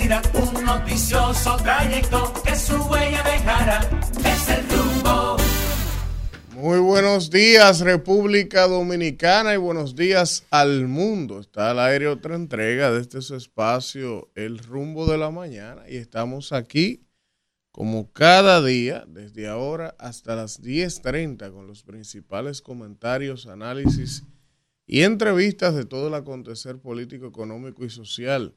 un noticioso trayecto que su huella dejará. Es el rumbo. Muy buenos días República Dominicana y buenos días al mundo. Está al aire otra entrega de este su espacio, El Rumbo de la Mañana, y estamos aquí como cada día, desde ahora hasta las 10.30, con los principales comentarios, análisis y entrevistas de todo el acontecer político, económico y social,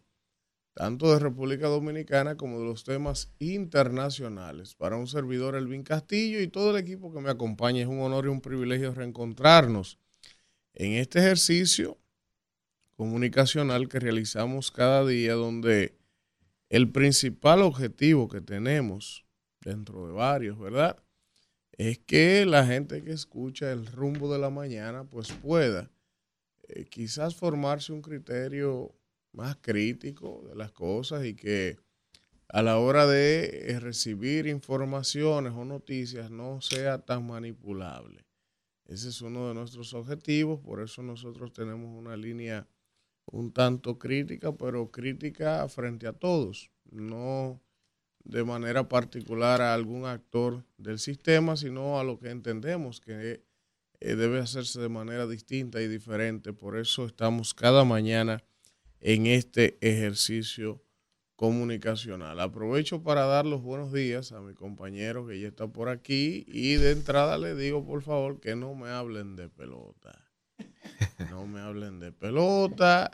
tanto de República Dominicana como de los temas internacionales. Para un servidor, Elvin Castillo, y todo el equipo que me acompaña, es un honor y un privilegio reencontrarnos en este ejercicio comunicacional que realizamos cada día, donde el principal objetivo que tenemos, dentro de varios, ¿verdad? Es que la gente que escucha el rumbo de la mañana, pues pueda eh, quizás formarse un criterio más crítico de las cosas y que a la hora de eh, recibir informaciones o noticias no sea tan manipulable. Ese es uno de nuestros objetivos, por eso nosotros tenemos una línea un tanto crítica, pero crítica frente a todos, no de manera particular a algún actor del sistema, sino a lo que entendemos que eh, debe hacerse de manera distinta y diferente. Por eso estamos cada mañana en este ejercicio comunicacional. Aprovecho para dar los buenos días a mi compañero que ya está por aquí y de entrada le digo por favor que no me hablen de pelota. No me hablen de pelota.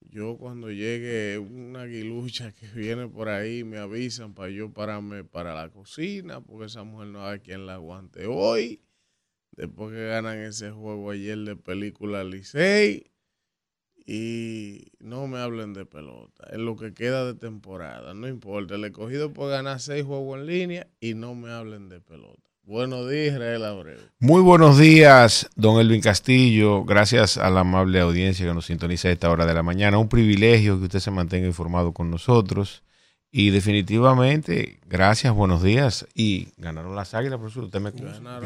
Yo cuando llegue una aguilucha que viene por ahí me avisan para yo pararme para la cocina porque esa mujer no hay quien la aguante hoy. Después que ganan ese juego ayer de película Licey y no me hablen de pelota. Es lo que queda de temporada. No importa. El escogido puede ganar seis juegos en línea y no me hablen de pelota. Buenos días, Israel Abreu. Muy buenos días, don Elvin Castillo. Gracias a la amable audiencia que nos sintoniza a esta hora de la mañana. Un privilegio que usted se mantenga informado con nosotros. Y definitivamente, gracias, buenos días. Y ganaron las águilas, profesor. Usted me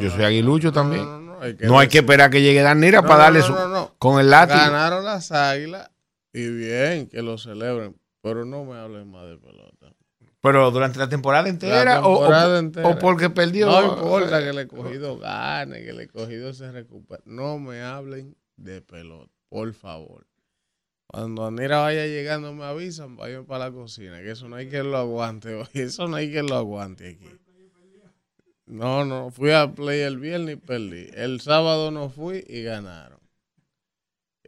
Yo soy aguilucho también. No, no, hay que, no hay que esperar que llegue Danira para darle su, con el látigo. Ganaron las águilas y bien que lo celebren, pero no me hablen más de pelota. Pero durante la temporada entera, o, porque perdió. No importa que el escogido gane, que el escogido se recupere. No me hablen de pelota, por favor. Cuando Anira vaya llegando me avisan, vayan para la cocina, que eso no hay que lo aguante hoy, eso no hay que lo aguante aquí. No, no, fui a play el viernes y perdí. El sábado no fui y ganaron.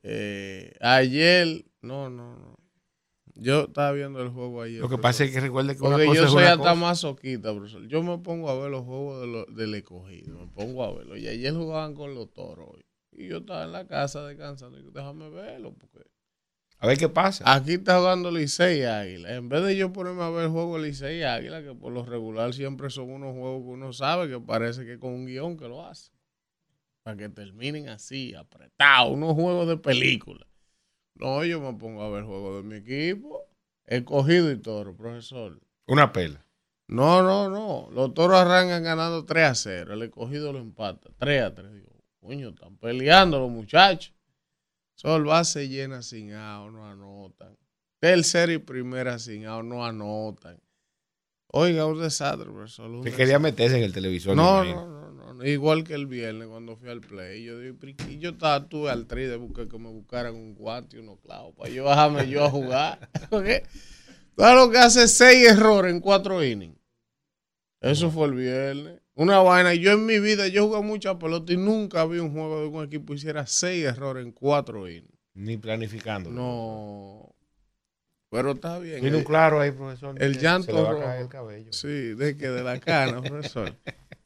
Eh, ayer, no, no, no. Yo estaba viendo el juego ayer. Lo que pasa es que recuerde que Porque yo soy hasta más soquita, profesor. Yo me pongo a ver los juegos del escogido, me pongo a verlo. Y ayer jugaban con los toros. Y yo estaba en la casa descansando. Y déjame verlo, porque a ver qué pasa. Aquí está jugando Licey Águila. En vez de yo ponerme a ver el juego Licey Águila, que por lo regular siempre son unos juegos que uno sabe que parece que con un guion que lo hace. Para que terminen así, apretados, unos juegos de película. No, yo me pongo a ver el juego de mi equipo. Escogido y toro, profesor. Una pela. No, no, no. Los toros arrancan ganando 3 a 0. El escogido lo empata. 3 a 3. Digo, coño, están peleando los muchachos. Sol base llena sin out, no anotan. Tercera y primera sin out, no anotan. Oiga, un desastre, profesor. Que quería meterse en el televisor. No, no, no, no, Igual que el viernes cuando fui al play. Yo, yo estaba, tuve al tri de buscar que me buscaran un guante y unos clavos para yo bajarme yo a jugar. ¿Okay? Claro que hace seis errores en cuatro innings. Eso fue el viernes. Una vaina. Yo en mi vida, yo jugué mucha pelota y nunca vi un juego de un equipo que hiciera seis errores en cuatro innings. Ni planificando. No. Pero está bien. Tiene un claro ahí, profesor. El llanto rojo. El cabello. Sí, de que de la cana, profesor.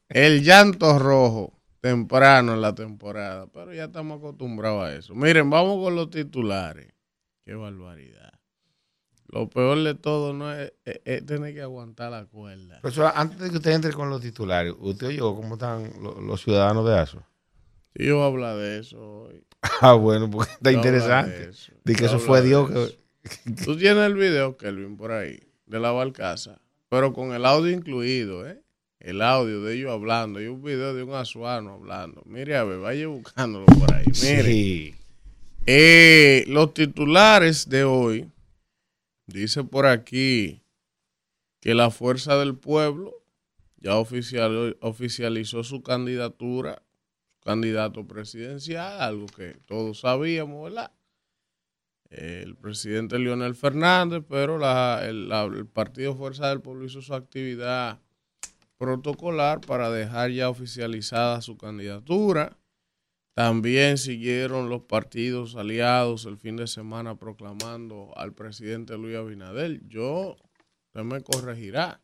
El llanto rojo temprano en la temporada. Pero ya estamos acostumbrados a eso. Miren, vamos con los titulares. Qué barbaridad. Lo peor de todo no es, tener que aguantar la cuerda. Profesor, antes de que usted entre con los titulares, ¿usted oyó cómo están los, ciudadanos de ASO? Sí, yo voy a hablar de eso hoy. Ah, bueno, porque está interesante. De, que eso fue Dios que... Tú tienes el video, Kelvin, por ahí, de la barcaza, pero con el audio incluido, ¿eh? El audio de ellos hablando y un video de un azuano hablando. Mire, a ver, vaya buscándolo por ahí. Mire. Sí. Eh, los titulares de hoy Dice por aquí que la fuerza del pueblo ya oficial, oficializó su candidatura, su candidato presidencial, algo que todos sabíamos, ¿verdad? El presidente Leonel Fernández, pero el, el Partido Fuerza del Pueblo hizo su actividad protocolar para dejar ya oficializada su candidatura. También siguieron los partidos aliados el fin de semana proclamando al presidente Luis Abinader. Yo, usted me corregirá.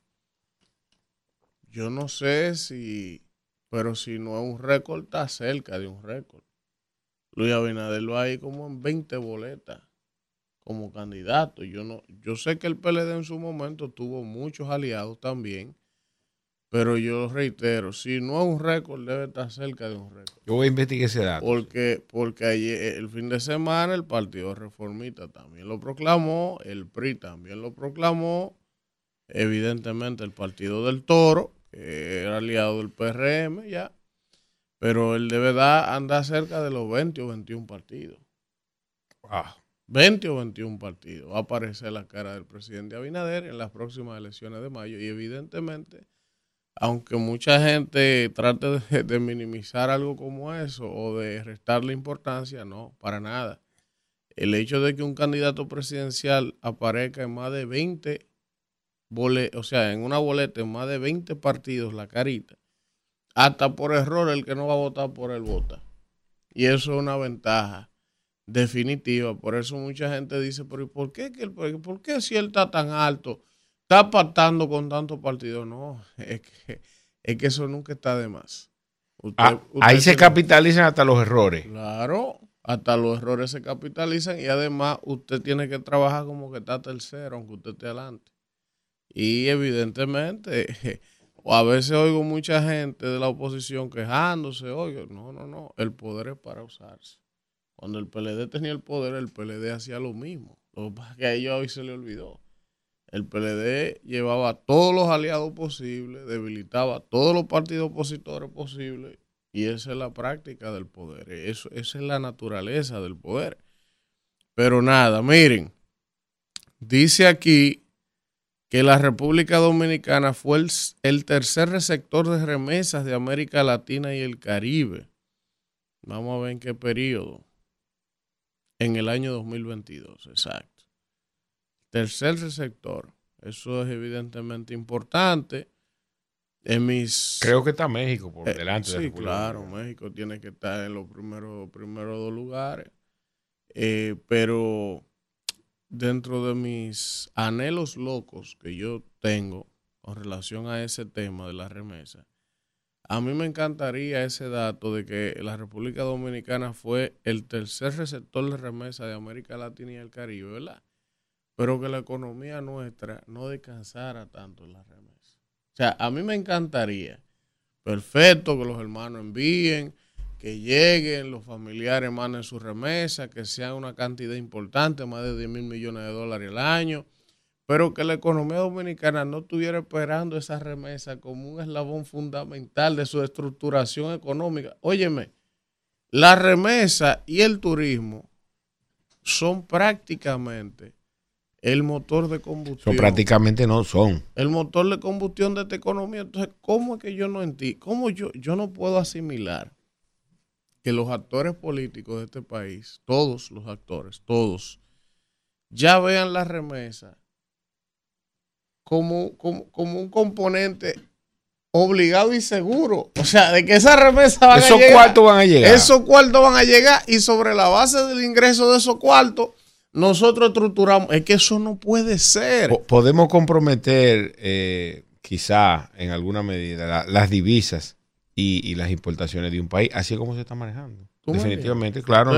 Yo no sé si, pero si no es un récord, está cerca de un récord. Luis Abinader va ahí como en 20 boletas como candidato. Yo no, yo sé que el PLD en su momento tuvo muchos aliados también pero yo reitero, si no es un récord, debe estar cerca de un récord. Yo voy a investigar ese dato. Porque, porque ayer, el fin de semana el Partido Reformista también lo proclamó, el PRI también lo proclamó, evidentemente el Partido del Toro, que era aliado del PRM ya, pero él de verdad anda cerca de los 20 o 21 partidos. 20 o 21 partidos. Va a aparecer la cara del presidente Abinader en las próximas elecciones de mayo y evidentemente aunque mucha gente trate de, minimizar algo como eso o de restarle importancia, no, para nada. El hecho de que un candidato presidencial aparezca en más de 20 boletas, o sea, en una boleta en más de 20 partidos, la carita, hasta por error el que no va a votar por él vota. Y eso es una ventaja definitiva. Por eso mucha gente dice, pero ¿por qué, por qué si él está tan alto? Está pactando con tantos partidos. No, es que, es que eso nunca está de más. Ah, ahí se capitalizan hasta los errores. Claro, hasta los errores se capitalizan y además usted tiene que trabajar como que está tercero, aunque usted esté adelante. Y evidentemente, a veces oigo mucha gente de la oposición quejándose, oigo, no, no, no, el poder es para usarse. Cuando el PLD tenía el poder, el PLD hacía lo mismo. Lo que a ellos hoy se le olvidó. El PLD llevaba a todos los aliados posibles, debilitaba a todos los partidos opositores posibles, y esa es la práctica del poder. Eso, esa es la naturaleza del poder. Pero nada, miren, dice aquí que la República Dominicana fue el, el, tercer receptor de remesas de América Latina y el Caribe. Vamos a ver en qué periodo. En el año 2022, exacto. Tercer sector. Eso es evidentemente importante. En mis... Creo que está México por eh, delante. sí, claro, México tiene que estar en los primeros, primeros dos lugares. Eh, pero dentro de mis anhelos locos que yo tengo con relación a ese tema de la remesa, a mí me encantaría ese dato de que la República Dominicana fue el tercer receptor de remesa de América Latina y el Caribe, ¿verdad? Pero que la economía nuestra no descansara tanto en la remesa. O sea, a mí me encantaría, perfecto, que los hermanos envíen, que lleguen, los familiares manden su remesa, que sea una cantidad importante, más de 10 mil millones de dólares al año, pero que la economía dominicana no estuviera esperando esa remesa como un eslabón fundamental de su estructuración económica. Óyeme, la remesa y el turismo son prácticamente el motor de combustión. prácticamente no son. El motor de combustión de esta economía. Entonces, ¿cómo es que yo no entiendo? ¿Cómo yo, yo no puedo asimilar que los actores políticos de este país, todos los actores, todos, ya vean la remesa como, como, un componente obligado y seguro. O sea, de que esa remesa van a llegar. Esos cuartos van a llegar. Esos cuartos van a llegar y sobre la base del ingreso de esos cuartos nosotros estructuramos, es que eso no puede ser. Podemos comprometer eh, quizá en alguna medida las divisas y, las importaciones de un país, así como se está manejando. Definitivamente, claro.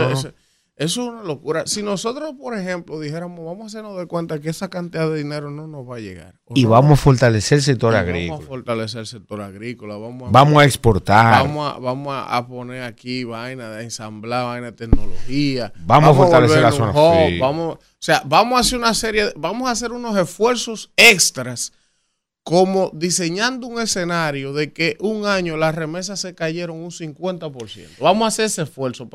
Eso es una locura. Si nosotros, por ejemplo, dijéramos, vamos a hacernos de cuenta que esa cantidad de dinero no nos va a llegar. Y vamos a fortalecer el sector agrícola. Vamos a fortalecer el sector agrícola. Vamos a, vamos a exportar. Vamos a, vamos a poner aquí vaina de ensamblar, vaina de tecnología. Vamos, a fortalecer la zona Vamos, o sea, vamos a hacer una serie, vamos a hacer unos esfuerzos extras como diseñando un escenario de que un año las remesas se cayeron un 50%. Vamos a hacer ese esfuerzo.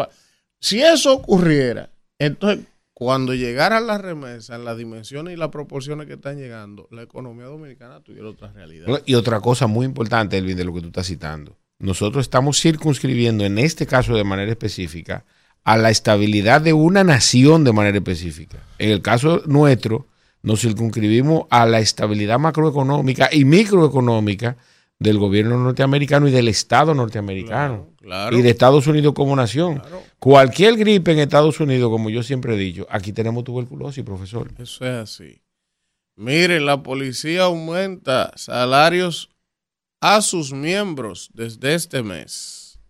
Si eso ocurriera, entonces cuando llegara la remesa en las dimensiones y las proporciones que están llegando, la economía dominicana tuviera otra realidad. Y otra cosa muy importante, Elvin, de lo que tú estás citando. Nosotros estamos circunscribiendo en este caso de manera específica a la estabilidad de una nación de manera específica. En el caso nuestro, nos circunscribimos a la estabilidad macroeconómica y microeconómica del gobierno norteamericano y del Estado norteamericano. Y de Estados Unidos como nación. Cualquier gripe en Estados Unidos, como yo siempre he dicho, aquí tenemos tuberculosis, profesor. Eso es así. Miren, la policía aumenta salarios a sus miembros desde este mes.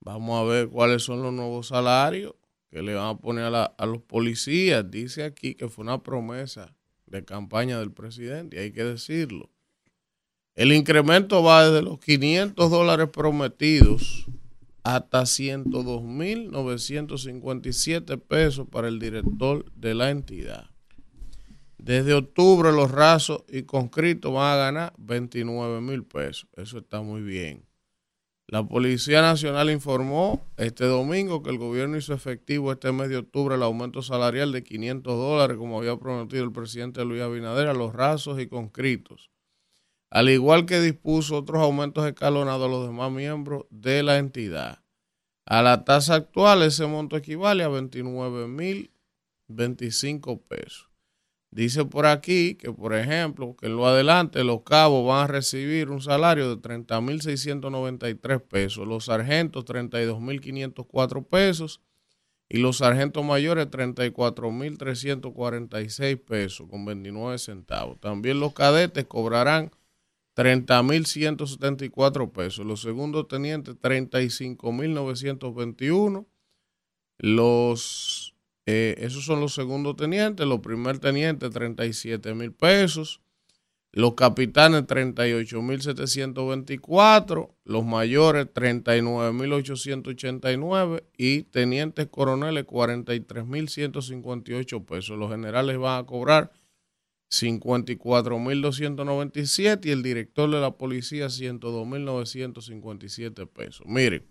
Vamos a ver cuáles son los nuevos salarios que le van a poner a, a los policías. Dice aquí que fue una promesa de campaña del presidente, y hay que decirlo. El incremento va desde los 500 dólares prometidos hasta 102.957 pesos para el director de la entidad. Desde octubre los rasos y conscritos van a ganar 29 mil pesos. Eso está muy bien. La Policía Nacional informó este domingo que el gobierno hizo efectivo este mes de octubre el aumento salarial de 500 dólares, como había prometido el presidente Luis Abinader, a los rasos y conscritos al igual que dispuso otros aumentos escalonados a los demás miembros de la entidad. A la tasa actual, ese monto equivale a 29.025 pesos. Dice por aquí que, por ejemplo, que en lo adelante los cabos van a recibir un salario de 30.693 pesos, los sargentos 32.504 pesos y los sargentos mayores 34.346 pesos con 29 centavos. También los cadetes cobrarán 30.174 pesos. Los segundos tenientes, 35.921. Los, eh, esos son los segundos tenientes. Los primer tenientes, 37.000 pesos. Los capitanes, 38.724. Los mayores, 39.889. Y tenientes coroneles, 43.158 pesos. Los generales van a cobrar 54.297 y el director de la policía 102.957 pesos. Miren,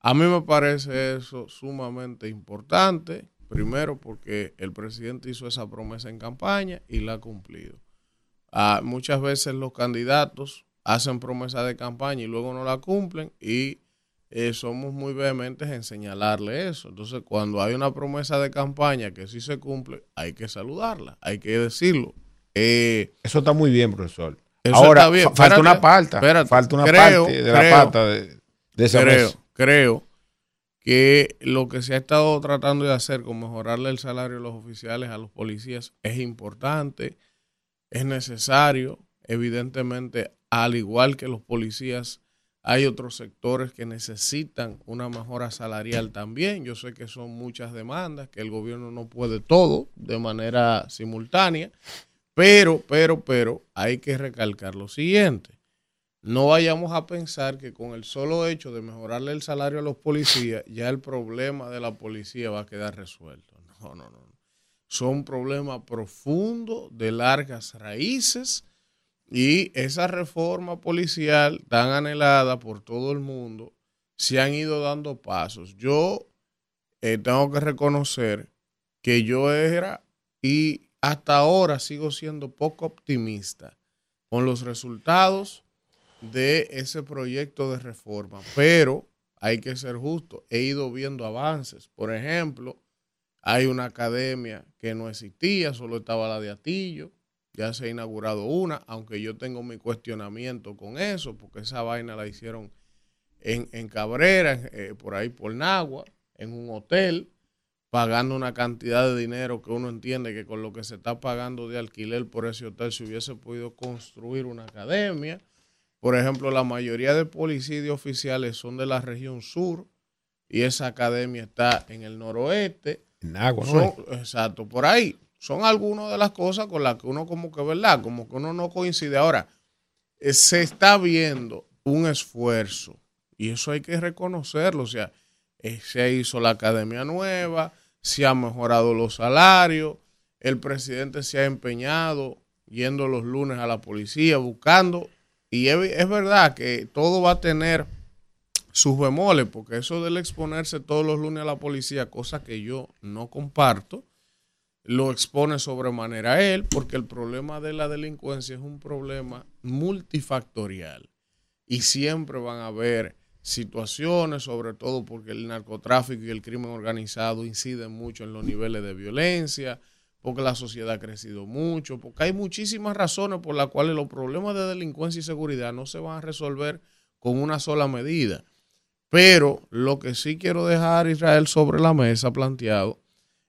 a mí me parece eso sumamente importante, primero porque el presidente hizo esa promesa en campaña y la ha cumplido. Ah, muchas veces los candidatos hacen promesa de campaña y luego no la cumplen y eh, somos muy vehementes en señalarle eso. Entonces, cuando hay una promesa de campaña que sí se cumple, hay que saludarla, hay que decirlo. Eh, eso está muy bien, profesor. Ahora, falta una parte. falta una parte de la pata de, esa creo, creo que lo que se ha estado tratando de hacer con mejorarle el salario a los oficiales, a los policías, es importante, es necesario. Evidentemente, al igual que los policías, hay otros sectores que necesitan una mejora salarial también. Yo sé que son muchas demandas, que el gobierno no puede todo de manera simultánea pero, pero, pero, hay que recalcar lo siguiente. No vayamos a pensar que con el solo hecho de mejorarle el salario a los policías, ya el problema de la policía va a quedar resuelto. No, no, no. Son problemas profundos, de largas raíces, y esa reforma policial tan anhelada por todo el mundo, se han ido dando pasos. Yo eh, tengo que reconocer que yo era y hasta ahora sigo siendo poco optimista con los resultados de ese proyecto de reforma, pero hay que ser justo. He ido viendo avances. Por ejemplo, hay una academia que no existía, solo estaba la de Atillo. Ya se ha inaugurado una, aunque yo tengo mi cuestionamiento con eso, porque esa vaina la hicieron en, Cabrera, eh, por ahí por Nagua, en un hotel pagando una cantidad de dinero que uno entiende que con lo que se está pagando de alquiler por ese hotel se hubiese podido construir una academia. Por ejemplo, la mayoría de policías oficiales son de la región sur y esa academia está en el noroeste. En agua, Exacto, por ahí. Son algunas de las cosas con las que uno como que, ¿verdad? Como que uno no coincide. Ahora, eh, se está viendo un esfuerzo y eso hay que reconocerlo. O sea, eh, se hizo la academia nueva, se han mejorado los salarios, el presidente se ha empeñado yendo los lunes a la policía, buscando, y es, verdad que todo va a tener sus bemoles, porque eso del exponerse todos los lunes a la policía, cosa que yo no comparto, lo expone sobremanera a él, porque el problema de la delincuencia es un problema multifactorial y siempre van a haber situaciones, sobre todo porque el narcotráfico y el crimen organizado inciden mucho en los niveles de violencia, porque la sociedad ha crecido mucho, porque hay muchísimas razones por las cuales los problemas de delincuencia y seguridad no se van a resolver con una sola medida. Pero lo que sí quiero dejar Israel sobre la mesa planteado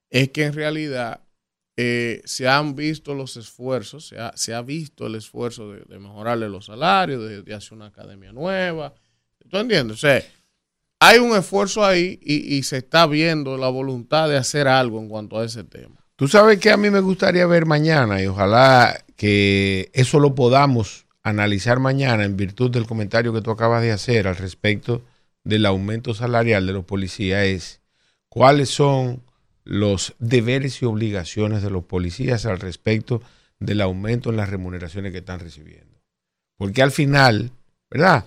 es que en realidad eh, se han visto los esfuerzos, se ha, visto el esfuerzo de, mejorarle los salarios, de, hacer una academia nueva. ¿Tú entiendes? O sea, hay un esfuerzo ahí y, y, se está viendo la voluntad de hacer algo en cuanto a ese tema. Tú sabes que a mí me gustaría ver mañana y ojalá que eso lo podamos analizar mañana en virtud del comentario que tú acabas de hacer al respecto del aumento salarial de los policías es cuáles son los deberes y obligaciones de los policías al respecto del aumento en las remuneraciones que están recibiendo. Porque al final, ¿verdad?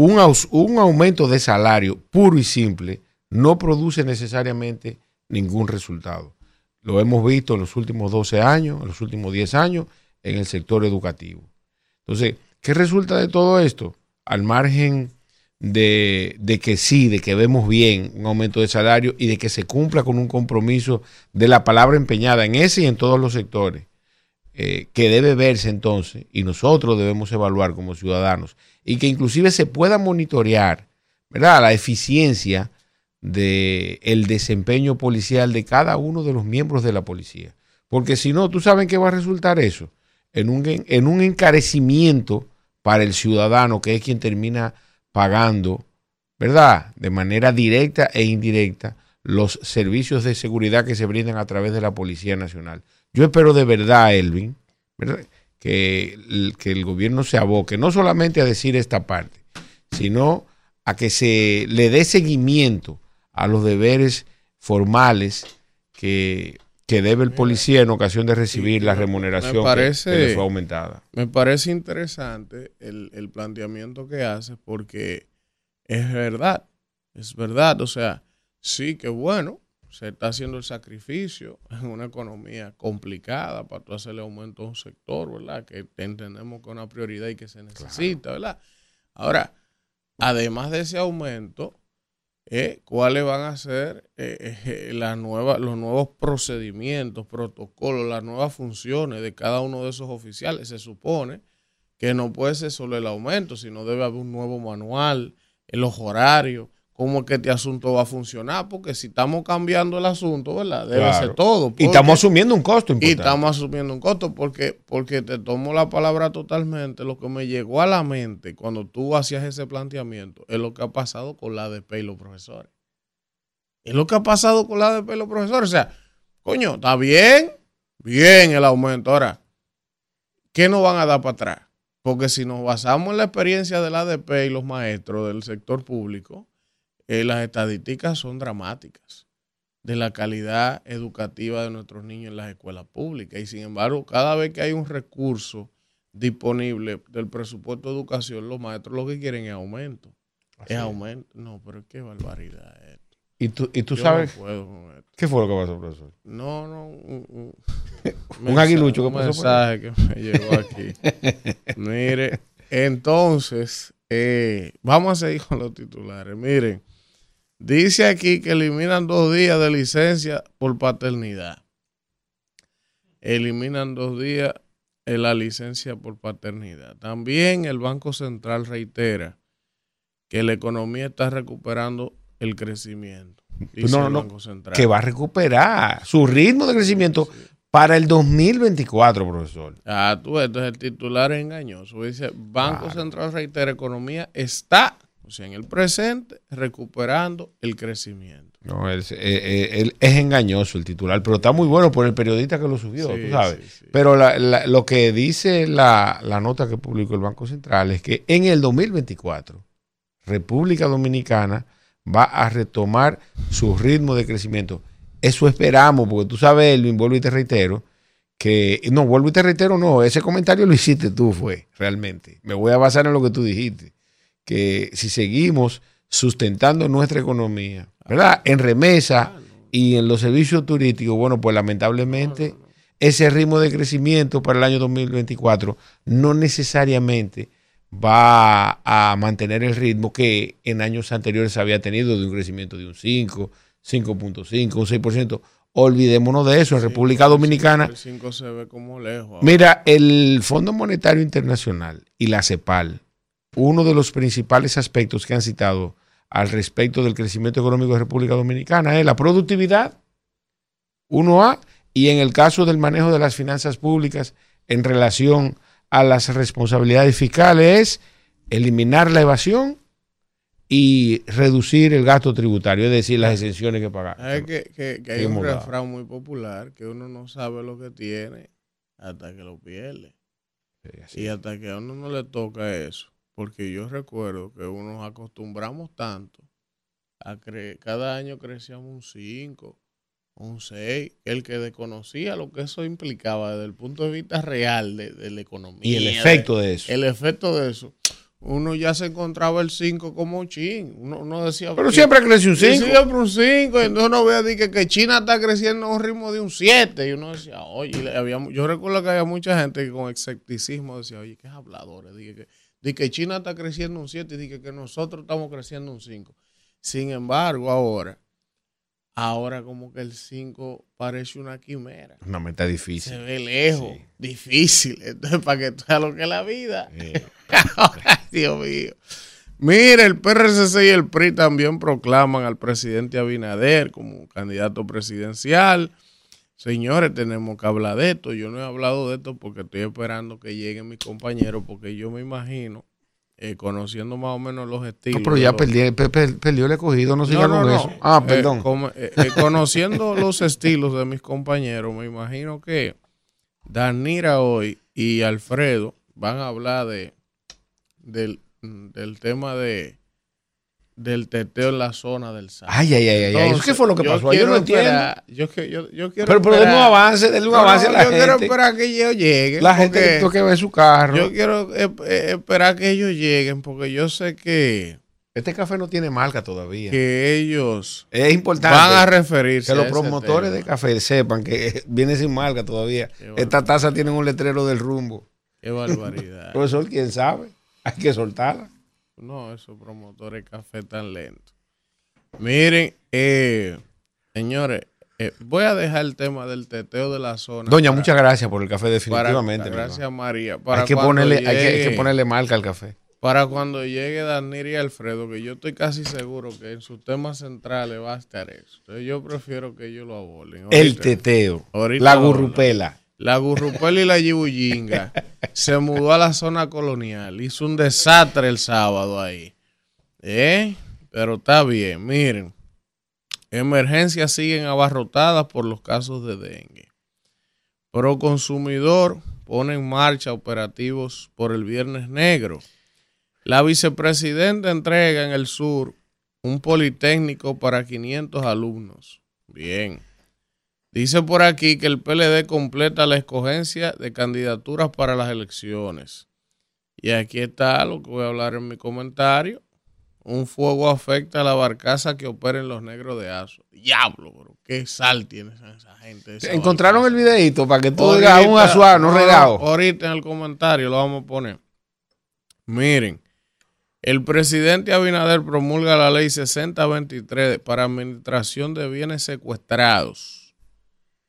Un, un aumento de salario puro y simple no produce necesariamente ningún resultado. Lo hemos visto en los últimos 12 años, en los últimos 10 años, en el sector educativo. Entonces, ¿qué resulta de todo esto? Al margen de, que sí, de que vemos bien un aumento de salario y de que se cumpla con un compromiso de la palabra empeñada en ese y en todos los sectores, eh, que debe verse entonces, y nosotros debemos evaluar como ciudadanos, y que inclusive se pueda monitorear, ¿verdad? La eficiencia del el desempeño policial de cada uno de los miembros de la policía. Porque si no, tú sabes qué va a resultar eso, en un, en un encarecimiento para el ciudadano, que es quien termina pagando, ¿verdad? De manera directa e indirecta los servicios de seguridad que se brindan a través de la Policía Nacional. Yo espero de verdad, Elvin, Que, el, que el gobierno se aboque no solamente a decir esta parte, sino a que se le dé seguimiento a los deberes formales que, debe el policía en ocasión de recibir la remuneración parece, que, le fue aumentada. Me parece interesante el, el planteamiento que hace porque es verdad, es verdad, o sea, sí que bueno, se está haciendo el sacrificio en una economía complicada para tú hacerle aumento a un sector, ¿verdad? Que entendemos que es una prioridad y que se necesita, ¿verdad? Ahora, además de ese aumento, eh, cuáles van a ser eh, eh, las nuevas, los nuevos procedimientos, protocolos, las nuevas funciones de cada uno de esos oficiales. Se supone que no puede ser solo el aumento, sino debe haber un nuevo manual, en los horarios, cómo es que este asunto va a funcionar, porque si estamos cambiando el asunto, ¿verdad? Debe ser todo. y estamos asumiendo un costo importante. Y estamos asumiendo un costo, porque, porque te tomo la palabra totalmente. Lo que me llegó a la mente cuando tú hacías ese planteamiento es lo que ha pasado con la ADP y los profesores. Es lo que ha pasado con la ADP y los profesores. O sea, coño, está bien, bien el aumento. Ahora, ¿qué nos van a dar para atrás? Porque si nos basamos en la experiencia de la ADP y los maestros del sector público, eh, las estadísticas son dramáticas de la calidad educativa de nuestros niños en las escuelas públicas. Y sin embargo, cada vez que hay un recurso disponible del presupuesto de educación, los maestros lo que quieren es aumento. es aumento. No, pero qué barbaridad es esto. ¿Y tú, y tú sabes? ¿Qué fue lo que pasó, profesor? No, no. Un, un, aguilucho que pasó. Un mensaje que me llegó aquí. Mire, entonces, eh, vamos a seguir con los titulares. Miren, Dice aquí que eliminan dos días de licencia por paternidad. Eliminan dos días en la licencia por paternidad. También el Banco Central reitera que la economía está recuperando el crecimiento. no, no, que va a recuperar su ritmo de crecimiento para el 2024, profesor. Ah, tú, entonces el titular es engañoso. Dice, Banco Central reitera, economía está o sea, en el presente, recuperando el crecimiento. No, es, eh, eh, es, engañoso el titular, pero está muy bueno por el periodista que lo subió, tú sabes. Pero lo que dice la, nota que publicó el Banco Central es que en el 2024, República Dominicana va a retomar su ritmo de crecimiento. Eso esperamos, porque tú sabes, Elvin, vuelvo y te reitero, que, no, vuelvo y te reitero, no, ese comentario lo hiciste tú, fue, realmente. Me voy a basar en lo que tú dijiste que si seguimos sustentando nuestra economía, ¿verdad? En remesa, Y en los servicios turísticos, bueno, pues lamentablemente ese ritmo de crecimiento para el año 2024 no necesariamente va a mantener el ritmo que en años anteriores había tenido de un crecimiento de un 5, 5.5, un 6%. Olvidémonos de eso. En República Dominicana. El 5 se ve como lejos. Mira, el Fondo Monetario Internacional y la CEPAL, uno de los principales aspectos que han citado al respecto del crecimiento económico de República Dominicana es la productividad, 1A, y en el caso del manejo de las finanzas públicas en relación a las responsabilidades fiscales es eliminar la evasión y reducir el gasto tributario, es decir, las exenciones que pagar. Es que, que, que hay un refrán muy popular que uno no sabe lo que tiene hasta que lo pierde. Sí, y hasta que a uno no le toca eso. Porque yo recuerdo que uno nos acostumbramos tanto a que cada año crecíamos un 5, un 6, el que desconocía lo que eso implicaba desde el punto de vista real de, la economía. Y el efecto de, eso. El efecto de eso. Uno ya se encontraba el 5 como chin. Uno, decía. Pero siempre crece un 5. Siempre un 5. Entonces uno veía que, que China está creciendo a un ritmo de un 7. Y uno decía, oye, había, yo recuerdo que había mucha gente que con escepticismo decía, oye, qué habladores. Dije que, dije que China está creciendo un 7 y dije que nosotros estamos creciendo un 5. Sin embargo, ahora Ahora como que el 5 parece una quimera. Una meta difícil. Se ve lejos, difícil. Entonces, para que tú veas lo que es la vida. Dios mío. Mire, el PRCC y el PRI también proclaman al presidente Abinader como candidato presidencial. Señores, tenemos que hablar de esto. Yo no he hablado de esto porque estoy esperando que lleguen mis compañeros, porque yo me imagino eh, conociendo más o menos los estilos. No, pero ya perdió, perdió el escogido, no sigan con eso. Ah, eh, perdón. Eh, conociendo los estilos de mis compañeros, me imagino que Danira hoy y Alfredo van a hablar de del, del tema de del teteo en la zona del SAR. Ay, ay, ay, ay. ¿Qué fue lo que pasó? Yo no entiendo. Yo, yo, yo quiero pero, pero denle un avance, denle un avance a la yo gente. Yo quiero esperar que ellos lleguen. La gente que ve su carro. Yo quiero eh, eh, esperar que ellos lleguen porque yo sé que... Este café no tiene marca todavía. Que ellos es importante van a referirse. Que los promotores de café sepan que viene sin marca todavía. Esta taza tiene un letrero del rumbo. Qué barbaridad. Profesor, quién sabe. Hay que soltarla. No, esos promotores de café tan lentos. Miren, eh, señores, eh, voy a dejar el tema del teteo de la zona. Doña, muchas gracias por el café, definitivamente. gracias, María. hay, que ponerle, hay, que, ponerle marca al café. Para cuando llegue Danir y Alfredo, que yo estoy casi seguro que en sus temas centrales va a estar eso. Entonces yo prefiero que ellos lo abolen. el teteo. la gurrupela. La Gurrupel y la Yibullinga se mudó a la zona colonial. Hizo un desastre el sábado ahí. ¿Eh? Pero está bien, miren. Emergencias siguen abarrotadas por los casos de dengue. Proconsumidor pone en marcha operativos por el Viernes Negro. La vicepresidenta entrega en el sur un politécnico para 500 alumnos. Bien. Dice por aquí que el PLD completa la escogencia de candidaturas para las elecciones. Y aquí está lo que voy a hablar en mi comentario. Un fuego afecta a la barcaza que opera en los negros de Aso. Diablo, bro. Qué sal tiene esa gente. Encontraron el videito para que tú digas un asuá, no regado. Ahorita en el comentario lo vamos a poner. Miren, el presidente Abinader promulga la ley 6023 para administración de bienes secuestrados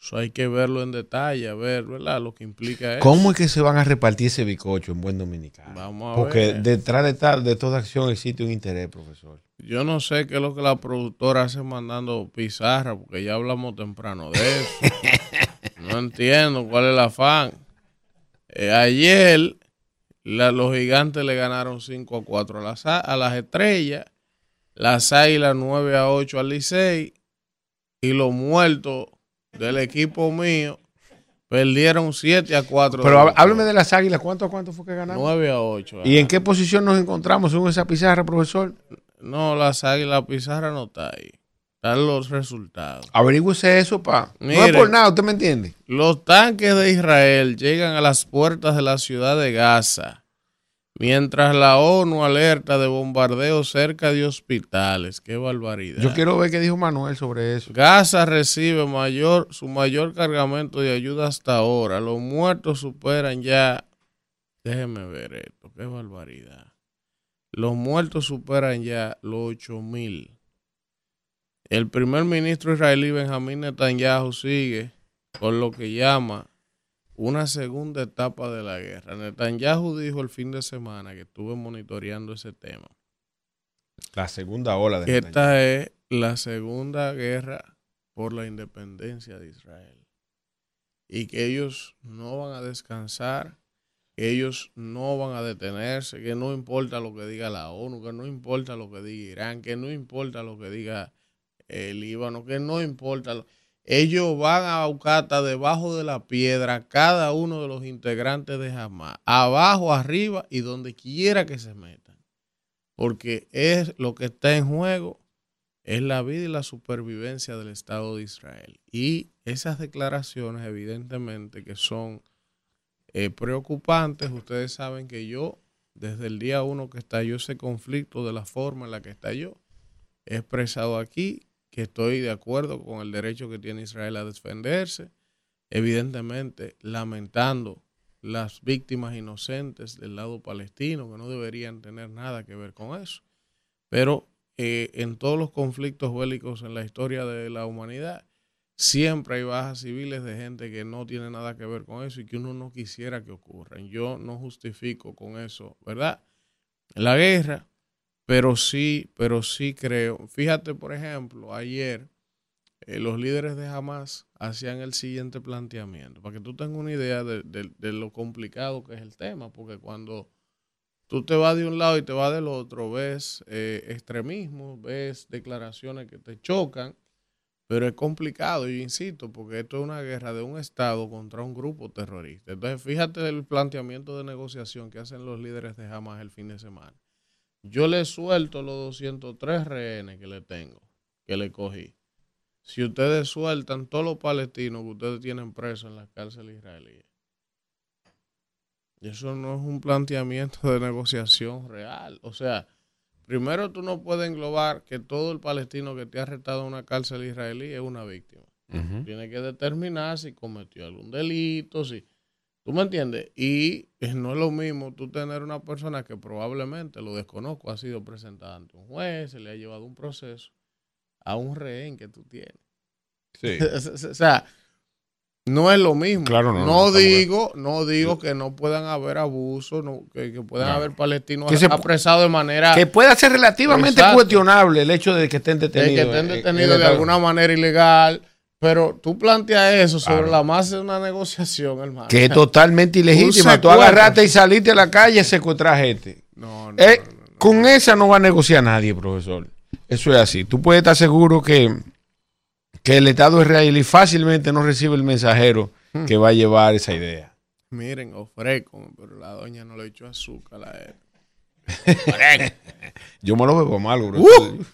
eso hay que verlo en detalle, a ver, ¿verdad? Lo que implica eso. ¿Cómo es que se van a repartir ese bicocho en buen dominicano? Vamos a Porque detrás de, de toda acción existe un interés, profesor. Yo no sé qué es lo que la productora hace mandando pizarra, porque ya hablamos temprano de eso. no entiendo cuál es el afán. Eh, ayer los gigantes le ganaron 5 a 4 a las, a las estrellas, las águilas 9 a 8 al Licey y los muertos del equipo mío perdieron 7 a 4. Pero hábleme de las águilas, ¿cuánto a cuánto fue que ganaron? 9 a 8. ¿Y en qué posición nos encontramos según esa pizarra, profesor? No, las águilas, la pizarra no está ahí. Están los resultados. Averígüese eso, pa. no es por nada, ¿usted me entiende? Los tanques de Israel llegan a las puertas de la ciudad de Gaza, Mientras la ONU alerta de bombardeos cerca de hospitales. Qué barbaridad. Yo quiero ver qué dijo Manuel sobre eso. Gaza recibe mayor, su mayor cargamento de ayuda hasta ahora. Los muertos superan ya. Déjeme ver esto. Qué barbaridad. Los muertos superan ya los 8 mil. El primer ministro israelí Benjamín Netanyahu sigue con lo que llama una segunda etapa de la guerra. Netanyahu dijo el fin de semana que estuve monitoreando ese tema. La segunda ola de que Esta es la segunda guerra por la independencia de Israel. Y que ellos no van a descansar, que ellos no van a detenerse, que no importa lo que diga la ONU, que no importa lo que diga Irán, que no importa lo que diga el Líbano, que no importa. Lo ellos van a Ucata debajo de la piedra, cada uno de los integrantes de Hamas, abajo, arriba y donde quiera que se metan. Porque es lo que está en juego, es la vida y la supervivencia del Estado de Israel. Y esas declaraciones, evidentemente, que son eh, preocupantes, ustedes saben que yo, desde el día uno que estalló ese conflicto, de la forma en la que estalló, he expresado aquí que estoy de acuerdo con el derecho que tiene Israel a defenderse, evidentemente lamentando las víctimas inocentes del lado palestino, que no deberían tener nada que ver con eso. Pero eh, en todos los conflictos bélicos en la historia de la humanidad, siempre hay bajas civiles de gente que no tiene nada que ver con eso y que uno no quisiera que ocurran. Yo no justifico con eso, ¿verdad? La guerra, pero sí, pero sí creo. Fíjate, por ejemplo, ayer eh, los líderes de Hamas hacían el siguiente planteamiento, para que tú tengas una idea de, lo complicado que es el tema, porque cuando tú te vas de un lado y te vas del otro, ves eh, extremismo, ves declaraciones que te chocan, pero es complicado, yo insisto, porque esto es una guerra de un Estado contra un grupo terrorista. Entonces, fíjate el planteamiento de negociación que hacen los líderes de Hamas el fin de semana yo le suelto los 203 rehenes que le tengo, que le cogí. Si ustedes sueltan todos los palestinos que ustedes tienen presos en las cárceles israelíes. Y eso no es un planteamiento de negociación real. O sea, primero tú no puedes englobar que todo el palestino que te ha arrestado en una cárcel israelí es una víctima. Tiene que determinar si cometió algún delito, si ¿Tú me entiendes? Y no es lo mismo tú tener una persona que probablemente, lo desconozco, ha sido presentada ante un juez, se le ha llevado un proceso, a un rehén que tú tienes. Sí. o sea, no es lo mismo. Claro, no, no, digo, no digo que no puedan haber abusos, que, puedan haber palestinos apresados de manera. Que pueda ser relativamente cuestionable el hecho de que estén detenidos. De que estén detenidos de alguna manera ilegal pero tú planteas eso sobre la masa de una negociación, hermano. Que es totalmente ilegítima. Tú agarraste y saliste a la calle y secuestras gente. No, eh, no, Con esa no va a negociar nadie, profesor. Eso es así. Tú puedes estar seguro que, que el Estado israelí fácilmente no recibe el mensajero hmm. que va a llevar esa idea. Miren, ofrezco, pero la doña no le echó azúcar a él. Yo me lo bebo mal, bro. Uh.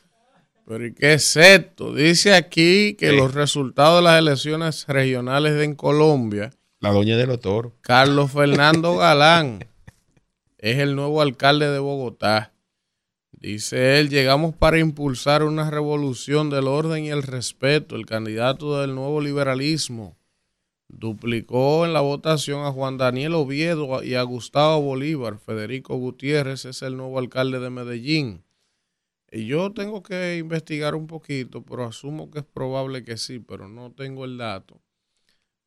Pero ¿y qué es esto? Dice aquí que los resultados de las elecciones regionales en Colombia. La doña de los toros. Carlos Fernando Galán es el nuevo alcalde de Bogotá. Dice él, llegamos para impulsar una revolución del orden y el respeto. El candidato del nuevo liberalismo duplicó en la votación a Juan Daniel Oviedo y a Gustavo Bolívar. Federico Gutiérrez es el nuevo alcalde de Medellín. Y yo tengo que investigar un poquito, pero asumo que es probable que sí, pero no tengo el dato.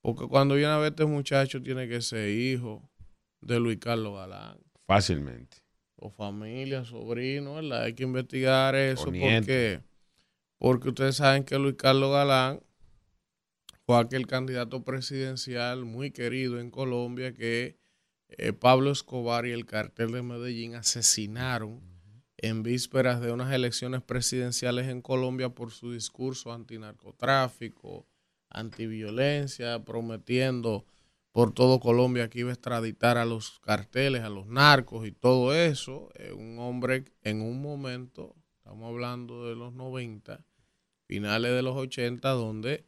Porque cuando viene a ver este muchacho tiene que ser hijo de Luis Carlos Galán. Fácilmente. O familia, sobrino, ¿verdad? Hay que investigar eso porque, porque ustedes saben que Luis Carlos Galán fue aquel candidato presidencial muy querido en Colombia que eh, Pablo Escobar y el cartel de Medellín asesinaron en vísperas de unas elecciones presidenciales en Colombia por su discurso antinarcotráfico, antiviolencia, prometiendo por todo Colombia que iba a extraditar a los carteles, a los narcos y todo eso. un hombre en un momento, estamos hablando de los 90, finales de los 80, donde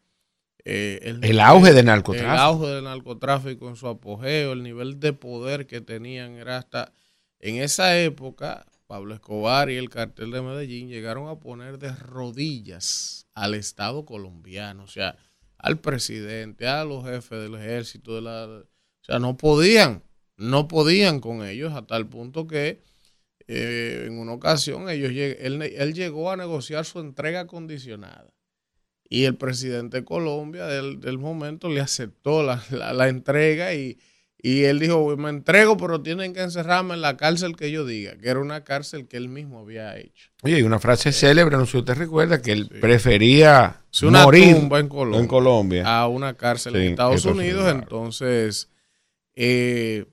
eh, el, auge del narcotráfico. El auge del narcotráfico en su apogeo, el nivel de poder que tenían era hasta En esa época, Pablo Escobar y el cartel de Medellín llegaron a poner de rodillas al Estado colombiano, o sea, al presidente, a los jefes del ejército, de la, o sea, no podían, no podían con ellos a tal punto que eh, en una ocasión ellos él, él, llegó a negociar su entrega condicionada y el presidente de Colombia del, del momento le aceptó la, la, entrega y, y, él dijo, me entrego, pero tienen que encerrarme en la cárcel que yo diga, que era una cárcel que él mismo había hecho. Oye, hay una frase célebre, no sé si usted recuerda, que él prefería una morir tumba en Colombia, en Colombia, a una cárcel en Estados Unidos, entonces... Eh,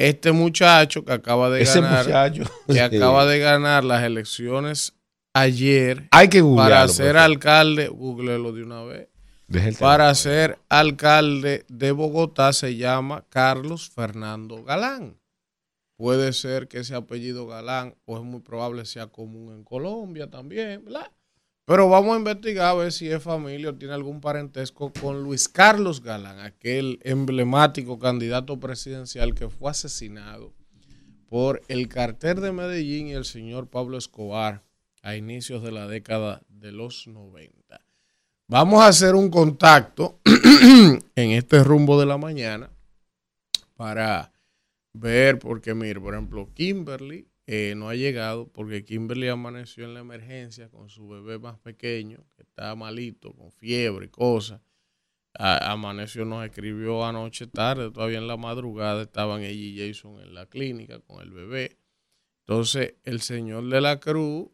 este muchacho que acaba de ganar, que acaba de ganar las elecciones ayer Hay que para ser alcalde, googlelo de una vez. Para ser alcalde de Bogotá se llama Carlos Fernando Galán. Puede ser que ese apellido Galán, o es muy probable sea común en Colombia también, ¿verdad? Pero vamos a investigar a ver si es familia o tiene algún parentesco con Luis Carlos Galán, aquel emblemático candidato presidencial que fue asesinado por el cartel de Medellín y el señor Pablo Escobar a inicios de la década de los 90. Vamos a hacer un contacto en este rumbo de la mañana para ver, porque mire, por ejemplo, Kimberly eh, no ha llegado porque Kimberly amaneció en la emergencia con su bebé más pequeño, que estaba malito, con fiebre y cosas. amaneció, nos escribió anoche tarde, todavía en la madrugada estaban ella y Jason en la clínica con el bebé. Entonces, el señor de la cruz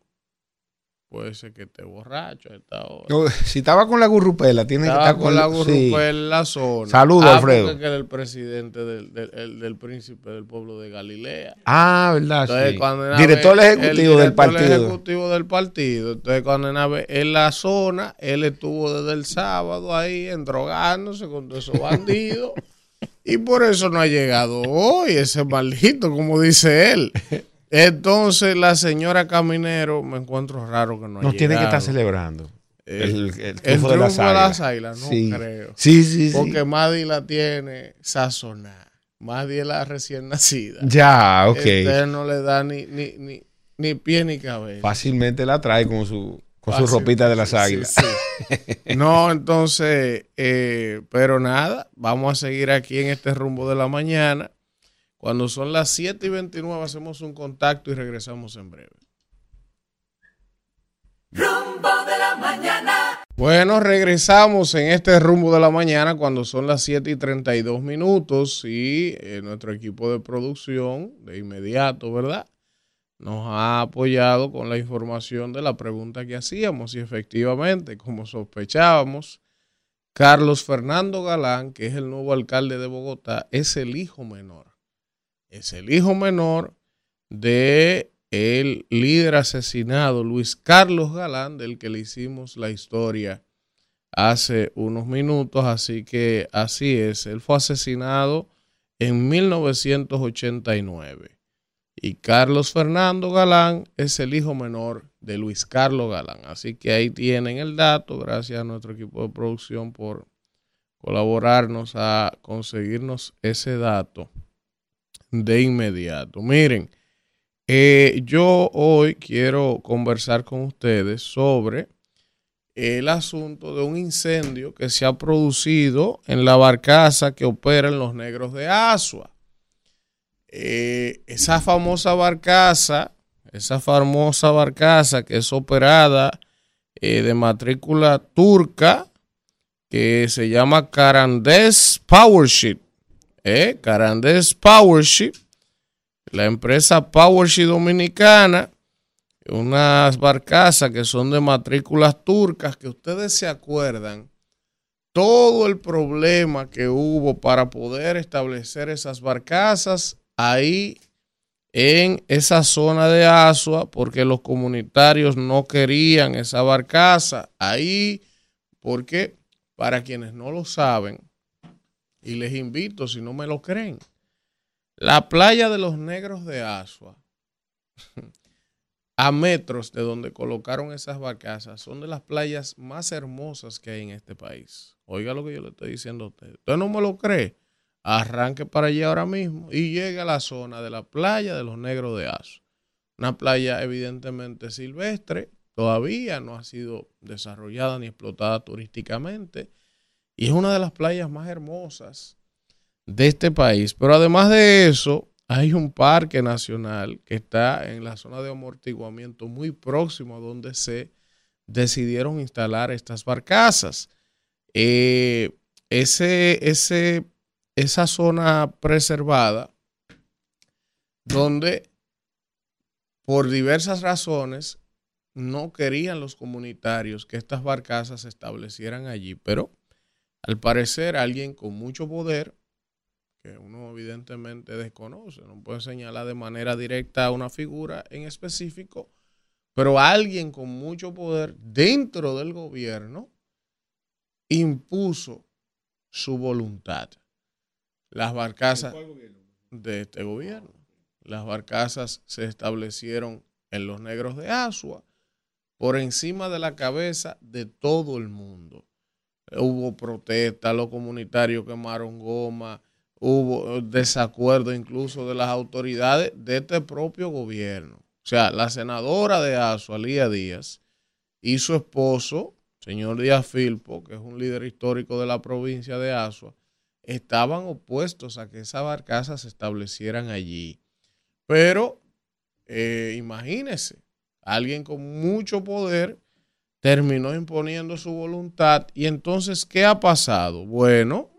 Puede ser que esté borracho a esta hora. si estaba con la gurrupela, tiene que estar con, la gurrupela en la zona. Saludos, ah, Alfredo. que era el presidente del, del, del, príncipe del pueblo de Galilea. Ah, verdad. sí. director ejecutivo del partido. ejecutivo del partido. Entonces, cuando en la zona, él estuvo desde el sábado ahí endrogándose con todos esos bandidos. y por eso no ha llegado hoy ese maldito, como dice él. Entonces la señora Caminero, me encuentro raro que no haya No tiene que estar celebrando. El, el, triunfo, de las águilas. no creo. Sí, sí, sí. Porque Maddy la tiene sazonada. Maddy es la recién nacida. Ya, ok. Usted no le da ni, ni, ni, ni pie ni cabeza. Fácilmente la trae con su, con su ropita de las águilas. no, entonces, eh, pero nada, vamos a seguir aquí en este rumbo de la mañana. Cuando son las 7 y 29 hacemos un contacto y regresamos en breve. Rumbo de la mañana. Bueno, regresamos en este rumbo de la mañana cuando son las 7 y 32 minutos y eh, nuestro equipo de producción de inmediato, ¿verdad? Nos ha apoyado con la información de la pregunta que hacíamos y efectivamente, como sospechábamos, Carlos Fernando Galán, que es el nuevo alcalde de Bogotá, es el hijo menor es el hijo menor de el líder asesinado Luis Carlos Galán, del que le hicimos la historia hace unos minutos, así que así es, él fue asesinado en 1989 y Carlos Fernando Galán es el hijo menor de Luis Carlos Galán, así que ahí tienen el dato, gracias a nuestro equipo de producción por colaborarnos a conseguirnos ese dato de inmediato. Miren, eh, yo hoy quiero conversar con ustedes sobre el asunto de un incendio que se ha producido en la barcaza que opera en los negros de Asua. Eh, esa famosa barcaza, esa famosa barcaza que es operada eh, de matrícula turca, que se llama Carandes Powership eh, Carandes Powership, la empresa Powership Dominicana, unas barcazas que son de matrículas turcas, que ustedes se acuerdan todo el problema que hubo para poder establecer esas barcazas ahí en esa zona de Asua, porque los comunitarios no querían esa barcaza ahí, porque para quienes no lo saben, y les invito, si no me lo creen, la playa de los negros de Asua, a metros de donde colocaron esas barcazas, son de las playas más hermosas que hay en este país. Oiga lo que yo le estoy diciendo a usted. ¿Usted no me lo cree? arranque para allá ahora mismo y llegue a la zona de la playa de los Negros de Aso. Una playa evidentemente silvestre, todavía no ha sido desarrollada ni explotada turísticamente y es una de las playas más hermosas de este país. Pero además de eso, hay un parque nacional que está en la zona de amortiguamiento muy próximo a donde se decidieron instalar estas barcazas. Eh, ese, ese, esa zona preservada, donde por diversas razones no querían los comunitarios que estas barcazas se establecieran allí, pero al parecer alguien con mucho poder, que uno evidentemente desconoce, no puede señalar de manera directa a una figura en específico, pero alguien con mucho poder dentro del gobierno impuso su voluntad. Las barcazas de este gobierno. Las barcazas se establecieron en los negros de Asua por encima de la cabeza de todo el mundo. Hubo protestas, los comunitarios quemaron goma, hubo desacuerdo incluso de las autoridades de este propio gobierno. O sea, la senadora de Asua, Lía Díaz, y su esposo, señor Díaz Filpo, que es un líder histórico de la provincia de Asua, estaban opuestos a que esas barcazas se establecieran allí. Pero eh, imagínese, alguien con mucho poder terminó imponiendo su voluntad. Y entonces, ¿qué ha pasado? Bueno,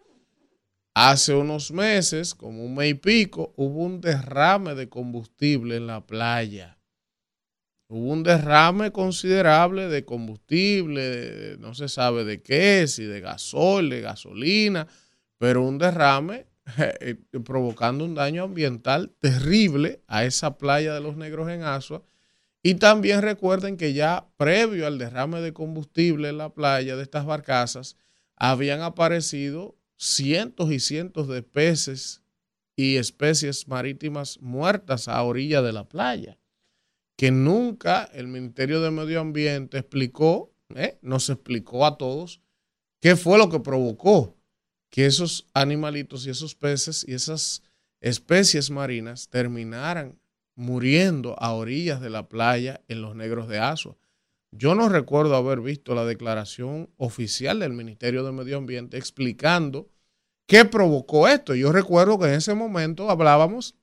hace unos meses, como un mes y pico, hubo un derrame de combustible en la playa. Hubo un derrame considerable de combustible, no se sabe de qué, si de gasol, de gasolina, pero un derrame eh, provocando un daño ambiental terrible a esa playa de los negros en Asua. Y también recuerden que ya previo al derrame de combustible en la playa de estas barcazas, habían aparecido cientos y cientos de peces y especies marítimas muertas a orilla de la playa, que nunca el Ministerio de Medio Ambiente explicó, ¿eh? nos explicó a todos qué fue lo que provocó que esos animalitos y esos peces y esas especies marinas terminaran muriendo a orillas de la playa en los negros de Asua. Yo no recuerdo haber visto la declaración oficial del Ministerio de Medio Ambiente explicando qué provocó esto. Yo recuerdo que en ese momento hablábamos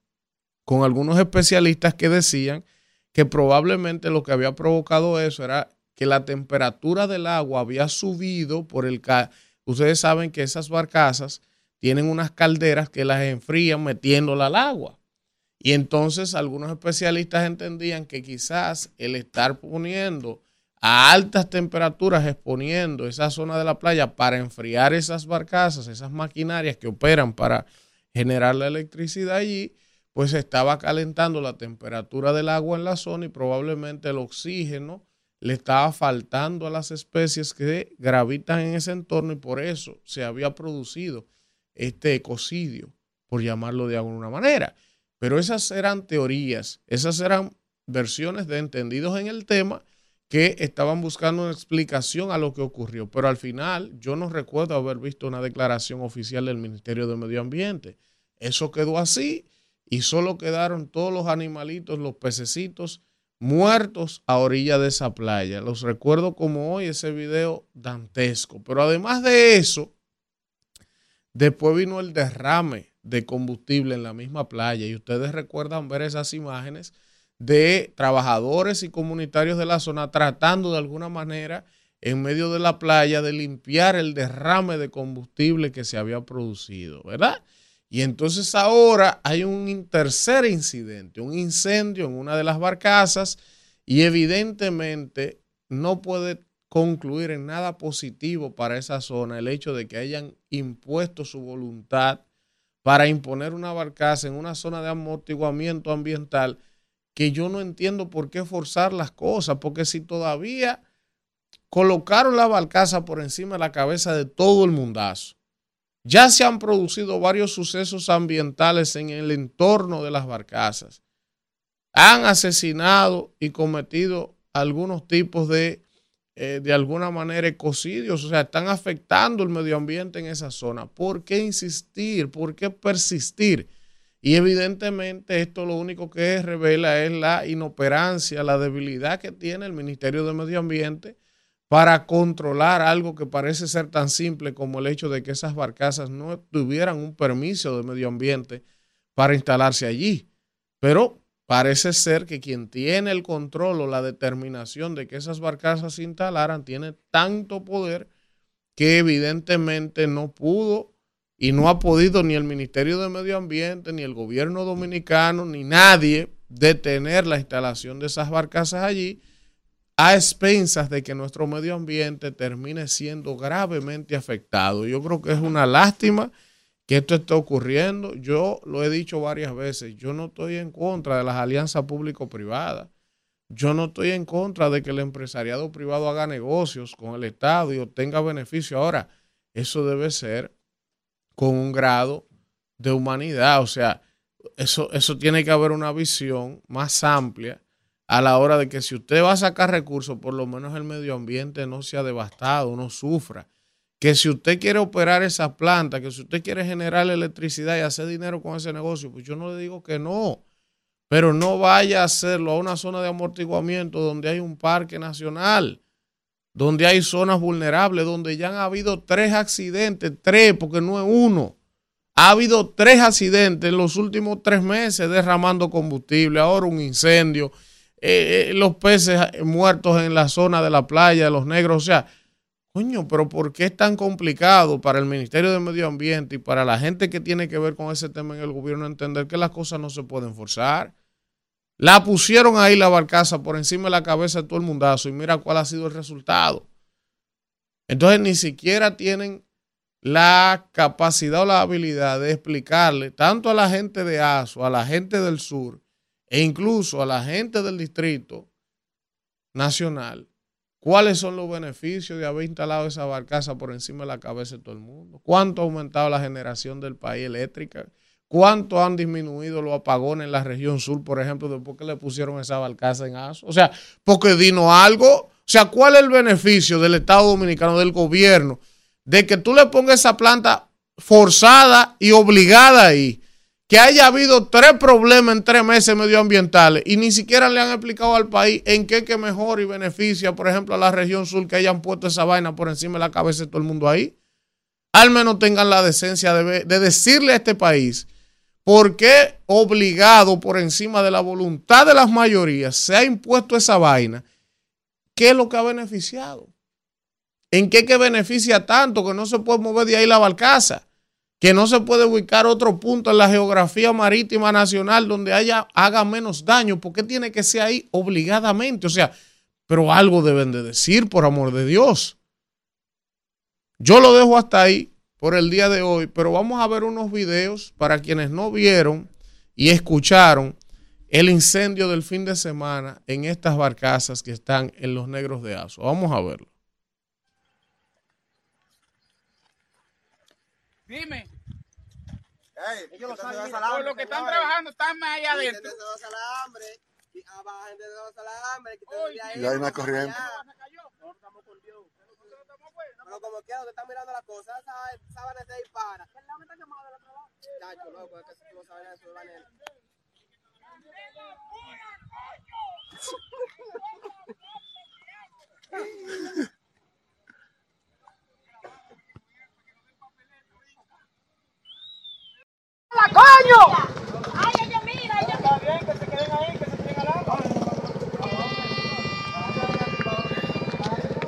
con algunos especialistas que decían que probablemente lo que había provocado eso era que la temperatura del agua había subido por el, Ustedes saben que esas barcazas tienen unas calderas que las enfrían metiéndola al agua. Y entonces algunos especialistas entendían que quizás el estar poniendo a altas temperaturas, exponiendo esa zona de la playa para enfriar esas barcazas, esas maquinarias que operan para generar la electricidad allí, pues estaba calentando la temperatura del agua en la zona y probablemente el oxígeno le estaba faltando a las especies que gravitan en ese entorno y por eso se había producido este ecocidio, por llamarlo de alguna manera. Pero esas eran teorías, esas eran versiones de entendidos en el tema que estaban buscando una explicación a lo que ocurrió. Pero al final yo no recuerdo haber visto una declaración oficial del Ministerio de Medio Ambiente. Eso quedó así y solo quedaron todos los animalitos, los pececitos muertos a orilla de esa playa. Los recuerdo como hoy ese video dantesco. Pero además de eso, después vino el derrame de combustible en la misma playa y ustedes recuerdan ver esas imágenes de trabajadores y comunitarios de la zona tratando de alguna manera en medio de la playa de limpiar el derrame de combustible que se había producido, ¿verdad? Y entonces ahora hay un tercer incidente, un incendio en una de las barcazas y evidentemente no puede concluir en nada positivo para esa zona el hecho de que hayan impuesto su voluntad para imponer una barcaza en una zona de amortiguamiento ambiental que yo no entiendo por qué forzar las cosas, porque si todavía colocaron la barcaza por encima de la cabeza de todo el mundazo, ya se han producido varios sucesos ambientales en el entorno de las barcazas. Han asesinado y cometido algunos tipos de eh, de alguna manera ecocidios, o sea, están afectando el medio ambiente en esa zona. ¿Por qué insistir? ¿Por qué persistir? Y evidentemente esto lo único que revela es la inoperancia, la debilidad que tiene el Ministerio de Medio Ambiente para controlar algo que parece ser tan simple como el hecho de que esas barcazas no tuvieran un permiso de medio ambiente para instalarse allí. Pero parece ser que quien tiene el control o la determinación de que esas barcazas se instalaran tiene tanto poder que evidentemente no pudo y no ha podido ni el Ministerio de Medio Ambiente, ni el gobierno dominicano, ni nadie detener la instalación de esas barcazas allí a expensas de que nuestro medio ambiente termine siendo gravemente afectado. Yo creo que es una lástima que esto esté ocurriendo. Yo lo he dicho varias veces, yo no estoy en contra de las alianzas público-privadas. Yo no estoy en contra de que el empresariado privado haga negocios con el Estado y obtenga beneficio. Ahora, eso debe ser con un grado de humanidad. O sea, eso, eso tiene que haber una visión más amplia a la hora de que si usted va a sacar recursos, por lo menos el medio ambiente no sea devastado, no sufra. Que si usted quiere operar esa planta, que si usted quiere generar electricidad y hacer dinero con ese negocio, pues yo no le digo que no. Pero no vaya a hacerlo a una zona de amortiguamiento donde hay un parque nacional, donde hay zonas vulnerables, donde ya han habido tres accidentes, tres, porque no es uno. Ha habido tres accidentes en los últimos tres meses derramando combustible, ahora un incendio eh, eh, los peces muertos en la zona de la playa, los negros, o sea, coño, pero ¿por qué es tan complicado para el Ministerio de Medio Ambiente y para la gente que tiene que ver con ese tema en el gobierno entender que las cosas no se pueden forzar? La pusieron ahí la barcaza por encima de la cabeza de todo el mundazo y mira cuál ha sido el resultado. Entonces ni siquiera tienen la capacidad o la habilidad de explicarle tanto a la gente de ASO, a la gente del sur, e incluso a la gente del distrito nacional cuáles son los beneficios de haber instalado esa barcaza por encima de la cabeza de todo el mundo, cuánto ha aumentado la generación del país eléctrica, cuánto han disminuido los apagones en la región sur, por ejemplo, después que le pusieron esa barcaza en ASO. O sea, porque dino algo, o sea, ¿cuál es el beneficio del Estado Dominicano, del gobierno, de que tú le pongas esa planta forzada y obligada ahí? Que haya habido tres problemas en tres meses medioambientales y ni siquiera le han explicado al país en qué que mejor y beneficia, por ejemplo, a la región sur que hayan puesto esa vaina por encima de la cabeza de todo el mundo ahí. Al menos tengan la decencia de, de decirle a este país por qué obligado por encima de la voluntad de las mayorías se ha impuesto esa vaina. ¿Qué es lo que ha beneficiado? ¿En qué que beneficia tanto que no se puede mover de ahí la barcaza? Que no se puede ubicar otro punto en la geografía marítima nacional donde haya, haga menos daño. ¿Por qué tiene que ser ahí obligadamente? O sea, pero algo deben de decir, por amor de Dios. Yo lo dejo hasta ahí por el día de hoy, pero vamos a ver unos videos para quienes no vieron y escucharon el incendio del fin de semana en estas barcazas que están en los negros de Azo. Vamos a verlo. Dime. Ellos lo saben. Por lo que están trabajando, están más allá adentro. Y hay una corriente. Pero como quiera, usted está mirando las cosas, sábana se dispara. El lado está quemado del otro lado. Chacho, loco, es que si tú sabes eso, Vanel. ¡La coño! Ay, ellos mira, ellos Está bien, que se queden ahí, que se queden al agua.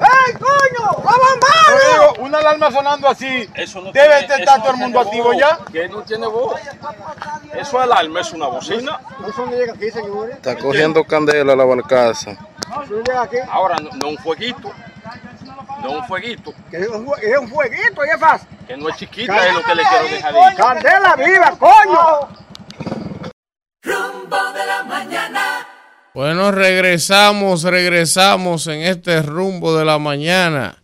¡Ey, coño! ¡Va bombardo! Una alarma sonando así. Eso no Debe tiene- estar eso todo el mundo activo voz. ya. Que no tiene voz. Eso alarma es una bocina. No son llega aquí, señores. Está cogiendo candela la barcaza. Ahora, no, no un fueguito. No un fueguito. Que es un, es un fueguito, y es fácil. Que no es chiquita, es lo que le quiero dejar dicho. ¡Candela viva, coño! Rumbo de la mañana. Bueno, regresamos, regresamos en este rumbo de la mañana.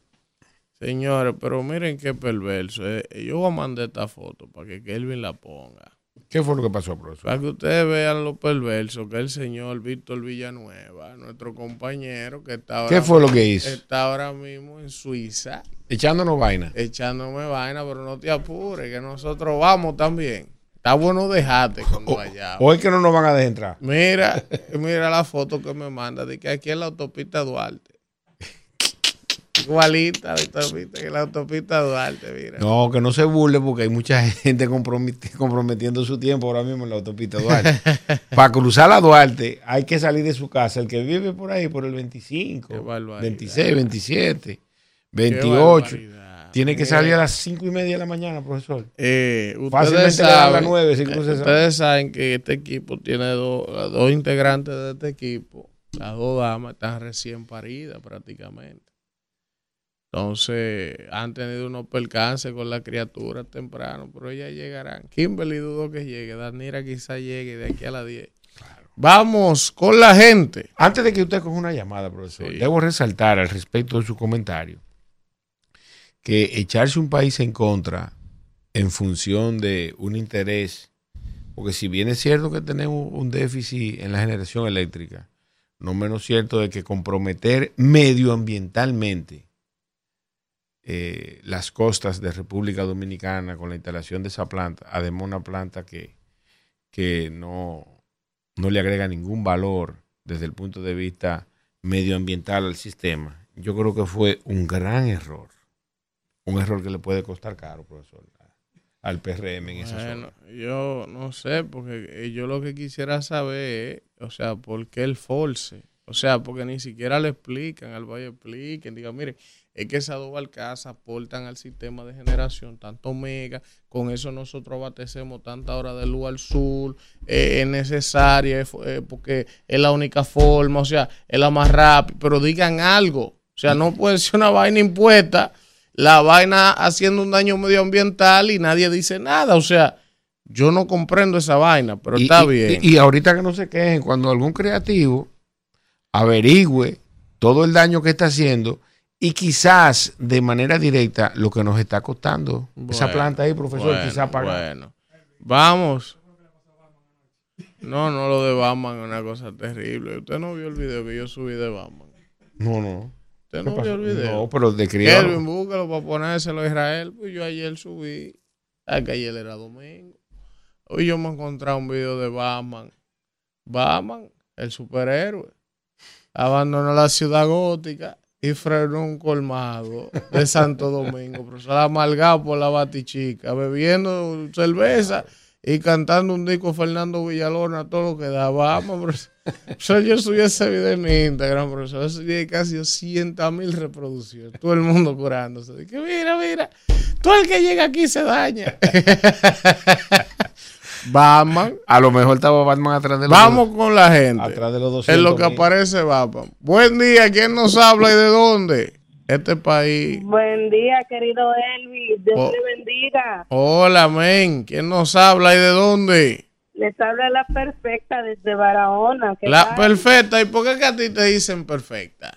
Señores, pero miren qué perverso. eh. Yo voy a mandar esta foto para que Kelvin la ponga. ¿Qué fue lo que pasó, profesor? Para que ustedes vean lo perverso que el señor Víctor Villanueva, nuestro compañero, que está ahora, ¿Qué fue lo que hizo? está ahora mismo en Suiza, Echándonos vaina. echándome vaina, pero no te apures, que nosotros vamos también. Está bueno dejarte cuando vayamos. Hoy que no nos van a dejar entrar. Mira, mira la foto que me manda de que aquí en la autopista Duarte. Igualita la autopista que la autopista Duarte, mira. No, que no se burle porque hay mucha gente comprometi- comprometiendo su tiempo ahora mismo en la autopista Duarte. Para cruzar la Duarte hay que salir de su casa. El que vive por ahí, por el 25, Qué barbaridad. 26, 27, Qué 28, barbaridad. tiene que salir a las 5 y media de la mañana, profesor. eh, Fácilmente dan las saben, nueve, si eh, cruza esa- ustedes saben que este equipo tiene dos, dos integrantes de este equipo. Las dos damas están recién paridas prácticamente. Entonces, han tenido unos percances con la criatura temprano, pero ellas llegarán. Kimberly dudo que llegue, Danira quizá llegue de aquí a las 10. Vamos con la gente. Antes de que usted coja una llamada, profesor, Sí. debo resaltar al respecto de su comentario que echarse un país en contra en función de un interés, porque si bien es cierto que tenemos un déficit en la generación eléctrica, no menos cierto de que comprometer medioambientalmente eh, las costas de República Dominicana con la instalación de esa planta, además una planta que, que no, no le agrega ningún valor desde el punto de vista medioambiental al sistema, yo creo que fue un gran error. Un error que le puede costar caro, profesor, al PRM en esa Bueno, zona. yo no sé, porque eh, yo lo que quisiera saber es, o sea, ¿por qué el force? O sea, porque ni siquiera le explican, al Valle expliquen, digan, mire, es que esas dos barcazas aportan al sistema de generación tanto mega, con eso nosotros abastecemos tanta hora de luz al sur, eh, es necesaria, eh, porque es la única forma, o sea, es la más rápida, pero digan algo, o sea, no puede ser una vaina impuesta, la vaina haciendo un daño medioambiental y nadie dice nada, o sea, yo no comprendo esa vaina, pero Y- está y- bien. Y, y ahorita que no se quejen, cuando algún creativo averigüe todo el daño que está haciendo y quizás de manera directa lo que nos está costando esa planta ahí, profesor, bueno, quizás pagar. Bueno, vamos. No, no, lo de Batman es una cosa terrible. Usted no vio el video que yo subí de Batman. No, no. Usted ¿Qué no vio el video. No, pero de Kelvin, criado. búscalo para ponérselo a Israel. Pues yo ayer subí. Que ayer era domingo. Hoy yo me he encontrado un video de Batman. Batman, el superhéroe, abandonó la ciudad gótica y frenó un colmado de Santo Domingo. Profesor amargado por la batichica, bebiendo cerveza y cantando un disco Fernando Villalona, todo lo que da. Vamos, profesor. Yo subí ese video en Instagram, profesor. Eso tiene casi 200 mil reproducciones. Todo el mundo curándose. Dije, mira, mira, todo el que llega aquí se daña. Batman. A lo mejor estaba Batman atrás de los Vamos con la gente. atrás de los 200 En lo que mil. aparece Batman. Buen día, ¿quién nos habla y de dónde? Este país. Buen día, querido Elvis. Dios Oh. le bendiga. Hola, men. ¿Quién nos habla y de dónde? Les habla la perfecta desde Barahona. ¿Qué La tal? perfecta. ¿Y por qué que a ti te dicen perfecta?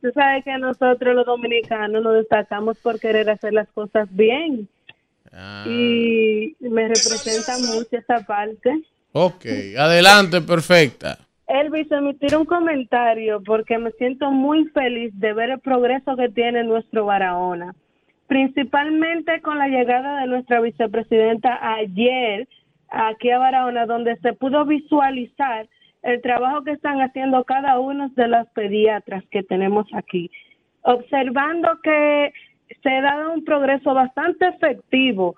Tú sabes que nosotros los dominicanos nos destacamos por querer hacer las cosas bien. Ah, Y me representa mucho esa parte. ok, adelante, perfecta. Elvis, emitir un comentario porque me siento muy feliz de ver el progreso que tiene nuestro Barahona. Principalmente con la llegada de nuestra vicepresidenta ayer aquí a Barahona, donde se pudo visualizar el trabajo que están haciendo cada uno de los pediatras que tenemos aquí. Observando que se ha dado un progreso bastante efectivo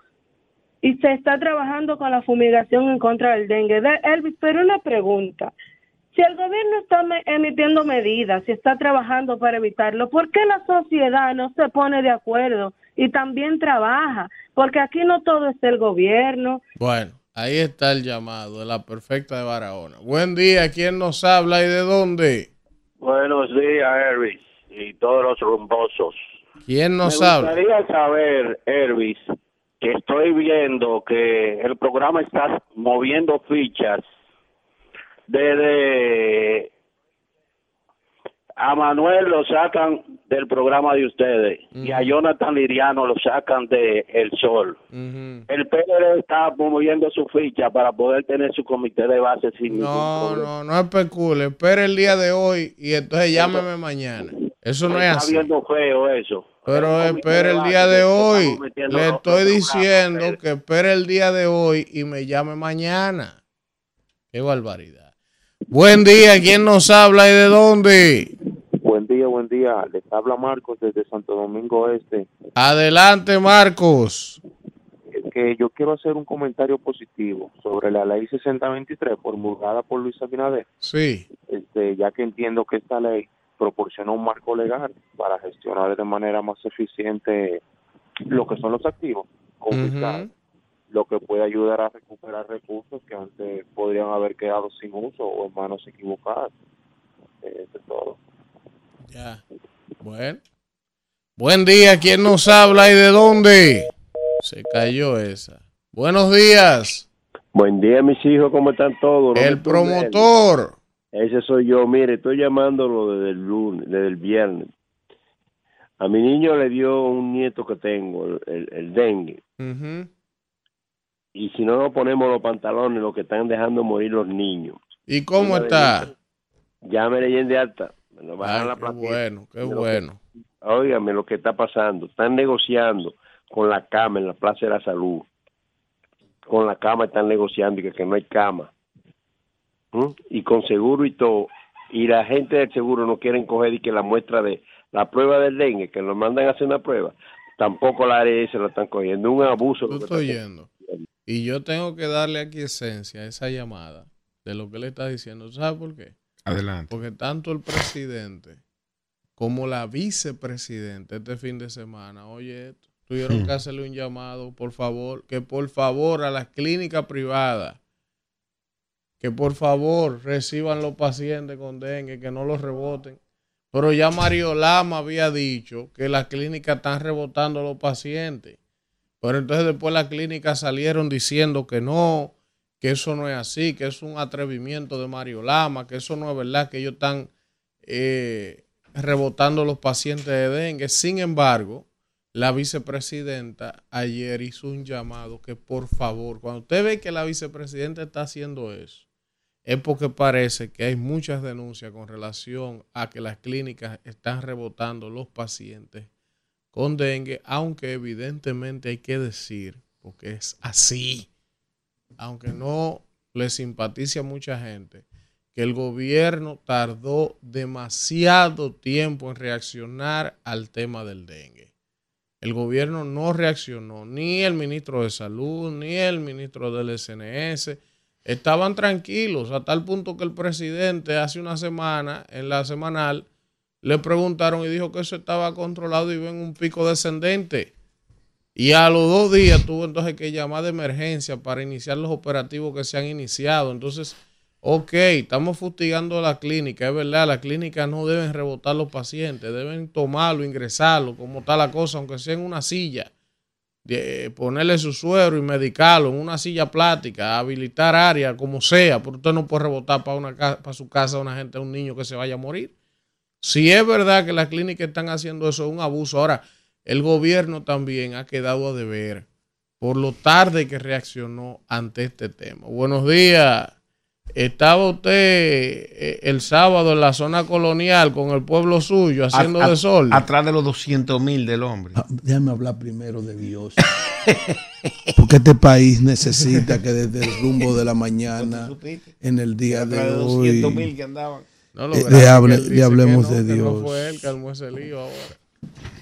y se está trabajando con la fumigación en contra del dengue. De- Elvis, pero una pregunta. Si el gobierno está emitiendo medidas, si está trabajando para evitarlo, ¿por qué la sociedad no se pone de acuerdo y también trabaja? Porque aquí no todo es el gobierno. Bueno, ahí está el llamado de la perfecta de Barahona. Buen día, ¿quién nos habla y de dónde? Buenos días, Elvis, y todos los rumbosos. ¿Quién nos Me habla? gustaría saber, Elvis, que estoy viendo que el programa está moviendo fichas desde a Manuel lo sacan del programa de ustedes y a Jonathan Liriano lo sacan de El Sol. El PLD está moviendo su ficha para poder tener su comité de base sin ningún No, problema. no, no especule. Espere el día de hoy y entonces llámeme mañana. Eso no es está así. viendo feo eso. Pero espere el día de hoy. Le estoy diciendo que espere el día de hoy y me llame mañana. Qué barbaridad. Buen día, ¿quién nos habla y de dónde? Buen día, buen día. Les habla Marcos desde Santo Domingo Este. Adelante, Marcos. Es que yo quiero hacer un comentario positivo sobre la ley 6023 promulgada por Luis Abinader. Sí. Este, ya que entiendo que esta ley proporciona un marco legal para gestionar de manera más eficiente lo que son los activos confiscados, lo que puede ayudar a recuperar recursos que antes podrían haber quedado sin uso o en manos equivocadas. Eso es todo. Ya. Bueno. Buen día, ¿quién nos habla y de dónde? Se cayó esa. Buenos días. Buen día, mis hijos, ¿cómo están todos? El promotor. Ese soy yo. Mire, estoy llamándolo desde el lunes, desde el viernes. A mi niño le dio un nieto que tengo, el, el- el dengue. Y si no nos ponemos los pantalones, lo que están dejando morir los niños. ¿Y cómo Una está? Ya me de alta. Me lo Ay, la qué bueno, qué bueno. Óigame lo que está pasando. Están negociando con la cama en la Plaza de la Salud. Con la cama están negociando y que, que no hay cama. ¿Mm? Y con seguro y todo. Y la gente del seguro no quieren coger y que la muestra de la prueba del dengue, que nos mandan a hacer una prueba, tampoco la ARS lo están cogiendo. Un abuso. lo estoy yendo. Y yo tengo que darle aquí esencia a esa llamada de lo que le está diciendo. ¿Sabes por qué? Adelante. Porque tanto el presidente como la vicepresidenta este fin de semana, oye, esto, tuvieron Hmm. que hacerle un llamado, por favor, que por favor a las clínicas privadas, que por favor reciban los pacientes con dengue, que no los reboten. Pero ya Mario Lama había dicho que las clínicas están rebotando a los pacientes. Pero entonces después las clínicas salieron diciendo que no, que eso no es así, que es un atrevimiento de Mario Lama, que eso no es verdad, que ellos están eh, rebotando los pacientes de dengue. Sin embargo, la vicepresidenta ayer hizo un llamado que por favor, cuando usted ve que la vicepresidenta está haciendo eso, es porque parece que hay muchas denuncias con relación a que las clínicas están rebotando los pacientes con dengue, aunque evidentemente hay que decir, porque es así, aunque no le simpatice a mucha gente, que el gobierno tardó demasiado tiempo en reaccionar al tema del dengue. El gobierno no reaccionó, ni el ministro de Salud, ni el ministro del SNS. Estaban tranquilos a tal punto que el presidente hace una semana, en la semanal, le preguntaron y dijo que eso estaba controlado y iba en un pico descendente. Y a los dos días tuvo entonces que llamar de emergencia para iniciar los operativos que se han iniciado. Entonces, ok, estamos fustigando la clínica, es verdad, las clínicas no deben rebotar los pacientes, deben tomarlo, ingresarlo, como está la cosa, aunque sea en una silla, de- ponerle su suero y medicarlo en una silla plástica, habilitar área, como sea, pero usted no puede rebotar para, una, para su casa a una gente, a un niño que se vaya a morir. Si es verdad que las clínicas están haciendo eso, es un abuso. Ahora, el gobierno también ha quedado a deber por lo tarde que reaccionó ante este tema. Buenos días. Estaba usted eh, el sábado en la zona colonial con el pueblo suyo haciendo A- a- desorden. Atrás de los 200 mil del hombre. Déjame hablar primero de Dios. Porque este país necesita que desde el rumbo de la mañana, en el día de Atrás de hoy, 200 mil que andaban. No, lo eh, le, es hable- le hablemos que no, de que Dios. No fue él que armó ese lío ahora.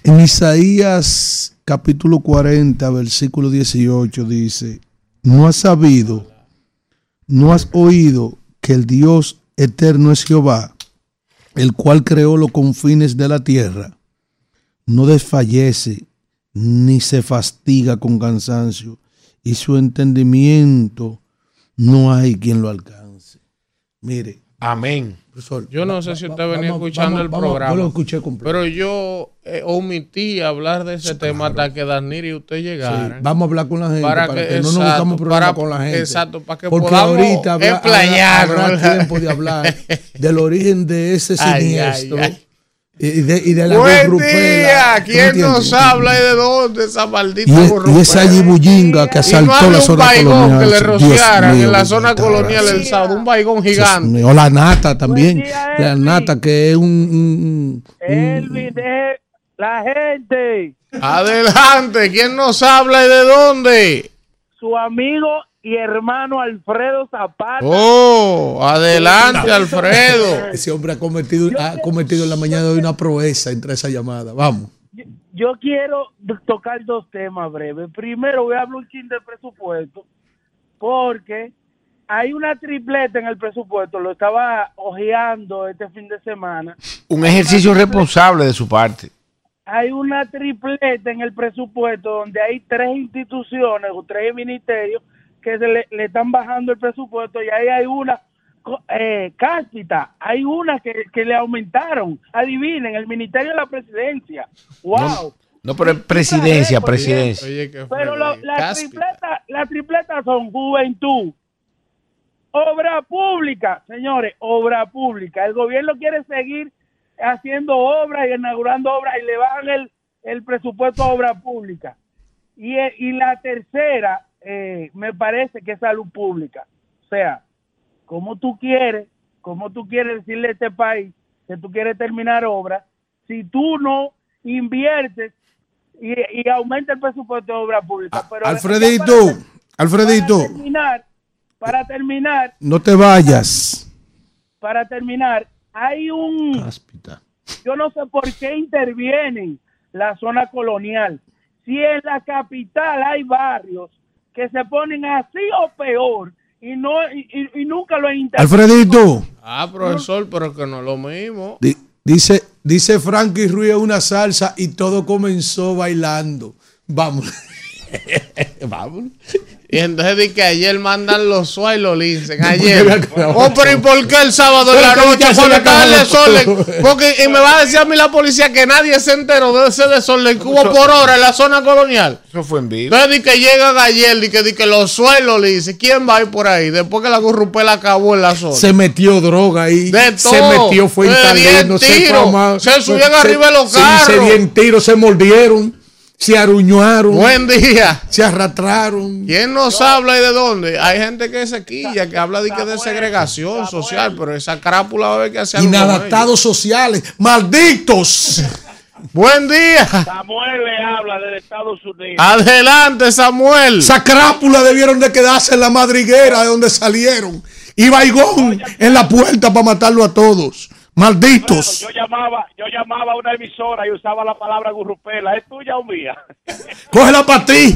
En Isaías capítulo 40, versículo 18 dice, no has sabido, no has oído que el Dios eterno es Jehová, el cual creó los confines de la tierra, no desfallece ni se fastiga con cansancio, y su entendimiento no hay quien lo alcance. Mire. Amén. Profesor, Yo no va- sé si va- usted venía vamos- escuchando vamos- el vamos- programa. Yo lo escuché completo. Pero yo eh, omití hablar de ese tema hasta que Danir y usted llegaran. Sí, vamos a hablar con la gente para, que, no nos buscamos problemas para- con la gente. Exacto, para que Porque podamos ahorita habrá, habrá ¿verdad? tiempo de hablar del origen de ese Ay, siniestro ay, ay. Y de, y de la Buen día. ¿Tú me ¿Quién nos habla y de dónde? Esa maldita Y, y esa yibullinga que Y no asaltó había la un zona baigón colonial. que le rociaran mío, en la zona colonial gracia. el sábado. Un baigón gigante. mío, la nata también. La nata que es un... un- un- Elvis, de la gente, Adelante. ¿Quién nos habla y de dónde? su amigo y hermano Alfredo Zapata. Oh, adelante, Alfredo. ese hombre ha cometido, ha cometido en la mañana de hoy una proeza entre esa llamada. Vamos. Yo quiero tocar dos temas breves. Primero voy a hablar un chin de presupuesto, porque hay una tripleta en el presupuesto, lo estaba ojeando este fin de semana. Un ejercicio responsable de su parte. Hay una tripleta en el presupuesto donde hay tres instituciones o tres ministerios que se le, le están bajando el presupuesto y ahí hay una eh, cáspita, hay una que, que le aumentaron. Adivinen, el Ministerio de la Presidencia. ¡Wow! No, pero es presidencia, presidencia. Pero lo- la, tripleta, la tripleta son juventud, obra pública, señores, obra pública. El gobierno quiere seguir haciendo obras y inaugurando obras y le bajan el, el presupuesto a obra pública. Y, eh, y la tercera, eh, me parece que es salud pública. O sea, como tú quieres, como tú quieres decirle a este país que tú quieres terminar obras, si tú no inviertes y, y aumenta el presupuesto de obra pública. Pero Alfredito, Alfredito, para terminar, para terminar, no te vayas. para terminar, hay un, yo no sé por qué intervienen la zona colonial. Si en la capital hay barrios que se ponen así o peor y no y, y- nunca lo han intervenido. Alfredito, Ah, profesor, pero que no es lo mismo. di- dice, dice Frankie Ruiz una salsa y todo comenzó bailando. Vamos. Vamos. Y entonces di que ayer mandan los suá y los linsen. Ayer. Oh, pero ¿y por qué el sábado en la noche ya se por le estar el todo. Porque, y me va a decir a mí la policía que nadie se enteró de ese desorden que hubo por hora en la zona colonial. Eso fue en vivo. Entonces di que llegan ayer, di que, di que los suelos le dice, ¿quién va a ir por ahí? Después que la gurrupela acabó en la zona. Se metió droga ahí. De Se todo. metió, fue en Se talento, dieron se se subían arriba de los carros. se dieron tiros, se mordieron, se aruñaron. Buen día. Se arrastraron. ¿Quién nos habla y de dónde? Hay gente que se quilla, que habla de, que de segregación social, pero esa crápula va a haber que hacer algo con Inadaptados sociales. ¡Malditos! Buen día. Samuel le habla desde Estados Unidos. Adelante, Samuel. Esa crápula debieron de quedarse en la madriguera de donde salieron. Y Baigón en la puerta para matarlo a todos. Malditos. Yo llamaba, yo llamaba a una emisora y usaba la palabra gurrupela. ¿Es tuya o mía? Cógela para ti.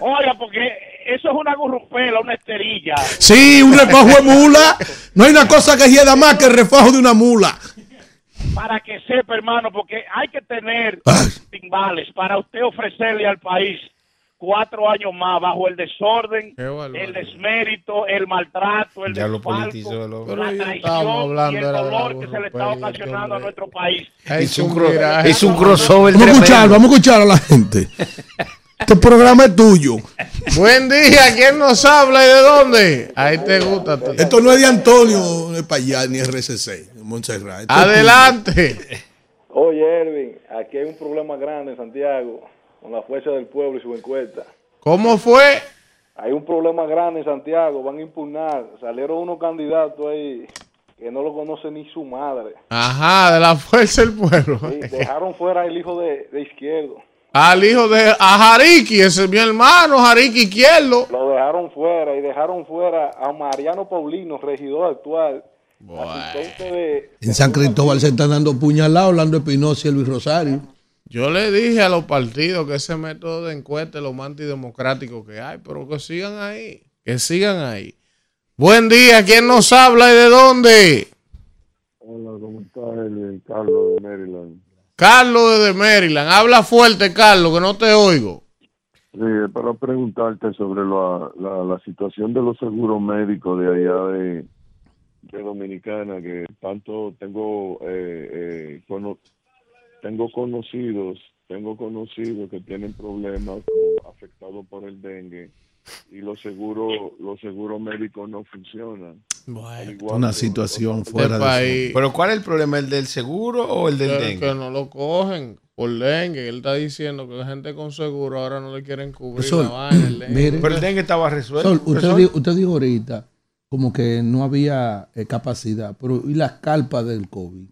Oiga, porque eso es una gurrupela, una esterilla. Sí, un refajo de mula. No hay una cosa que hieda más que el refajo de una mula. Para que sepa, hermano, porque hay que tener timbales para usted ofrecerle al país cuatro años más bajo el desorden, el desmérito, el maltrato, el Ya desfalco, la traición hablando y el dolor que se le está ocasionando a nuestro país. Hizo un, hizo un crossover Vamos a escuchar, vamos a escuchar a la gente. Este programa es tuyo. Buen día. ¿Quién nos habla y de dónde? Ahí te gusta. Esto no es de Antonio de Payá ni RCC, de Montserrat. Esto es Adelante. Oye, Erwin, aquí hay un problema grande en Santiago con la fuerza del pueblo y su encuesta. ¿Cómo fue? Hay un problema grande en Santiago, van a impugnar. Salieron unos candidatos ahí que no lo conoce ni su madre. Ajá, de la fuerza del pueblo. Dejaron fuera el hijo de, de izquierdo. Al hijo de a Jariki, ese es mi hermano, Jariki Izquierdo. Lo dejaron fuera y dejaron fuera a Mariano Paulino, regidor actual. asistente de, En San Cristóbal se están dando puñalados, Orlando Espinosa y Luis Rosario. Yo le dije a los partidos que ese método de encuesta es lo más antidemocrático que hay, pero que sigan ahí, que sigan ahí. Buen día, ¿quién nos habla y de dónde? Hola, ¿cómo está el Carlos de Maryland? Carlos desde Maryland. Habla fuerte, Carlos, que no te oigo. Sí, para preguntarte sobre la, la, la situación de los seguros médicos de allá de, de Dominicana, que tanto tengo eh, eh, tengo conocidos, tengo conocidos que tienen problemas afectados por el dengue y los seguros los seguros médicos no funcionan. Una situación fuera de país. Pero ¿cuál es el problema? ¿El del seguro o el del dengue? Que no lo cogen por dengue. Él está diciendo que la gente con seguro ahora no le quieren cubrir Sol, la vaina. el dengue. mire. Pero el dengue estaba resuelto. Sol, usted, dijo, usted dijo ahorita como que no había eh, capacidad, pero ¿y las carpas del COVID?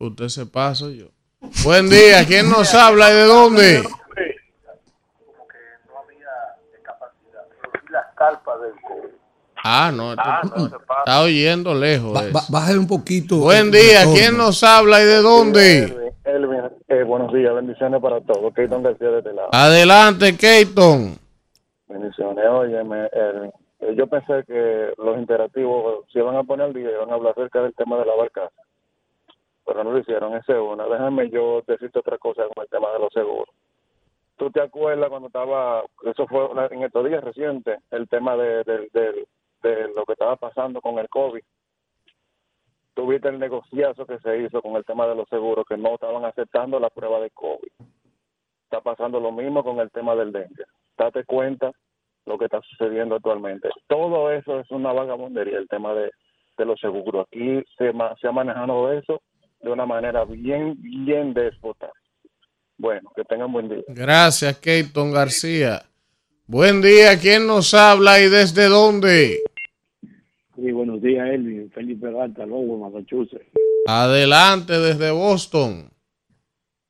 Usted se pasa yo. Buen día, ¿quién nos habla y de dónde? Ah, no, esto- está oyendo lejos. Ba- bájale un poquito. Buen el día. ¿quién nos habla y de dónde? Elvin, eh, buenos días, bendiciones para todos. Keaton García de este lado. Adelante, Keyton. Bendiciones. Oye, yo pensé que los interactivos se iban a poner al día y iban a hablar acerca del tema de la barcaza. Pero no lo hicieron, esa es una. Déjame yo decirte otra cosa con el tema de los seguros. ¿Tú te acuerdas cuando estaba, eso fue en estos días recientes, el tema de, de, de- lo que estaba pasando con el COVID? Tuviste el negociazo que se hizo con el tema de los seguros, que no estaban aceptando la prueba de COVID. Está pasando lo mismo con el tema del dengue. Date cuenta lo que está sucediendo actualmente. Todo eso es una vagabundería, el tema de, de los seguros. Aquí se, se ha manejado eso de una manera bien, bien déspota. Bueno, que tengan buen día. Gracias, Keyton García. Buen día, ¿quién nos habla y desde dónde? Sí, buenos días, Elvin. Felipe Garta, Lobo, Massachusetts. Adelante, desde Boston.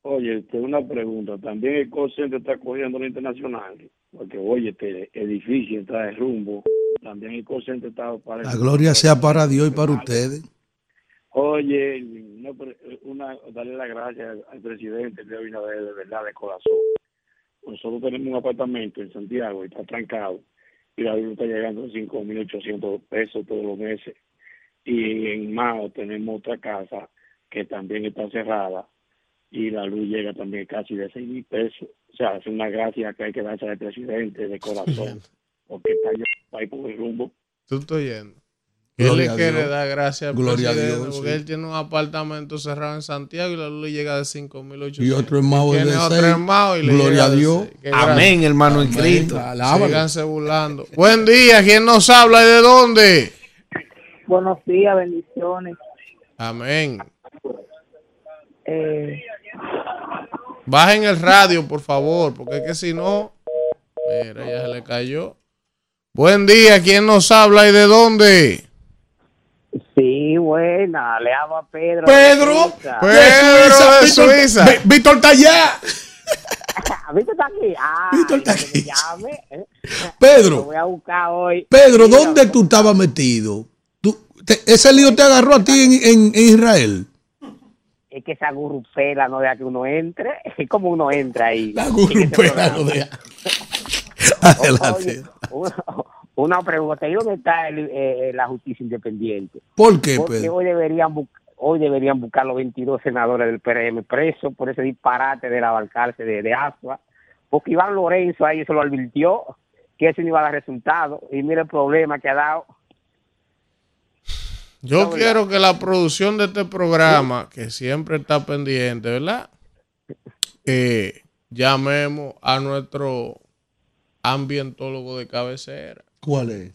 Oye, este, una pregunta. También el call center está cogiendo lo internacional. Porque, oye, este edificio está de rumbo. También el call center está para... La gloria sea para Dios y para ustedes. Oye, una, pre- una, darle las gracias al, presidente de Abinader, de verdad, de corazón. Nosotros tenemos un apartamento en Santiago y está trancado. Y la luz está llegando a 5.800 pesos todos los meses. Y en Mao tenemos otra casa que también está cerrada y la luz llega también casi de 6.000 pesos. O sea, es una gracia que hay que darse al presidente de corazón porque está ya ahí por el rumbo. Tú estoy yendo. Él Gloria le a quiere Dios. dar gracias al Gloria a Dios, porque sí. él tiene un apartamento cerrado en Santiago y la luz le llega de 5.800. Y otro en Mao Tiene de otro y le Gloria a de Dios. Amén, hermano en. Cristo. Síganse burlando. Buen día, ¿quién nos habla y de dónde? Buenos días, bendiciones. Amén. Eh, Bajen el radio, por favor, porque es que si no, mira, ya se le cayó. Buen día, ¿quién nos habla y de dónde? Sí, buena, le hablo a Pedro. Pedro, Pedro de Víctor- Suiza. Ví- Víctor está allá. ¿Viste está aquí? Ah, Víctor está llame, ¿eh? Pedro. Voy a buscar hoy. Pedro, Mira, ¿dónde tú estabas metido? Tú- te- ese lío te agarró a ti en, en- en Israel. Es que esa gurrupela no deja que uno entre. Es como uno entra ahí. La ese gurrupela no deja. Adelante. Oye, una, una pregunta. ¿Y dónde está el, eh, la justicia independiente? ¿Por qué, Porque Pedro? hoy deberían, hoy deberían buscar los 22 senadores del PRM presos por ese disparate de la balcarce de, de Asua. Porque Iván Lorenzo ahí se lo advirtió que eso no iba a dar resultado. Y mira el problema que ha dado. Yo quiero que la producción de este programa, que siempre está pendiente, ¿verdad? Eh, llamemos a nuestro ambientólogo de cabecera, ¿Cuál es?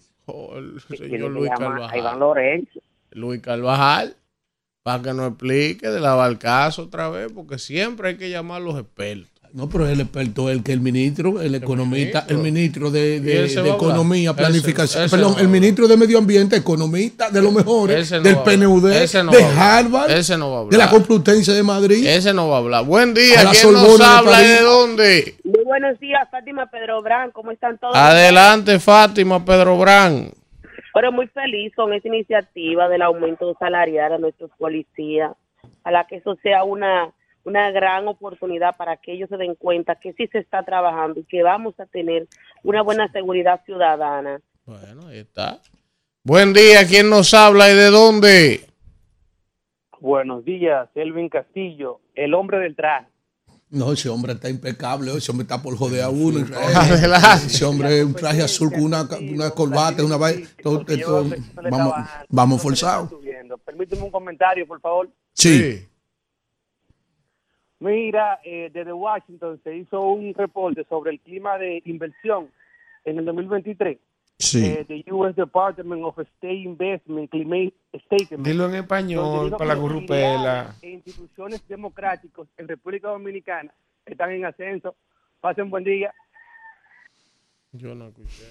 el señor Luis Carvajal. Iván Lorenzo. Luis Carvajal, para que nos explique de la Balcazo otra vez, porque siempre hay que llamar a los expertos. No, pero es el experto, el que el ministro, el economista, ministro. el ministro de, ¿Y de- de hablar? economía, planificación, ese perdón, no el ministro de medio ambiente, economista de los mejores, no del hablar. PNUD, Ese no de hablar. Harvard, Ese no va a de la hablar. Complutense de Madrid. Ese no va a hablar. Buen día, ¿quién nos de habla y París. de dónde? Buenos días, Fátima Pedro Brán. ¿Cómo están todos? Adelante, Fátima Pedro Brán. Pero muy feliz con esta iniciativa del aumento salarial a nuestros policías. Ojalá que eso sea una, una gran oportunidad para que ellos se den cuenta que sí se está trabajando y que vamos a tener una buena seguridad ciudadana. Bueno, ahí está. Buen día, ¿quién nos habla y de dónde? Buenos días, Elvin Castillo, el hombre del traje. No, ese hombre está impecable, ese hombre está por joder a uno. Ese hombre es un traje azul con una, una corbata, una vaina. todo- todo- vamos, vamos forzados. Permíteme un comentario, por favor. Sí. Mira, eh, desde Washington se hizo un reporte sobre el clima de inversión en el 2023 Sí. eh, the U.S. Department of State Investment Climate Statement. Dilo en español para la ideales e instituciones democráticos en República Dominicana están en ascenso. Pasen buen día. Yo no escuché.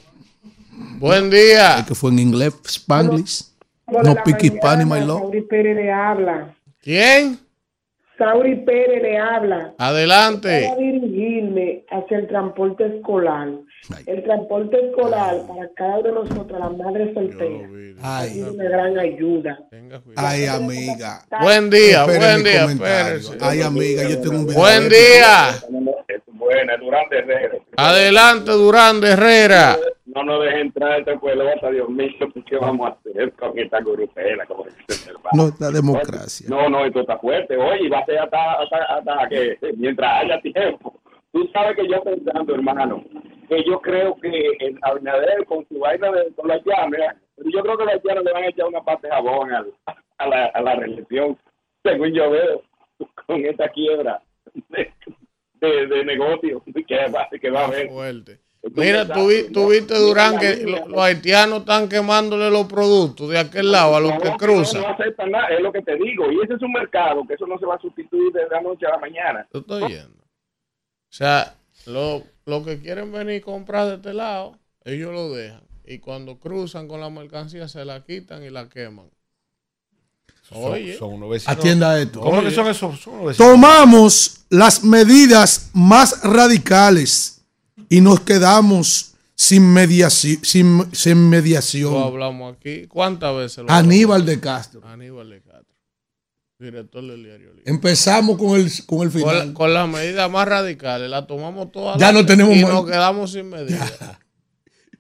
Buen día. Es que fue en inglés, Spanglish. No pique Spanish, my love. Sauri Pérez le habla. ¿Quién? Sauri Pérez le habla. Adelante. Para dirigirme hacia el transporte escolar. El transporte escolar para cada uno de nosotros, las madres solteras, Ay, sido una gran ayuda. ay, amiga. Buen día, Espere buen día. Ay, amiga, yo tengo un video. Buen día. Buena, Durán de Herrera. Adelante, Durán de Herrera. No nos deje entrar a esta pelota, Dios mío, ¿qué vamos a hacer con esta grupela? Como? No, la democracia. No, no, esto está fuerte. Oye, va a ser hasta, hasta, hasta que mientras haya tiempo. Tú sabes que yo pensando, hermano, que yo creo que el Abinader con su vaina de con las llaves, yo creo que las llaves le van a echar una parte de jabón a, la, a la reelección, según yo veo, con esta quiebra de, de, de negocio que va, que va a haber. Mira, tú, tú viste, Durán, que lo- los haitianos están quemándole los productos de aquel lado a los que cruzan. No, no aceptan nada, es lo que te digo. Y ese es un mercado que eso no se va a sustituir de la noche a la mañana. Yo estoy yendo. O sea, los lo que quieren venir a comprar de este lado, ellos lo dejan. Y cuando cruzan con la mercancía, se la quitan y la queman. Oye. Son unos vecinos. Atienda esto. ¿Cómo que son esos? Son unos. Tomamos las medidas más radicales y nos quedamos sin, mediaci- sin, sin Lo mediación. hablamos aquí. ¿Cuántas veces lo Aníbal hablamos? de Castro. Aníbal de Castro. Director del diario Libre. Empezamos con el, con el final. Con, con las medidas más radicales, las tomamos todas. Ya no tenemos Y más- nos quedamos sin medidas.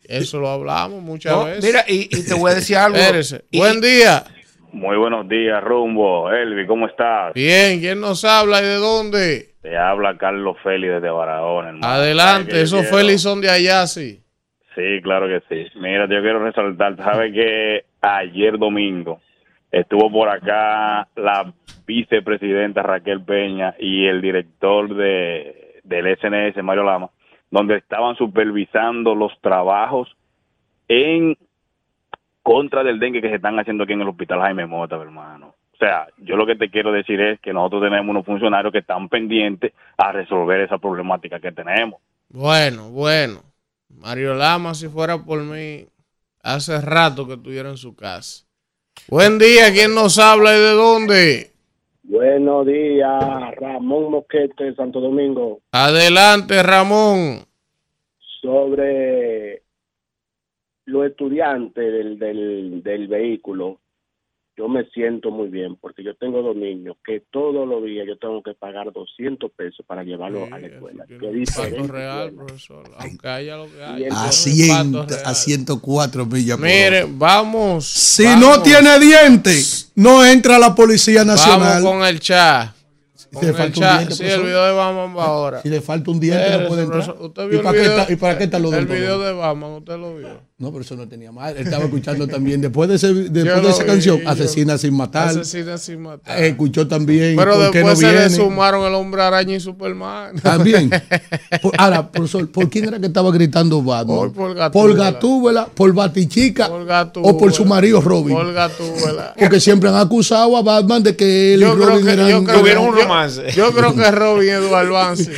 Eso lo hablamos muchas No, veces. mira, y- y te voy a decir algo. Espérese. Y- Buen día. Muy buenos días, Rumbo. Elvi, ¿cómo estás? Bien, ¿quién nos habla y de dónde? Te habla Carlos Félix desde Barahona, hermano. Adelante, ¿Sabes qué esos? Félix son de allá, sí. Sí, claro que sí. Mira, yo quiero resaltar, ¿sabes que ayer domingo estuvo por acá la vicepresidenta Raquel Peña y el director de del SNS, Mario Lama, donde estaban supervisando los trabajos en contra del dengue que se están haciendo aquí en el hospital Jaime Mota, hermano. O sea, yo lo que te quiero decir es que nosotros tenemos unos funcionarios que están pendientes a resolver esa problemática que tenemos. Bueno, bueno. Mario Lama, si fuera por mí, hace rato que estuviera en su casa. Buen día, ¿quién nos habla y de dónde? Buenos días, Ramón Moquete de Santo Domingo. Adelante, Ramón. Sobre los estudiantes del, del, del vehículo, yo me siento muy bien porque yo tengo dos niños que todos los días yo tengo que pagar 200 pesos para llevarlos a la escuela. Que real, profesor. Aunque haya lo que haya. A, eso es 100, pato real. a 104 millas Mire, vamos. Si vamos. no tiene dientes, no entra la Policía Nacional. Vamos con el chat. Con le el falta un diente, Sí, el profesor. video de Batman va ahora. Si le falta un diente, no puede entrar. profesor. ¿Usted ¿Y el para, qué video? está, ¿Y para qué está lo El del video de Batman, ¿usted lo vio? No, pero eso no tenía mal. Él estaba escuchando también, después de, ese, después de esa vi, canción, yo- Asesina sin matar. Asesina sin matar. Eh, Escuchó también. Pero ¿por qué después no se le sumaron el hombre araña y Superman. También. Por- ahora, profesor, ¿por quién era que estaba gritando Batman? Por- por ¿Por Gatúbela. Por Batichica Por Gatúbela. o por su marido Robin? Por Gatúbela. Porque siempre han acusado a Batman de que él Yo y creo Robin que, eran... yo creo, eran- yo- yo creo que Robin Eduardo Vance.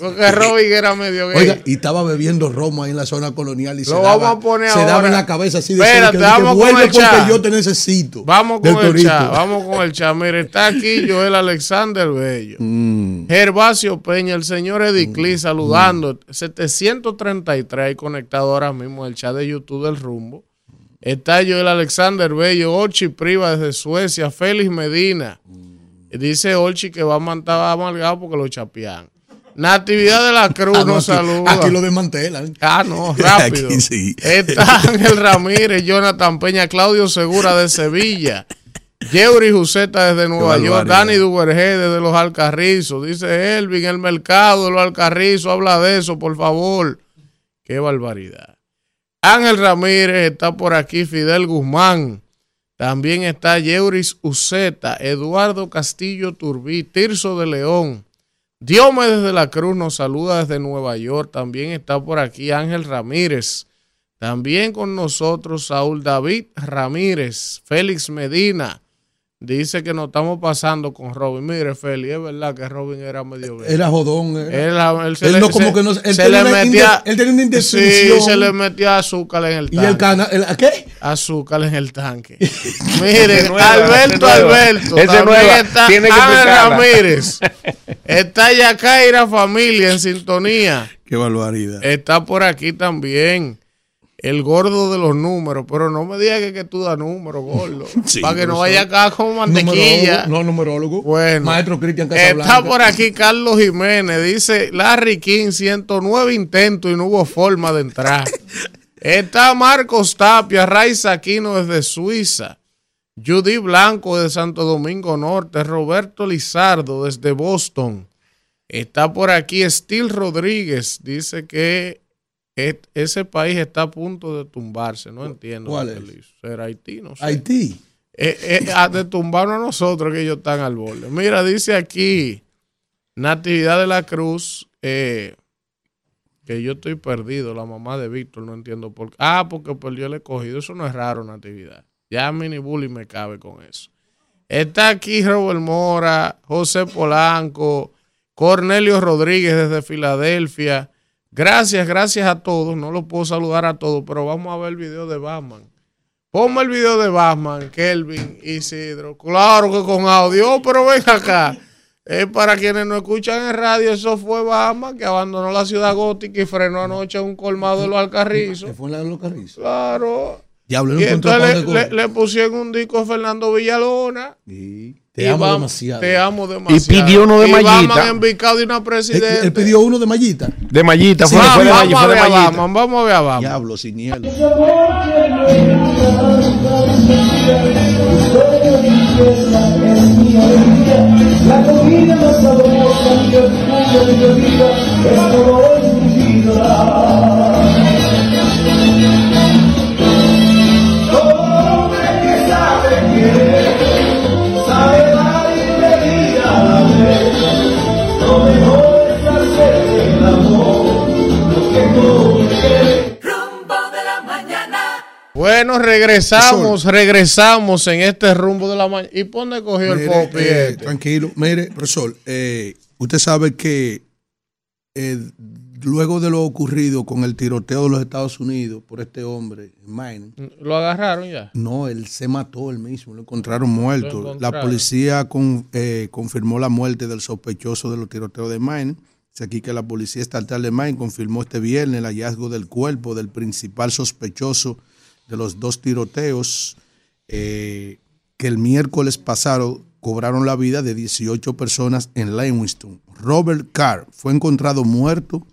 Porque Robin era medio gay. Oiga, y estaba bebiendo romo ahí en la zona colonial y se, Lo daba, vamos a poner se daba ahora. en la cabeza así de Espérate, que vamos con vuelve el porque chat. yo te necesito. Vamos con el chat, vamos con el chat. Mire, está aquí Joel Alexander Bello. Mm. Gervasio Peña, el señor Edicli saludando. 733 ahí conectado ahora mismo el chat de YouTube del Rumbo. Está Joel Alexander Bello, Orchi Priva desde Suecia, Félix Medina. Dice Orchi que va a mantar amargado porque lo chapean. Natividad de la Cruz Ah, no, nos aquí, saluda. aquí lo desmantelan. Ah, no, rápido. Aquí sí. Está Ángel Ramírez, Jonathan Peña, Claudio Segura de Sevilla, Yeuri Juseta desde Nueva York. Dani Duvergé desde Los Alcarrizos, dice Elvin, el mercado de Los Alcarrizos, habla de eso, por favor. Qué barbaridad. Ángel Ramírez está por aquí, Fidel Guzmán. También está Yeuris Uceta, Eduardo Castillo Turbí, Tirso de León. Diomedes de la Cruz nos saluda desde Nueva York. También está por aquí Ángel Ramírez También con nosotros Saúl David Ramírez, Félix Medina. Dice que nos estamos pasando con Robin. Mire, Félix, es verdad que Robin era medio. Era jodón. Era. Él, él se Él le- no como se- que no- él se le una metía, él tenía una indefensión. Sí, se le metía azúcar en el ¿Y tanque. el cana, el, ¿qué? Azúcar en el tanque. Mire, nueva, Alberto. Alberto. Ese está Tiene que. Ramírez. Está Yacaira Familia en sintonía. Qué barbaridad. Está por aquí también el gordo de los números, pero no me digas que, que tú das números, gordo. Sí, para que no vaya acá con mantequilla. Numerólogo, no numerólogo. Bueno, Maestro Cristian Casablanca. Está por aquí Carlos Jiménez. Dice Larry King, 109 intentos y no hubo forma de entrar. Está Marcos Tapia, Raiza Aquino desde Suiza. Judy Blanco de Santo Domingo Norte. Roberto Lizardo desde Boston. Está por aquí Steel Rodríguez. Dice que ese país está a punto de tumbarse. No entiendo. ¿Cuál es? hizo. ¿Será Haití? No sé. Haití. Eh, eh, a- de tumbarnos a nosotros que ellos están al borde. Mira, dice aquí Natividad de la Cruz eh, que yo estoy perdido, la mamá de Víctor, no entiendo por qué. Ah, porque perdió el escogido, eso no es raro, Natividad. Ya mini bully me cabe con eso. Está aquí Robert Mora, José Polanco, Cornelio Rodríguez desde Filadelfia. Gracias, gracias a todos. No los puedo saludar a todos, pero vamos a ver el video de Batman. Ponme el video de Batman, Kelvin, Isidro. Claro que con audio, pero ven acá. Es para quienes no escuchan en radio, eso fue Batman que abandonó la ciudad gótica y frenó anoche un colmado de los Alcarrizos. Fue en de los Carrizos. Claro. Diablo, Y entonces le, le- le pusieron un disco a Fernando Villalona. Te Y amo demasiado. Te amo demasiado. Y pidió uno de Y Mallita. De una Él, presidenta. él pidió uno de mallita. De mallita, fue, Vamos, fue de vamos mallita. a Fue de ver mallita. Vamos a ver a Batman. Diablo, sin hielo. La comida más sabrosa que escucho de mi vida es todo en mi vida. Bueno, regresamos, regresamos en este rumbo de la mañana. ¿Y por dónde cogió el popi? eh, este? tranquilo, mire, profesor, eh, usted sabe que eh, luego de lo ocurrido con el tiroteo de los Estados Unidos por este hombre, Mine, ¿Lo agarraron ya? no, él se mató él mismo, lo encontraron muerto. Lo La policía con- eh, confirmó la muerte del sospechoso de los tiroteos de Mine. Dice aquí que la policía estatal de Mine confirmó este viernes el hallazgo del cuerpo del principal sospechoso de los dos tiroteos eh, que el miércoles pasado cobraron la vida de 18 personas en Lewiston. Robert Carr fue encontrado muerto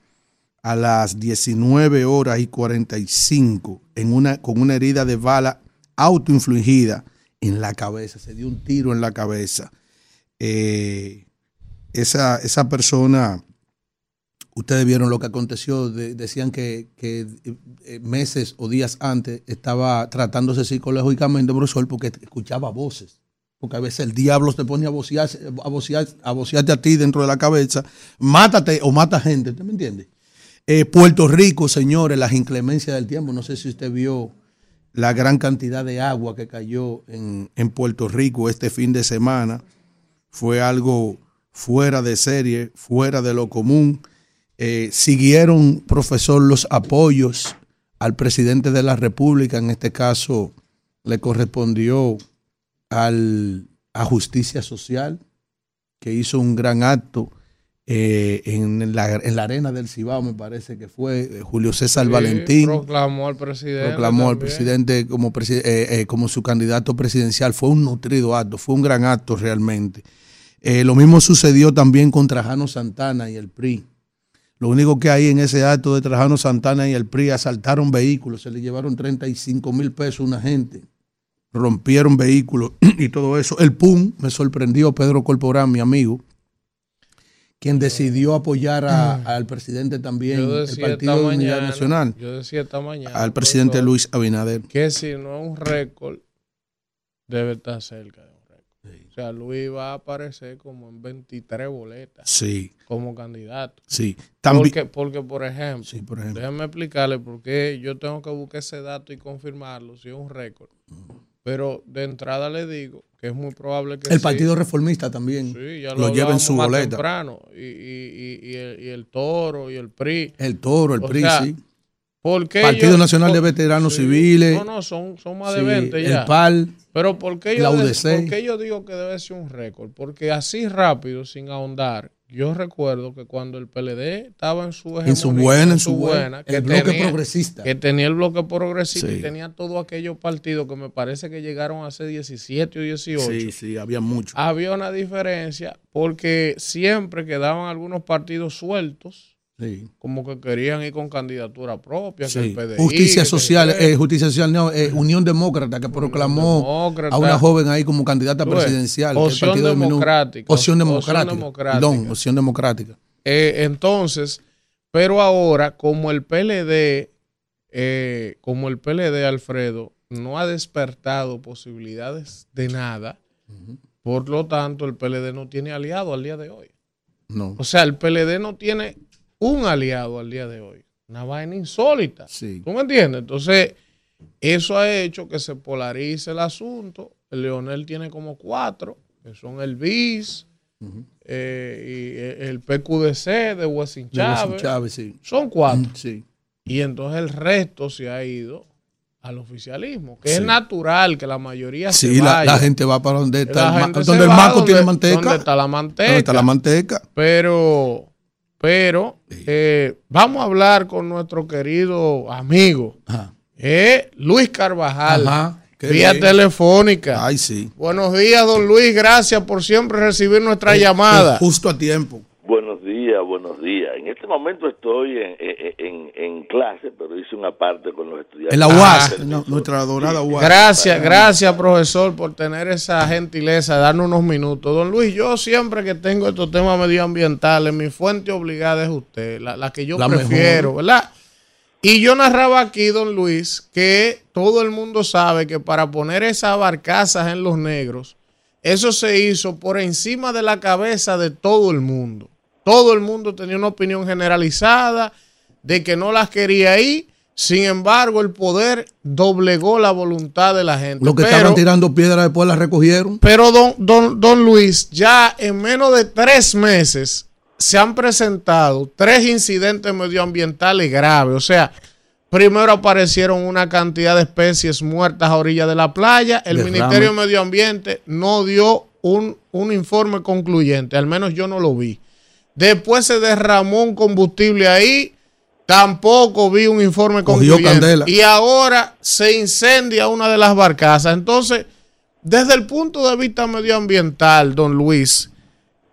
a las 19 horas y 45 en una, con una herida de bala autoinfligida en la cabeza. Se dio un tiro en la cabeza. Eh, esa, esa persona, ustedes vieron lo que aconteció, de- decían que, eh, meses o días antes estaba tratándose psicológicamente, profesor, porque escuchaba voces. Porque a veces el diablo te pone a vocear, a a vocearte ti dentro de la cabeza. Mátate o mata gente, ¿usted me entiende? Eh, Puerto Rico, señores, las inclemencias del tiempo. No sé si usted vio la gran cantidad de agua que cayó en Puerto Rico este fin de semana. Fue algo fuera de serie, fuera de lo común. Eh, siguieron, profesor, los apoyos al presidente de la República. En este caso, le correspondió al, a Justicia Social, que hizo un gran acto eh, en, la, en la arena del Cibao, me parece que fue eh, Julio César Sí, Valentín. Proclamó al presidente. Proclamó al presidente como, presi- eh, eh, como su candidato presidencial. Fue un nutrido acto, fue un gran acto realmente. Lo mismo sucedió también con Trajano Santana y el PRI. Lo único que hay en ese acto de Trajano Santana y el PRI asaltaron vehículos, se le llevaron 35 mil pesos a una gente, rompieron vehículos y todo eso. El PUM me sorprendió, Pedro Corporán, mi amigo, quien decidió apoyar a- al presidente también, el Partido de Unidad Nacional, Yo decía esta mañana. al presidente Luis Abinader. Que si no es un récord, debe estar cerca. O sea, Luis va a aparecer como en 23 boletas. Sí. Como candidato. Sí. También, Porque, porque por ejemplo, por ejemplo. déjame explicarle por qué yo tengo que buscar ese dato y confirmarlo, si es un récord. Pero de entrada le digo que es muy probable que el sí. Partido Reformista también Sí, ya lo lleva en su más boleta. temprano. Y, y- y- y el, y el Toro y el PRI. El Toro, el O PRI, sea, sí. ¿Por qué Partido Nacional de Veteranos sí, Civiles. No, no, son, son más de Sí, 20 ya. El PAL. Pero ¿por qué, yo la de- por qué yo digo que debe ser un récord? Porque así rápido, sin ahondar, yo recuerdo que cuando el PLD estaba en su En su buena, en su buena, el bloque progresista. Que tenía el bloque progresista Sí. y tenía todos aquellos partidos que me parece que llegaron a ser 17 o 18. Sí, sí, había mucho. Había una diferencia porque siempre quedaban algunos partidos sueltos, Sí. como que querían ir con candidatura propia, que el PDI, Justicia que- Social, eh, Justicia Social, no, eh, Unión Demócrata, que proclamó Demócrata. a una joven ahí como candidata presidencial. Opción del. Democrática. Opción Opción Democrática. Perdón, Opción Democrática. Eh, entonces, pero ahora, como el PLD, eh, como el PLD, Alfredo, no ha despertado posibilidades de nada, por lo tanto, el PLD no tiene aliado al día de hoy. No. O sea, el PLD no tiene un aliado al día de hoy. Una vaina insólita. Sí. ¿Tú me entiendes? Entonces, eso ha hecho que se polarice el asunto. El Leonel tiene como cuatro, que son el BIS eh, y el PQDC de Wessing Chávez. Chávez, sí. Son cuatro. Sí. Y entonces el resto se ha ido al oficialismo, que es natural que la mayoría Sí, se la, vaya. la gente va para donde está el, donde el marco donde- tiene manteca. donde está la manteca. Donde está la manteca. Pero, pero, eh, vamos a hablar con nuestro querido amigo, eh, Luis Carvajal, Ajá, qué vía bien. telefónica. Ay, sí. Buenos días, don Luis, gracias por siempre recibir nuestra llamada. Justo a tiempo. Buenos días, buenos días. En este momento estoy en, en, en- clase, pero hice una parte con los estudiantes. En la UAS, no, nuestra adorada UAS. Gracias, gracias, profesor, por tener esa gentileza de darnos unos minutos. Don Luis, yo siempre que tengo estos temas medioambientales, mi fuente obligada es usted, la, la que yo La prefiero, mejor. ¿verdad? Y yo narraba aquí, don Luis, que todo el mundo sabe que para poner esas barcazas en los negros, eso se hizo por encima de la cabeza de todo el mundo. Todo el mundo tenía una opinión generalizada de que no las quería ahí. Sin embargo, el poder doblegó la voluntad de la gente. Los que Pero- estaban tirando piedras después las recogieron. pero don, don, don Luis, ya en menos de tres meses se han presentado tres incidentes medioambientales graves. O sea, primero aparecieron una cantidad de especies muertas a orilla de la playa. El Derrame. Ministerio de Medio Ambiente no dio un, un informe concluyente, al menos yo no lo vi. Después se derramó un combustible ahí. Tampoco vi un informe concluyente. Y ahora se incendia una de las barcazas. Entonces, desde el punto de vista medioambiental, don Luis,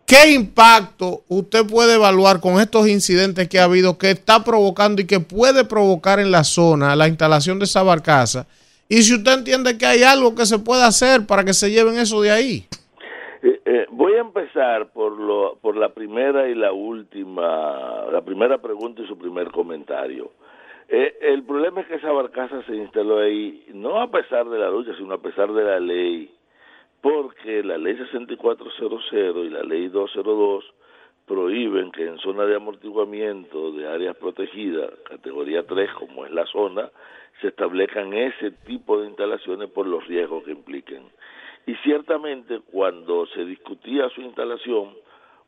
¿qué impacto usted puede evaluar con estos incidentes que ha habido, que está provocando y que puede provocar en la zona la instalación de esa barcaza? Y si usted entiende que hay algo que se puede hacer para que se lleven eso de ahí. Eh, voy a empezar por, lo, por la primera y la última, la primera pregunta y su primer comentario. Eh, el problema es que esa barcaza se instaló ahí, no a pesar de la lucha, sino a pesar de la ley, porque la ley 6400 y la ley 202 prohíben que en zona de amortiguamiento de áreas protegidas, categoría 3, como es la zona, se establezcan ese tipo de instalaciones por los riesgos que impliquen. Y ciertamente cuando se discutía su instalación,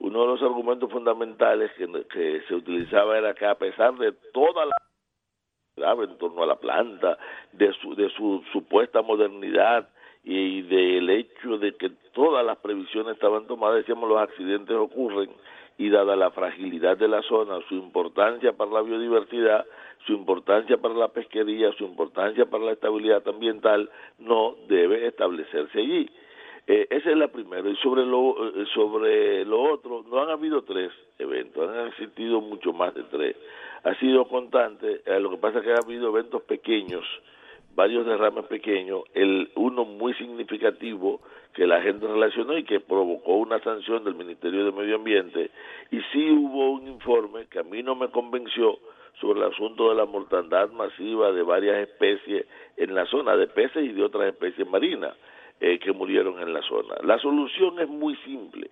uno de los argumentos fundamentales que, se utilizaba era que a pesar de toda la en torno a la planta, de su, de su supuesta modernidad y del hecho de que todas las previsiones estaban tomadas, decíamos los accidentes ocurren y dada la fragilidad de la zona, su importancia para la biodiversidad, su importancia para la pesquería, su importancia para la estabilidad ambiental, no debe establecerse allí. Eh, esa es la primera. Y sobre lo, eh, sobre lo otro, no han habido tres eventos, han existido mucho más de tres. Ha sido constante, eh, lo que pasa es que ha habido eventos pequeños, varios derrames pequeños, el uno muy significativo que la gente relacionó y que provocó una sanción del Ministerio de Medio Ambiente, y sí hubo un informe que a mí no me convenció sobre el asunto de la mortandad masiva de varias especies en la zona de peces y de otras especies marinas. eh, que murieron en la zona. La solución es muy simple,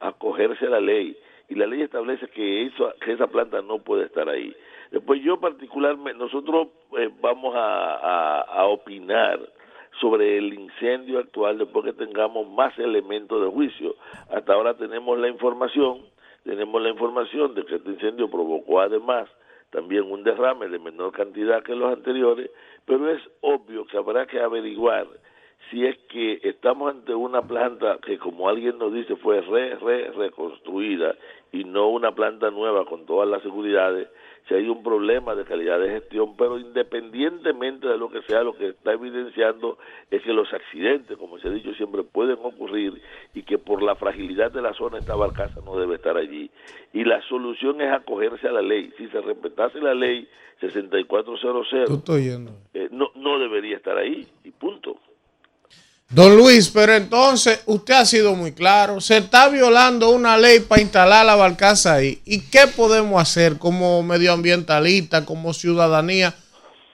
acogerse a la ley y la ley establece que, eso, que esa planta no puede estar ahí. Después yo particularmente, nosotros eh, vamos a, opinar sobre el incendio actual después que tengamos más elementos de juicio. Hasta ahora tenemos la información, tenemos la información de que este incendio provocó además también un derrame de menor cantidad que los anteriores, pero es obvio que habrá que averiguar si es que estamos ante una planta que como alguien nos dice fue re, re, reconstruida y no una planta nueva con todas las seguridades, si hay un problema de calidad de gestión, pero independientemente de lo que sea, lo que está evidenciando es que los accidentes, como se ha dicho siempre, pueden ocurrir y que por la fragilidad de la zona esta barcaza no debe estar allí. Y la solución es acogerse a la ley. Si se respetase la ley 6400, eh, no, no debería estar ahí y punto. Don Luis, pero entonces usted ha sido muy claro, se está violando una ley para instalar la barcaza ahí. ¿Y qué podemos hacer como medioambientalista, como ciudadanía?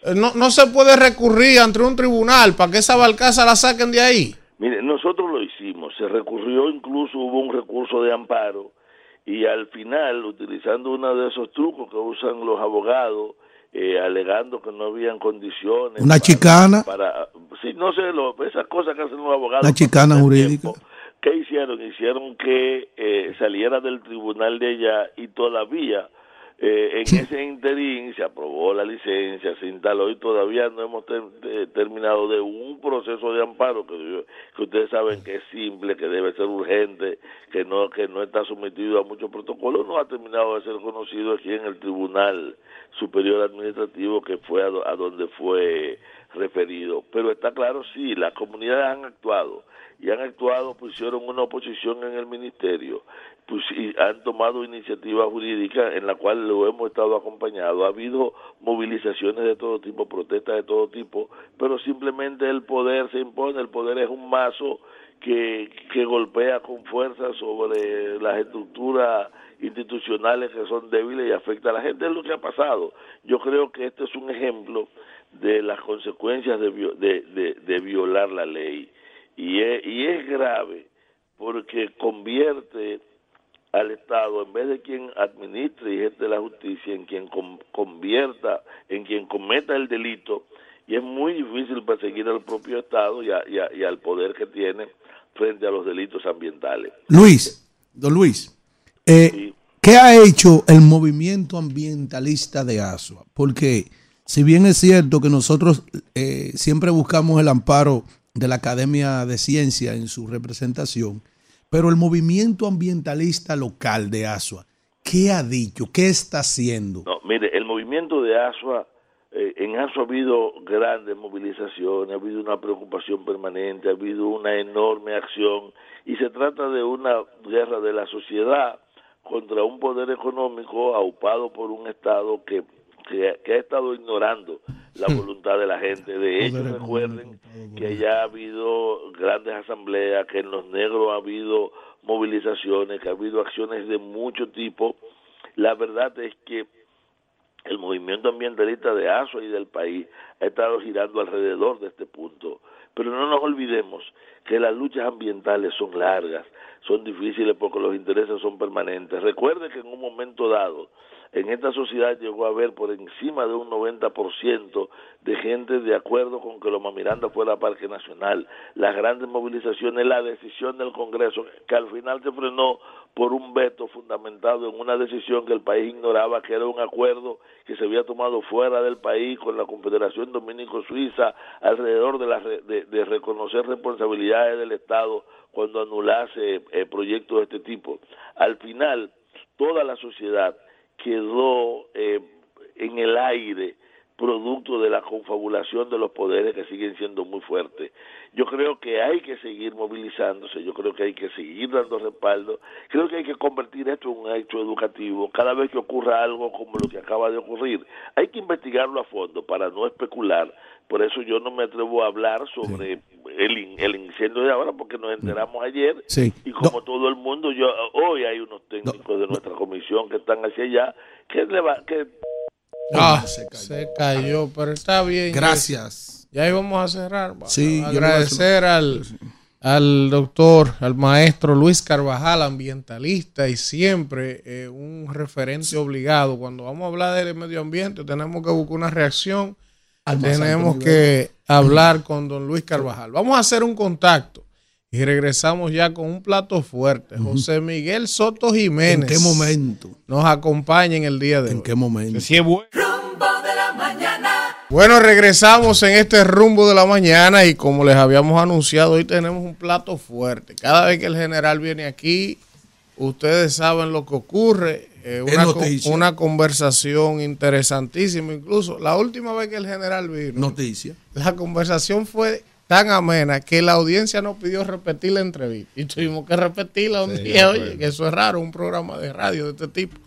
Eh, No, no se puede recurrir ante un tribunal para que esa barcaza la saquen de ahí. Mire, nosotros lo hicimos, se recurrió, incluso hubo un recurso de amparo y al final, utilizando uno de esos trucos que usan los abogados, eh, alegando que no habían condiciones. Una para- chicana. Para, sí, no sé, lo, esas cosas que hacen los abogados. Una chicana jurídica. ¿Qué hicieron? Hicieron que eh, saliera del tribunal de allá y todavía eh, en ese interín se aprobó la licencia, se instaló y todavía no hemos ter- eh, terminado de un proceso de amparo que, yo- que ustedes saben que es simple, que debe ser urgente, que no que no está sometido a muchos protocolos, no ha terminado de ser conocido aquí en el Tribunal Superior Administrativo que fue a, do- a donde fue referido. Pero está claro, sí, las comunidades han actuado y han actuado, pusieron una oposición en el ministerio, pues, y han tomado iniciativas jurídicas en la cual lo hemos estado acompañado. Ha habido movilizaciones de todo tipo, protestas de todo tipo, pero simplemente el poder se impone, el poder es un mazo que, que golpea con fuerza sobre las estructuras institucionales que son débiles y afecta a la gente. Es lo que ha pasado. Yo creo que este es un ejemplo de las consecuencias de, de- de violar la ley. Y es, y es grave porque convierte al Estado, en vez de quien administre y ejerce la justicia, en quien con- convierta, en quien cometa el delito, y es muy difícil perseguir al propio Estado y, a- y a- y al poder que tiene frente a los delitos ambientales. Luis, don Luis, eh, ¿qué ha hecho el movimiento ambientalista de Asua? Porque si bien es cierto que nosotros eh, siempre buscamos el amparo de la Academia de Ciencia en su representación, pero el movimiento ambientalista local de Asua, ¿qué ha dicho? ¿Qué está haciendo? Mire, el movimiento de ASUA, eh, en ASUA ha habido grandes movilizaciones, ha habido una preocupación permanente, ha habido una enorme acción y se trata de una guerra de la sociedad contra un poder económico aupado por un Estado que, que, que ha estado ignorando la voluntad de la gente. De hecho, recuerden que ya ha habido grandes asambleas, que en los negros ha habido movilizaciones, que ha habido acciones de mucho tipo. La verdad es que el movimiento ambientalista de ASO y del país ha estado girando alrededor de este punto. Pero no nos olvidemos que las luchas ambientales son largas, son difíciles porque los intereses son permanentes. Recuerde que en un momento dado, en esta sociedad llegó a haber por encima de un 90% de gente de acuerdo con que Loma Miranda fuera parque nacional. Las grandes movilizaciones, la decisión del Congreso, que al final se frenó por un veto fundamentado en una decisión que el país ignoraba, que era un acuerdo que se había tomado fuera del país con la Confederación Dominico-Suiza alrededor de, la de, de reconocer responsabilidades del Estado cuando anulase eh, proyectos de este tipo. Al final, toda la sociedad quedó eh, en el aire producto de la confabulación de los poderes que siguen siendo muy fuertes. Yo creo que hay que seguir movilizándose, yo creo que hay que seguir dando respaldo, creo que hay que convertir esto en un hecho educativo. Cada vez que ocurra algo como lo que acaba de ocurrir, hay que investigarlo a fondo para no especular. Por eso yo no me atrevo a hablar sobre el, in- el incendio de ahora, porque nos enteramos ayer Sí. y como todo el mundo, yo hoy hay unos técnicos de nuestra comisión que están hacia allá, que, le va, que Ah, se cayó. pero está bien. Gracias. Ya íbamos a cerrar. Sí, voy a agradecer al al doctor, al maestro Luis Carvajal, ambientalista y siempre eh, un referente obligado. Cuando vamos a hablar del medio ambiente, tenemos que buscar una reacción. Tenemos que hablar con don Luis Carvajal. Vamos a hacer un contacto y regresamos ya con un plato fuerte. José Miguel Soto Jiménez. ¿En qué momento? Nos acompaña en el día de ¿En hoy. qué momento? Si es bueno. Rumbo de la mañana. Bueno, regresamos en este rumbo de la mañana y como les habíamos anunciado, hoy tenemos un plato fuerte. Cada vez que el general viene aquí, ustedes saben lo que ocurre. Eh, Es una, noticia. una conversación interesantísima. Incluso la última vez que el general vino, Noticia. la conversación fue tan amena que la audiencia nos pidió repetir la entrevista. Y tuvimos que repetirla un Sí, día. Oye, que eso es raro, un programa de radio de este tipo.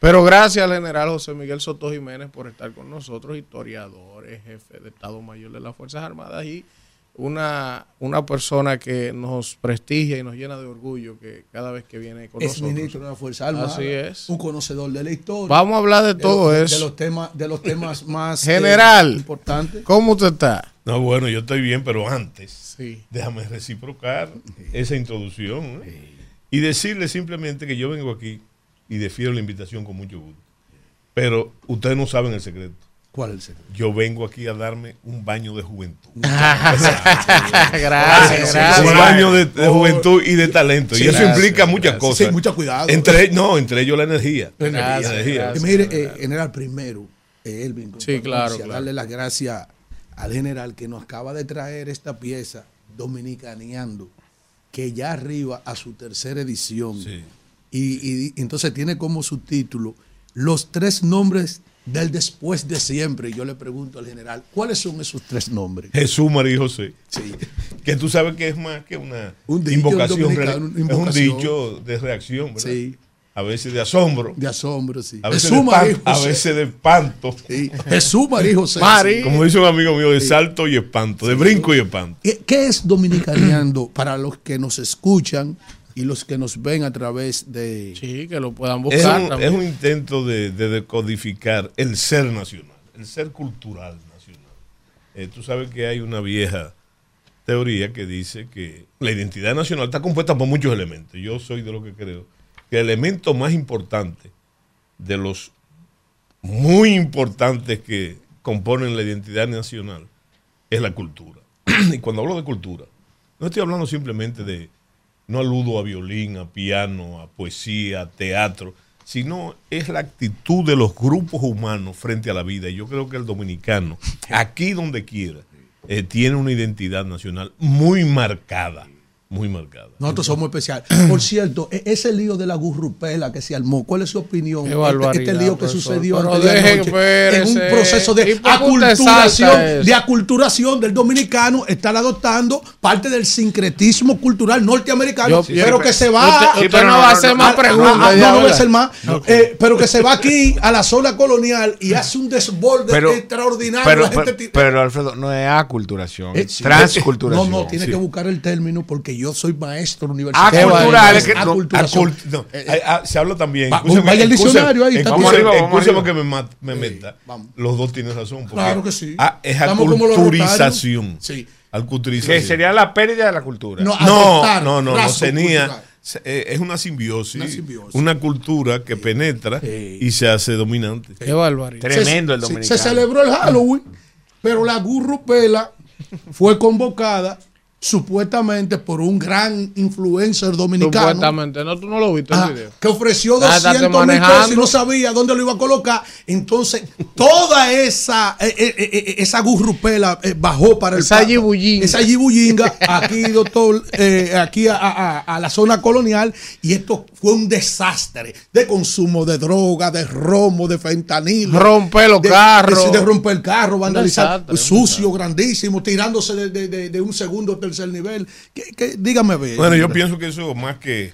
Pero gracias al general José Miguel Soto Jiménez por estar con nosotros, historiador, jefe de Estado Mayor de las Fuerzas Armadas y una, una persona que nos prestigia y nos llena de orgullo que cada vez que viene con Es nosotros. ministro de la Fuerza Armada. Así es. Un conocedor de la historia. Vamos a hablar de todo los- eso. De los temas, de los temas más eh, General, importantes. ¿cómo usted está? No, bueno, yo estoy bien, pero antes, déjame reciprocar esa introducción ¿no? y decirle simplemente que yo vengo aquí y defiero la invitación con mucho gusto. Pero ustedes no saben el secreto. ¿Cuál es el secreto? Yo vengo aquí a darme un baño de juventud. Gracias, gracias. Un baño de, de juventud y de talento. Sí, y eso gracias, implica muchas gracias. cosas. Sí, mucho cuidado. Entre, no, entre ellos la energía. La La energía. Y mire, eh, general, primero, eh, Elvin, con Sí, claro, claro. darle las gracias al general que nos acaba de traer esta pieza, Dominicaneando, que ya arriba a su tercera edición. Y, y- y entonces tiene como subtítulo Los tres nombres del después de siempre. Y yo le pregunto al general, ¿cuáles son esos tres nombres? Jesús, María y José. Sí. Que tú sabes que es más que una Un dicho invocación. una. Es un dicho de reacción, ¿verdad? Sí. A veces de asombro. De asombro, sí. A veces, Jesús, de, María y pan- a José. veces de espanto. Jesús, María y José. Mari. Como dice un amigo mío, de salto y espanto, de brinco y espanto. ¿Qué, qué es dominicaneando para los que nos escuchan y los que nos ven a través de... Sí, que lo puedan Es buscar un, también. es un intento de, de decodificar el ser nacional, el ser cultural nacional. Eh, tú sabes que hay una vieja teoría que dice que la identidad nacional está compuesta por muchos elementos. Yo soy de lo que creo que el elemento más importante de los muy importantes que componen la identidad nacional es la cultura. y cuando hablo de cultura, no estoy hablando simplemente de, no aludo a violín, a piano, a poesía, a teatro, sino es la actitud de los grupos humanos frente a la vida. Y yo creo que el dominicano, aquí donde quiera, eh, tiene una identidad nacional muy marcada, muy marcada. Nosotros somos especiales. Por cierto, e- ese lío de la gurrupela que se armó, ¿cuál es su opinión? Este- este, lío que profesor. sucedió Pero antes de deje, anoche, en un proceso ¿Y de aculturación, de aculturación del dominicano, están adoptando parte del sincretismo cultural norteamericano, Yo- pero sí, que se usted- va... usted no va a hacer más Ah, preguntas, ah, ya, No, no voy a hacer más. Eh, pero que se va aquí a la zona colonial y hace un desborde Pero- extraordinario. Pero, la gente pero, pero, Alfredo, no es aculturación, Eh, es transculturación. No, no, tiene Sí. que buscar el término porque yo soy maestro universitario. Acultural, Es es que no- aculturación. Acult- no, ah, ah, se habla también. Va- vaya escúchame, diccionario ahí, está escúchame, Vamos arriba, vamos escúchame arriba. que me, mat- me meta. Los dos tienen razón. Claro que sí. Ah, es aculturización. Sí. Aculturización. Que sería la pérdida de la cultura. No, No, no, no, no, tenía. se- eh, Es una simbiosis, Una cultura que penetra y se hace dominante. Qué barbaridad. Tremendo el Se- dominicano. Se celebró el Halloween, pero la gurrupela fue convocada supuestamente por un gran influencer dominicano. Supuestamente, no, tú no lo viste Ah, el video. que ofreció Ah, estate 200 mil manejando. pesos y no sabía dónde lo iba a colocar. Entonces, toda esa eh, eh, eh, eh, esa gurrupela eh, bajó para el Esa yibullinga. Esa yibullinga, aquí, doctor, eh, aquí a, a- a la zona colonial. Y esto fue un desastre de consumo de droga, de romo, de fentanilo. Romper los de- carros. De, de romper el carro, vandalizar. desastre, un sucio, grandísimo, tirándose de, de- de- de un segundo a tercer nivel. ¿Qué- qué? dígame, a ver. Bueno, yo pienso que eso, más que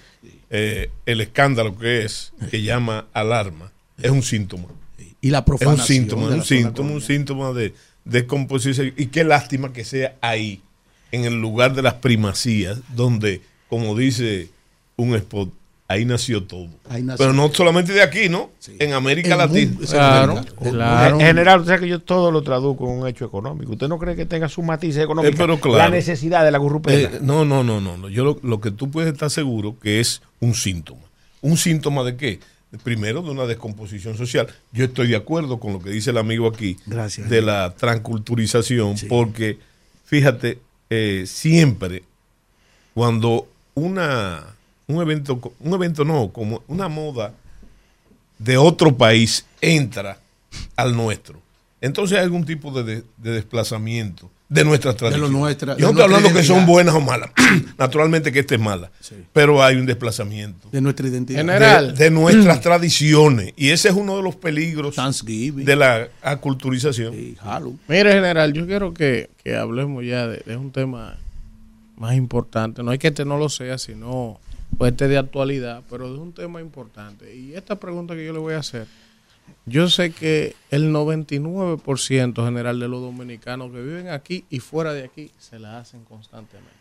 eh, el escándalo que es, que llama alarma, es un síntoma. Y la Es profanación. un síntoma, es un la zona síntoma, un síntoma de descomposición. Y qué lástima que sea ahí, en el lugar de las primacías, donde, como dice un spot, ahí nació todo. Ahí nació Pero no solamente de aquí, ¿no? En América Latina. mundo, Claro, En general, usted sabe que yo todo lo traduzco en un hecho económico. ¿Usted no cree que tenga su matiz económico? Eh, pero claro. La necesidad de la corrupción. Eh, no, no, no, no. no. Yo lo, lo que tú puedes estar seguro que es un síntoma. ¿Un síntoma de qué? Primero, de una descomposición social. Yo estoy de acuerdo con lo que dice el amigo aquí Gracias. de la transculturización, porque fíjate, eh, siempre cuando una un evento, un evento no, como una moda de otro país entra al nuestro, entonces hay algún tipo de, de- de desplazamiento de nuestras tradiciones. nuestra- Yo no de estoy hablando que son buenas o malas. Naturalmente que esta es mala. Pero hay un desplazamiento. de nuestra identidad. De, de nuestras tradiciones. Y ese es uno de los peligros de la aculturización. Mire, general, yo quiero que, que hablemos ya de, de un tema más importante. No hay que este no lo sea, sino pues este de actualidad, pero de un tema importante. Y esta pregunta que yo le voy a hacer, yo sé que el 99% general de los dominicanos que viven aquí y fuera de aquí se la hacen constantemente.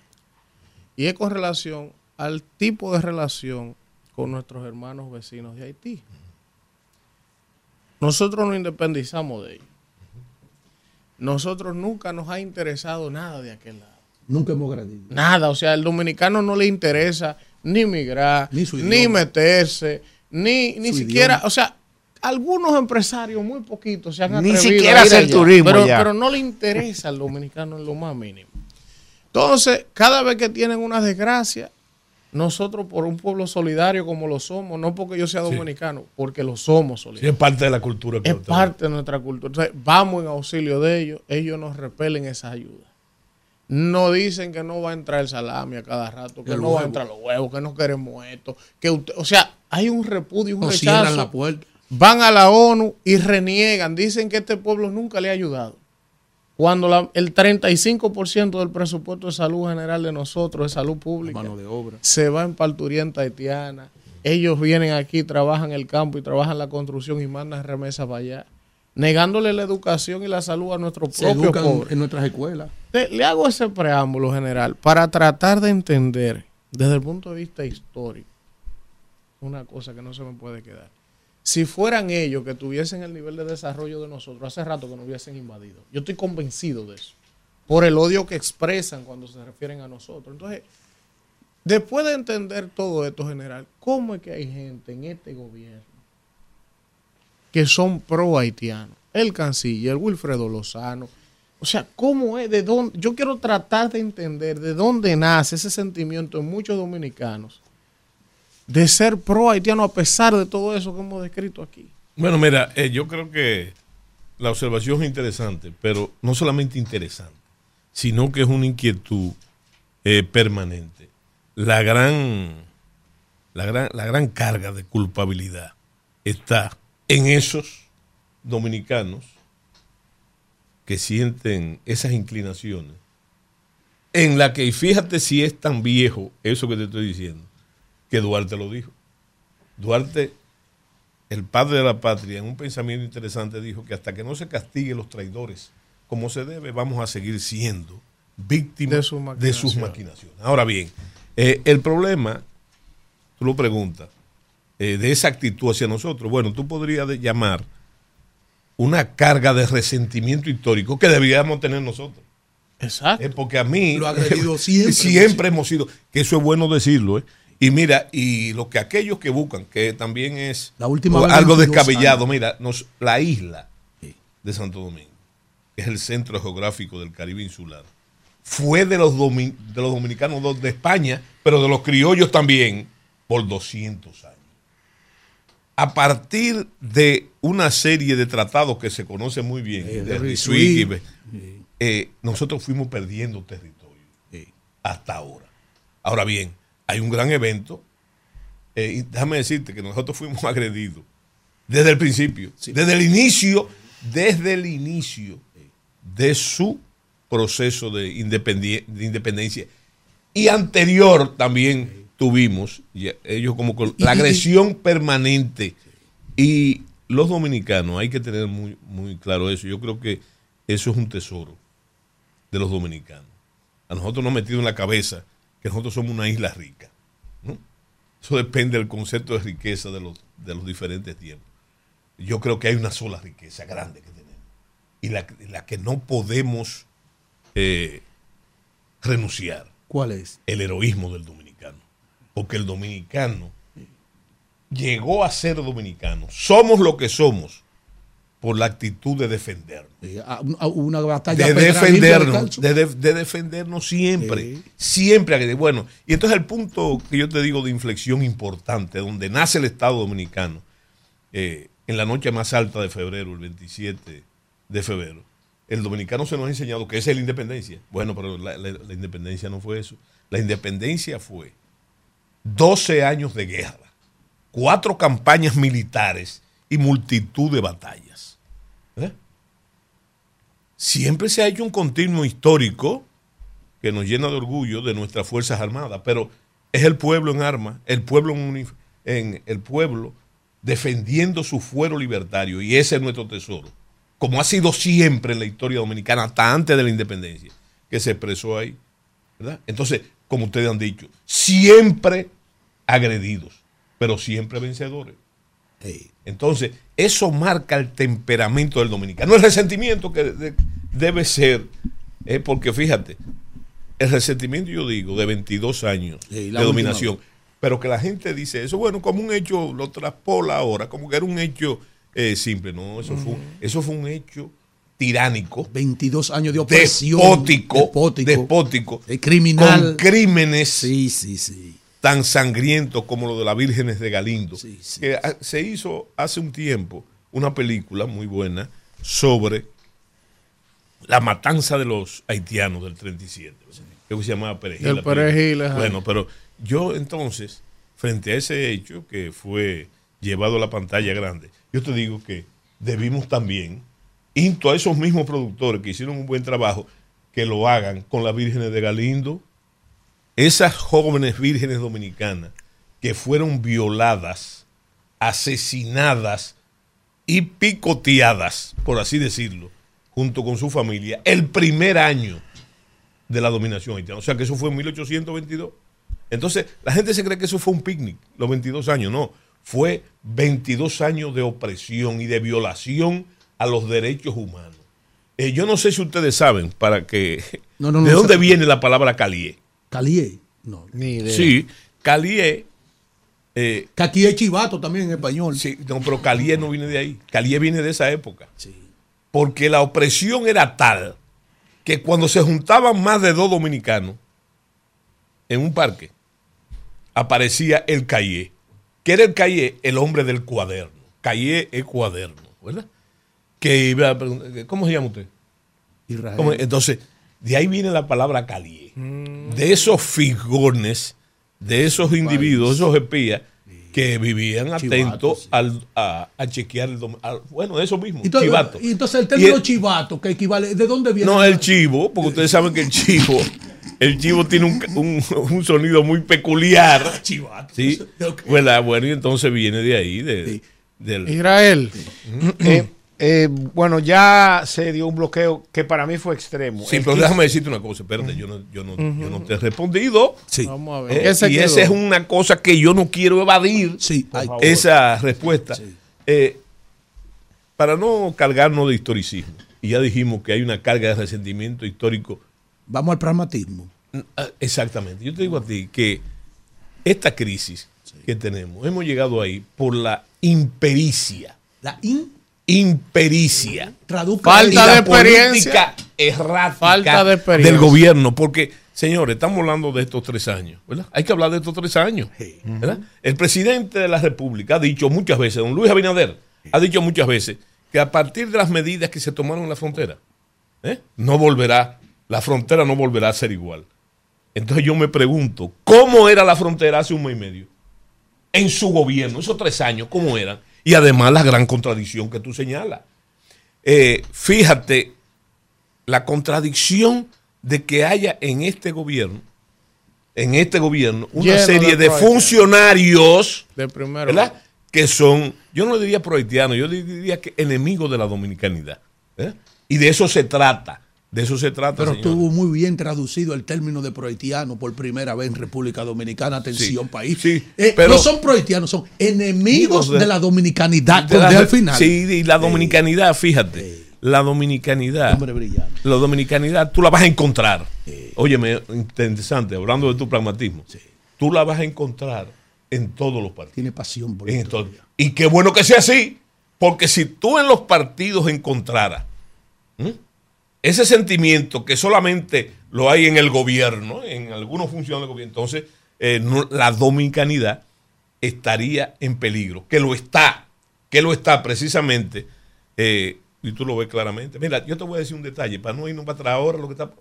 Y es con relación al tipo de relación con nuestros hermanos vecinos de Haití. Nosotros nos independizamos de ellos. Nosotros nunca nos ha interesado nada de aquel lado. Nunca hemos agradecido. Nada, o sea, al dominicano no le interesa ni migrar, ni, meterse, ni, ni siquiera, idioma. o sea, algunos empresarios, muy poquitos, se han Ni atrevido siquiera a ir hacer allá, turismo pero, ya. pero no le interesa al dominicano en lo más mínimo. Entonces, cada vez que tienen una desgracia, nosotros por un pueblo solidario como lo somos, no porque yo sea dominicano, porque lo somos Sí, solidarios. es parte de la cultura. que Es parte de nuestra cultura. Entonces, vamos en auxilio de ellos. Ellos nos repelen esa ayuda. No dicen que no va a entrar el salami a cada rato, que El no va a entrar los huevos, que no queremos esto. Que usted, o sea, hay un repudio, un Nos rechazo. cierran la puerta. Van a la ONU y reniegan. Dicen que este pueblo nunca le ha ayudado. Cuando la- el 35% del presupuesto de salud general de nosotros, de salud pública, Mano de obra. se va en parturienta haitiana. Ellos vienen aquí, trabajan el campo y trabajan la construcción y mandan remesas para allá. Negándole la educación y la salud a nuestros Se propios pobres. en nuestras escuelas. Le, le hago ese preámbulo general para tratar de entender desde el punto de vista histórico una cosa que no se me puede quedar. Si fueran ellos que tuviesen el nivel de desarrollo de nosotros, hace rato que nos hubiesen invadido. Yo estoy convencido de eso. Por el odio que expresan cuando se refieren a nosotros. Entonces, después de entender todo esto general, ¿cómo es que hay gente en este gobierno que son pro haitianos? El canciller, Wilfredo Lozano. O sea, ¿cómo es? ¿De dónde? Yo quiero tratar de entender de dónde nace ese sentimiento en muchos dominicanos de ser pro haitiano a pesar de todo eso que hemos descrito aquí. Bueno, mira, eh, yo creo que la observación es interesante, pero no solamente interesante, sino que es una inquietud eh, permanente. La gran, la, gran, la gran carga de culpabilidad está en esos dominicanos que sienten esas inclinaciones, en la que, y fíjate si es tan viejo eso que te estoy diciendo, que Duarte lo dijo. Duarte el padre de la patria, en un pensamiento interesante, dijo que hasta que no se castigue los traidores como se debe, vamos a seguir siendo víctimas De sus de sus maquinaciones. maquinaciones. Ahora bien, eh, el problema, tú lo preguntas, eh, de esa actitud hacia nosotros, bueno, tú podrías llamar una carga de resentimiento histórico que deberíamos tener nosotros. Exacto. Eh, porque a mí Lo ha agredido siempre. siempre hemos sido, que eso es bueno decirlo, ¿eh? Y mira, y lo que aquellos que buscan, que también es La última o algo 22 descabellado, mira, nos, la isla de Santo Domingo, que es el centro geográfico del Caribe insular, fue de los, domi- de los dominicanos do- de España, pero de los criollos también, por 200 años. A partir de una serie de tratados que se conoce muy bien, Eh, de eh, nosotros fuimos perdiendo territorio hasta ahora. Ahora bien, hay un gran evento, eh, y déjame decirte que nosotros fuimos agredidos desde el principio, desde el inicio, desde el inicio de su proceso de independencia y anterior también tuvimos ellos como con la agresión permanente y los dominicanos hay que tener muy muy claro eso yo creo que eso es un tesoro de los dominicanos a nosotros nos han metido en la cabeza que nosotros somos una isla rica ¿no? Eso depende del concepto de riqueza de los, de los diferentes tiempos. Yo creo que hay una sola riqueza grande que tenemos y la, la que no podemos eh, renunciar. ¿Cuál es? El heroísmo del dominicano. Porque el dominicano llegó a ser dominicano. Somos lo que somos por la actitud de defendernos. Una batalla de defendernos, de, de- de defendernos siempre, siempre. Bueno, y entonces el punto que yo te digo de inflexión importante, donde nace el Estado Dominicano, eh, en la noche más alta de febrero, el 27 de febrero, el dominicano se nos ha enseñado que esa es la independencia. Bueno, pero la, la- la independencia no fue eso. La independencia fue 12 años de guerra, cuatro campañas militares y multitud de batallas. ¿Eh? Siempre se ha hecho un continuo histórico que nos llena de orgullo de nuestras Fuerzas Armadas, pero es el pueblo en armas, el pueblo en, el pueblo defendiendo su fuero libertario y ese es nuestro tesoro, como ha sido siempre en la historia dominicana, hasta antes de la independencia, que se expresó ahí. Entonces, como ustedes han dicho, siempre agredidos, pero siempre vencedores. Entonces, eso marca el temperamento del dominicano. El resentimiento que de- debe ser, eh, porque fíjate, el resentimiento, yo digo, de 22 años de última dominación, pero que la gente dice eso, bueno, como un hecho, lo traspola ahora, como que era un hecho eh, simple. No, eso, fue, eso fue un hecho tiránico. 22 años de opresión. Despótico. Despótico. despótico, de criminal. Con crímenes Sí, sí, sí. tan sangrientos como lo de las vírgenes de Galindo. Que ah, se hizo hace un tiempo una película muy buena sobre la matanza de los haitianos del 37. Creo que se llamaba Perejil. Bueno, pero yo entonces, frente a ese hecho que fue llevado a la pantalla grande, yo te digo que debimos también, into a esos mismos productores que hicieron un buen trabajo, que lo hagan con las vírgenes de Galindo, esas jóvenes vírgenes dominicanas que fueron violadas, asesinadas y picoteadas, por así decirlo, junto con su familia, el primer año de la dominación haitiana. O sea que eso fue en 1822. Entonces, la gente se cree que eso fue un picnic, los 22 años. No, fue 22 años de opresión y de violación a los derechos humanos. Eh, yo no sé si ustedes saben para que No, no, no, de dónde viene la palabra calié. Calié. No. Sí, calié. Eh, Que aquí es chivato también en español. Sí, no, pero Calié no viene de ahí. Calié viene de esa época. Porque la opresión era tal que cuando se juntaban más de dos dominicanos en un parque, aparecía el Cayé. ¿Qué era el Cayé? El hombre del cuaderno. Cayé es cuaderno, ¿verdad? Que iba a preguntar, ¿cómo se llama usted? Israel. ¿Cómo? Entonces, de ahí viene la palabra Calié. De esos figones, de esos individuos, esos espías que vivían atentos al- a, a chequear el dom- al- bueno, eso mismo, Y chivato. y entonces el término el- chivato, que equivale, ¿de dónde viene? no, el chivo, porque ustedes saben que el chivo, el chivo tiene un, un- un sonido muy peculiar. Chivato. Sí. Bueno, bueno, y entonces viene de ahí, de, del... Israel, eh, eh, bueno, ya se dio un bloqueo que para mí fue extremo. Sí, El pero 15 déjame decirte una cosa, espérate, yo no, yo no, yo no te he respondido. Sí. Vamos a ver. Eh, ¿Qué se y esa es una cosa que yo no quiero evadir, Sí, esa respuesta. Eh, para no cargarnos de historicismo, y ya dijimos que hay una carga de resentimiento histórico. Vamos al pragmatismo. Ah, Exactamente. Yo te digo a ti que esta crisis que tenemos, hemos llegado ahí por la impericia. La in- impericia. Traduzca Falta de experiencia. errática Falta de experiencia. del gobierno, porque señores, estamos hablando de estos tres años, ¿verdad? Hay que hablar de estos tres años, ¿verdad? El presidente de la República ha dicho muchas veces, don Luis Abinader ha dicho muchas veces que a partir de las medidas que se tomaron en la frontera, ¿eh? no volverá, la frontera no volverá a ser igual. Entonces yo me pregunto, ¿cómo era la frontera hace un mes y medio? En su gobierno, esos tres años, ¿cómo eran? Y además la gran contradicción que tú señalas. Eh, fíjate la contradicción de que haya en este gobierno, en este gobierno, una Lleno serie de funcionarios, De. ¿verdad? Que son, yo no le diría prohaitianos, yo diría que enemigos de la dominicanidad. ¿eh? Y de eso se trata, De eso se trata. Pero estuvo muy bien traducido el término de prohaitiano por primera vez en República Dominicana. Atención, Sí, país. sí, Eh, pero- no son prohaitianos, son enemigos de- de, la dominicanidad. De con la- D al final. Sí, y la dominicanidad, fíjate. La dominicanidad. La dominicanidad, tú la vas a encontrar. Óyeme, interesante, hablando de tu pragmatismo. Tú la vas a encontrar en todos los partidos. Tiene pasión por todo. Y qué bueno que sea así, porque si tú en los partidos encontraras. Ese sentimiento que solamente lo hay en el gobierno, en algunos funcionarios del gobierno, entonces eh, no- la dominicanidad estaría en peligro, que lo está, que lo está precisamente, eh, y tú lo ves claramente. Mira, yo te voy a decir un detalle, para no irnos para atrás ahora, lo que está...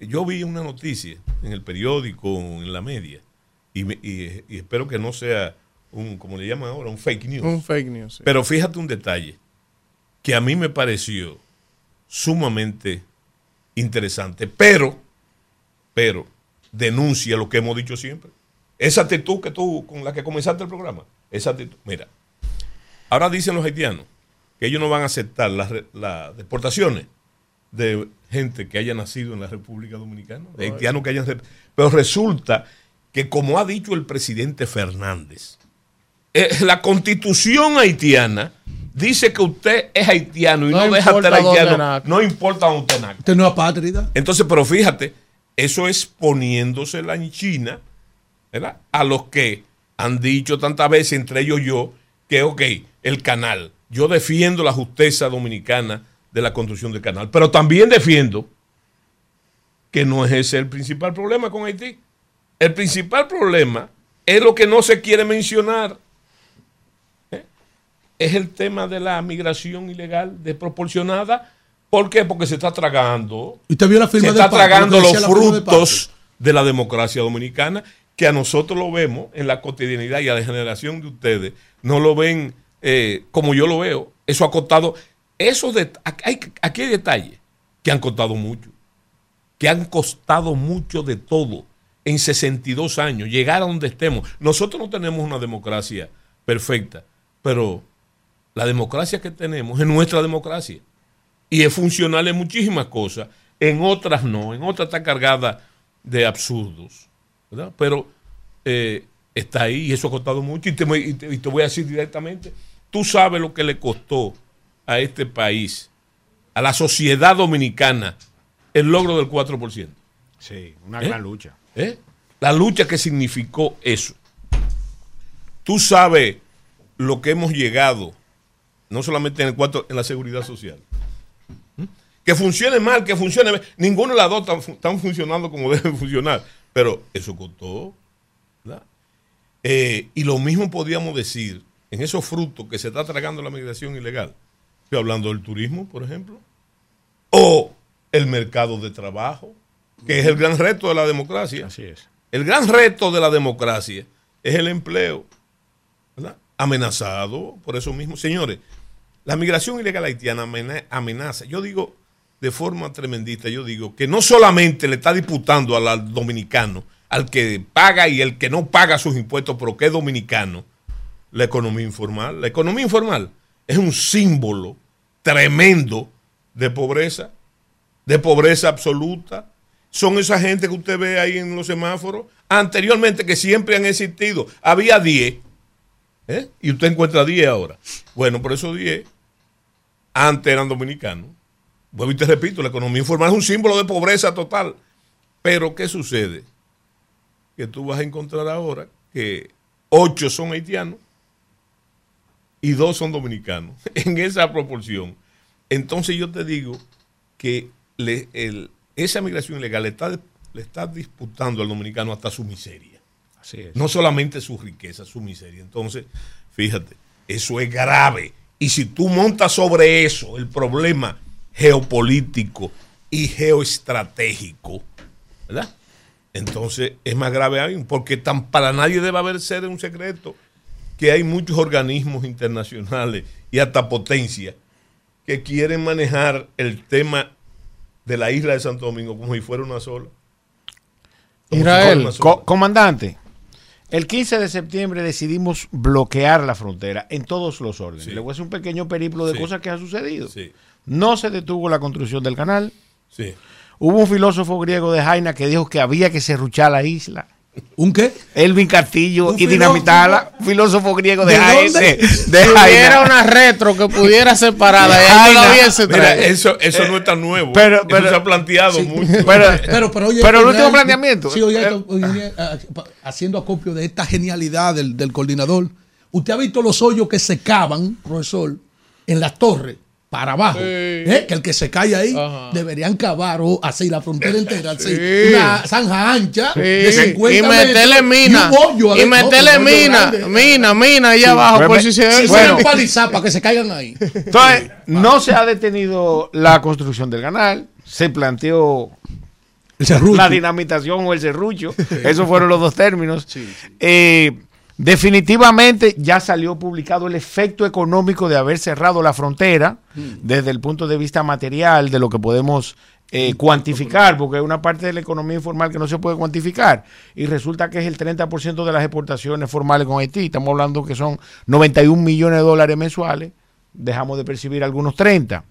Yo vi una noticia en el periódico, en la media, y, me- y- y espero que no sea un, como le llaman ahora, un fake news. Un fake news, sí. Pero fíjate un detalle que a mí me pareció sumamente interesante, pero, pero denuncia lo que hemos dicho siempre. Esa actitud que tú, con la que comenzaste el programa, esa actitud, mira, ahora dicen los haitianos que ellos no van a aceptar las, deportaciones de gente que haya nacido en la República Dominicana, de haitianos que hayan... Pero resulta que como ha dicho el presidente Fernández, eh, la constitución haitiana dice que usted es haitiano y no, No deja de ser importa dónde haitiano, no importa dónde usted nazca. Usted no es apátrida. Entonces, pero fíjate, eso es poniéndosela en China, ¿verdad? A los que han dicho tantas veces, entre ellos yo, que, ok, el canal, yo defiendo la justicia dominicana de la construcción del canal, pero también defiendo que no es ese el principal problema con Haití. El principal problema es lo que no se quiere mencionar. Es el tema de la migración ilegal desproporcionada. ¿Por qué? Porque se está tragando ¿Y usted vio la firma se está tragando los frutos de la democracia dominicana, que a nosotros lo vemos en la cotidianidad y a la generación de ustedes no lo ven eh, como yo lo veo. Eso ha costado, det- hay, aquí hay detalles que han costado mucho, que han costado mucho de todo en 62 años, llegar a donde estemos. Nosotros no tenemos una democracia perfecta, pero la democracia que tenemos es nuestra democracia y es funcional en muchísimas cosas, en otras no, en otras está cargada de absurdos, ¿verdad? Pero eh, está ahí y eso ha costado mucho y te, y te- y te voy a decir directamente, tú sabes lo que le costó a este país, a la sociedad dominicana, el logro del 4%. Sí, una ¿Eh? gran lucha. ¿Eh? La lucha que significó eso. Tú sabes lo que hemos llegado, no solamente en el cuarto, en la seguridad social. Que funcione mal, que funcione bien. Ninguno de las dos están, fu- están funcionando como deben funcionar. Pero eso costó. ¿verdad? Eh, y lo mismo podríamos decir en esos frutos que se está tragando la migración ilegal. Estoy hablando del turismo, por ejemplo. O el mercado de trabajo, que es el gran reto de la democracia. Así es. El gran reto de la democracia es el empleo, ¿verdad? Amenazado por eso mismo. Señores, la migración ilegal haitiana amena- amenaza, yo digo de forma tremendista, yo digo que no solamente le está disputando al, dominicano, al que paga y el que no paga sus impuestos, pero que es dominicano, la economía informal. La economía informal es un símbolo tremendo de pobreza, de pobreza absoluta. Son esa gente que usted ve ahí en los semáforos, anteriormente que siempre han existido. Había 10, ¿eh? y usted encuentra 10 ahora. Bueno, por esos 10, antes eran dominicanos. Vuelvo y te repito, la economía informal es un símbolo de pobreza total. Pero, ¿qué sucede? Que tú vas a encontrar ahora que 8 son haitianos y 2 son dominicanos, en esa proporción. Entonces yo te digo que le- el- esa migración ilegal le está, le está disputando al dominicano hasta su miseria. Así es. No solamente su riqueza, su miseria. Entonces, fíjate, eso es grave. Y si tú montas sobre eso el problema geopolítico y geoestratégico, ¿verdad? Entonces es más grave aún, porque tan, para nadie debe haber ser un secreto que hay muchos organismos internacionales y hasta potencias que quieren manejar el tema de la isla de Santo Domingo como si fuera una sola. Como si fuera Israel, una sola. co- comandante, el 15 de septiembre decidimos bloquear la frontera en todos los órdenes. Sí. Le voy a hacer un pequeño periplo de Sí. cosas que han sucedido. Sí. No se detuvo la construcción del canal. Sí. Hubo un filósofo griego de Jaina que dijo que había que serruchar la isla. ¿Un qué? Elvin Castillo y filósofo? dinamitarla. Filósofo griego de, ¿De Jaina. una retro que pudiera separada, De y ahí Jaina. todavía se Mira, eso, eso no es tan nuevo. Pero- eso se ha planteado mucho. Pero, Pero, pero, oye, pero el último eh, planteamiento. Sí, oye, eh, oye, eh, haciendo acopio de esta genialidad del, del coordinador. Usted ha visto los hoyos que se cavan, profesor, en las torres, para abajo. ¿eh? Que el que se cae ahí deberían cavar o así la frontera entera, así, Sí. una zanja ancha Sí, de 50 y meterle mina. y un meterle hoyo mina. grande. Mina, mina ahí Sí. abajo. Por si se bueno, palizar para que se caigan ahí. Entonces, no se ha detenido la construcción del canal. Se planteó la dinamitación o el serrucho. Esos fueron los dos términos. Eh, definitivamente ya salió publicado el efecto económico de haber cerrado la frontera desde el punto de vista material de lo que podemos eh, cuantificar, porque hay una parte de la economía informal que no se puede cuantificar y resulta que es el 30% de las exportaciones formales con Haití. Estamos hablando que son 91 millones de dólares mensuales dejamos de percibir algunos 30.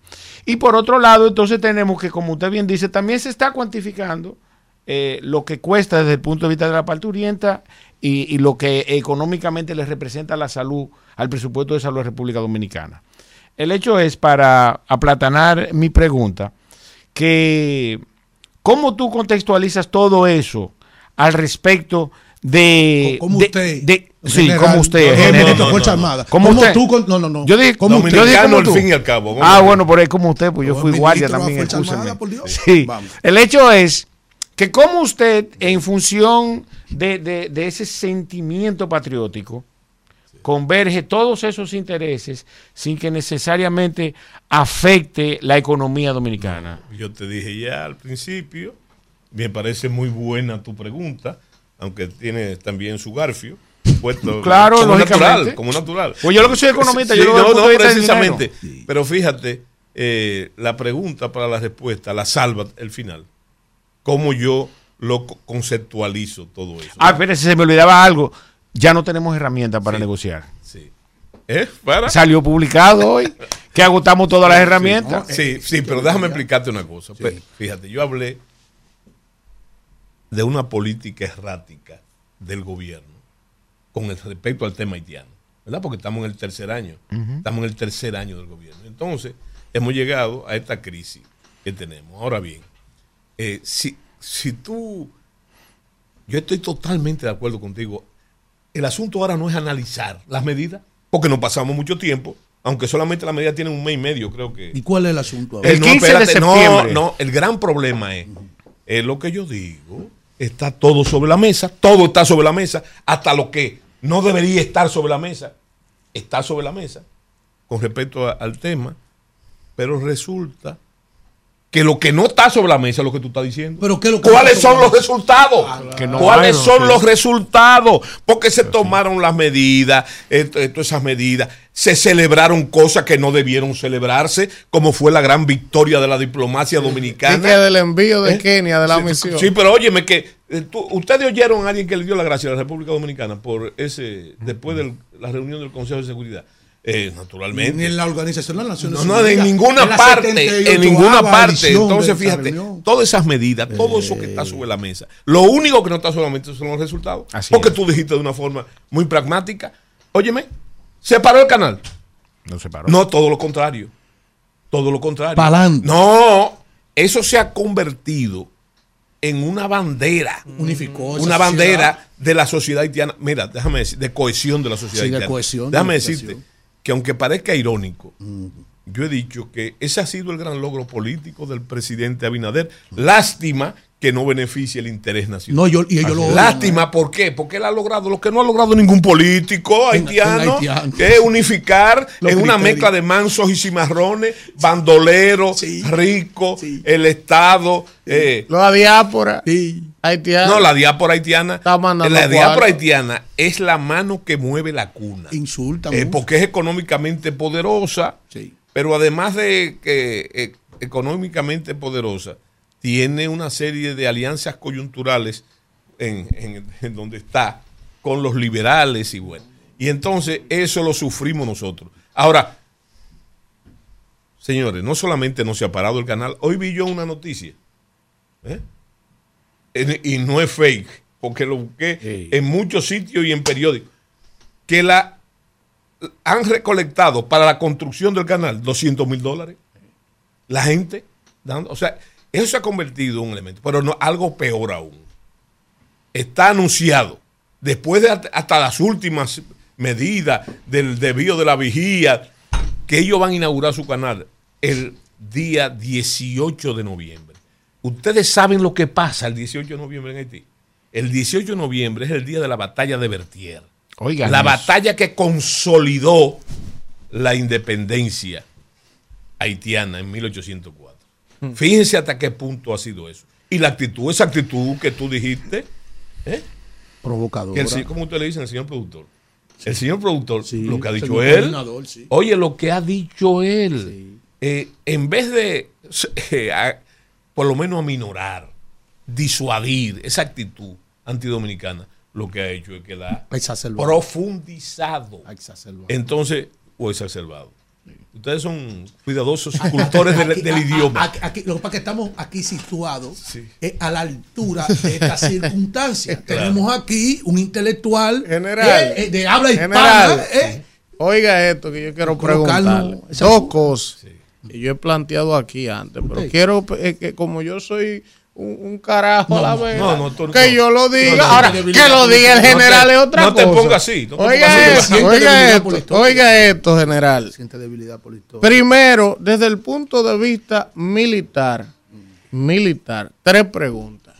Y por otro lado, entonces tenemos que, como usted bien dice, también se está cuantificando eh, lo que cuesta desde el punto de vista de la parturienta y, y lo que económicamente le representa la salud al presupuesto de salud de República Dominicana. El hecho es, para aplatanar mi pregunta, que ¿cómo tú contextualizas todo eso al respecto de... Como de- usted, de- sí, como usted. Como usted. tú no, no, no. Yo dije, Como yo usted. dije como al tú. fin y al cabo. Ah, bueno, por ahí como usted, pues yo fui guardia también, excúseme. Armada, por Dios. Sí. Vamos. El hecho es que como usted, en función de, de- de ese sentimiento patriótico, converge todos esos intereses sin que necesariamente afecte la economía dominicana. Yo te dije ya al principio, me parece muy buena tu pregunta, aunque tiene también su garfio. Puesto Claro, como lógicamente. natural, como natural. Pues yo lo que soy economista, Sí, yo lo no, no, precisamente. Pero fíjate, eh, la pregunta para la respuesta la salva el final. ¿Cómo yo lo co- conceptualizo todo eso? Ah, espérese, se me olvidaba algo. Ya no tenemos herramientas para negociar. Sí. ¿Eh? ¿Para? Salió publicado hoy que agotamos todas las Sí, herramientas. Sí, sí, pero déjame explicarte una cosa. Fíjate, yo hablé de una política errática del gobierno con el respecto al tema haitiano, ¿verdad? Porque estamos en el tercer año, estamos en el tercer año del gobierno. Entonces, hemos llegado a esta crisis que tenemos. Ahora bien, eh, si, si tú, yo estoy totalmente de acuerdo contigo, el asunto ahora no es analizar las medidas, porque no pasamos mucho tiempo, aunque solamente las medidas tienen un mes y medio, creo que. ¿Y cuál es el asunto ahora? Eh, no, espérate, no, no, el gran problema es, es lo que yo digo, está todo sobre la mesa, todo está sobre la mesa, hasta lo que no debería estar sobre la mesa, está sobre la mesa con respecto a- al tema, pero resulta que lo que no está sobre la mesa es lo que tú estás diciendo. Pero ¿qué es lo que ¿Cuáles son los resultados? Que no ¿Cuáles hay, no, son los resultados? Porque se tomaron las medidas, todas esas medidas, se celebraron cosas que no debieron celebrarse, como fue la gran victoria de la diplomacia dominicana. que del envío de ¿Eh? Kenia, de la Sí, misión. Sí, pero óyeme que eh, tú- ustedes oyeron a alguien que le dio la gracia a la República Dominicana por ese después de la reunión del Consejo de Seguridad. Eh, naturalmente. Ni en la Organización de las Naciones No, no, ninguna En la parte, 78ª en ninguna parte. Entonces, fíjate, todas esas medidas, todo eso que está sobre la mesa, lo único que no está sobre la mesa son los resultados. Así porque es. tú dijiste de una forma muy pragmática, óyeme, se paró el canal. No se paró. No, todo lo contrario. Todo lo contrario. Pa'lante. No, eso se ha convertido en una bandera. Unificó esa Una sociedad. bandera de la sociedad haitiana. Mira, déjame decir, de cohesión de la sociedad Sí, de haitiana. cohesión, de Déjame unificación. decirte que aunque parezca irónico, yo he dicho que ese ha sido el gran logro político del presidente Abinader. Lástima que no beneficie el interés nacional. No, yo- y ellos lo Lástima, ¿por qué? Porque él ha logrado lo que no ha logrado ningún político haitiano, haitiano. que es unificar en una mezcla de mansos y cimarrones, bandoleros, ricos, el Estado. eh, La diáspora haitiana. no, la diáspora haitiana. mandando La diáspora cuarto. haitiana es la mano que mueve la cuna. Insultan. Eh, porque es económicamente poderosa, pero además de que eh, económicamente poderosa, tiene una serie de alianzas coyunturales en, en- en donde está con los liberales y bueno. Y entonces eso lo sufrimos nosotros. Ahora, señores, no solamente no se ha parado el canal, hoy vi yo una noticia ¿eh? Y no es fake, porque lo busqué en muchos sitios y en periódicos, que la han recolectado para la construcción del canal 200 mil dólares. La gente, dando, o sea, eso se ha convertido en un elemento, pero no, algo peor aún. Está anunciado, después de hasta- las últimas medidas del desvío de la vigía, que ellos van a inaugurar su canal el día 18 de noviembre. Ustedes saben lo que pasa el 18 de noviembre en Haití. El 18 de noviembre es el día de la batalla de Bertier. Oigan la eso. batalla que consolidó la independencia haitiana en 1804. Fíjense hasta qué punto ha sido eso. Y la actitud, esa actitud que tú dijiste, ¿eh? Provocadora. que el, ¿cómo usted le dice al señor productor? El señor productor, lo que ha dicho él, sí. oye, lo que ha dicho él, eh, en vez de, eh, a- por lo menos aminorar, disuadir esa actitud antidominicana, lo que ha hecho es que la ha profundizado. Entonces, o exacerbado. Ustedes son cuidadosos cultores del, idioma. aquí- aquí- lo que pasa es que estamos aquí situados eh, a la altura de esta circunstancia. Tenemos aquí un intelectual General. eh, eh, de habla General, hispana. eh, Oiga esto que yo quiero preguntarle. Dos. Y yo he planteado aquí antes, pero Sí. quiero eh, que como yo soy un, un carajo a la vez, no, no, tú- que no. yo lo diga. No, no, Ahora, que lo diga el no te- general es otra no te cosa. pongas así, no te oiga pongas así. esto, oiga esto, la historia. oiga esto, general. Siente debilidad por. Primero, desde el punto de vista militar, militar, tres preguntas.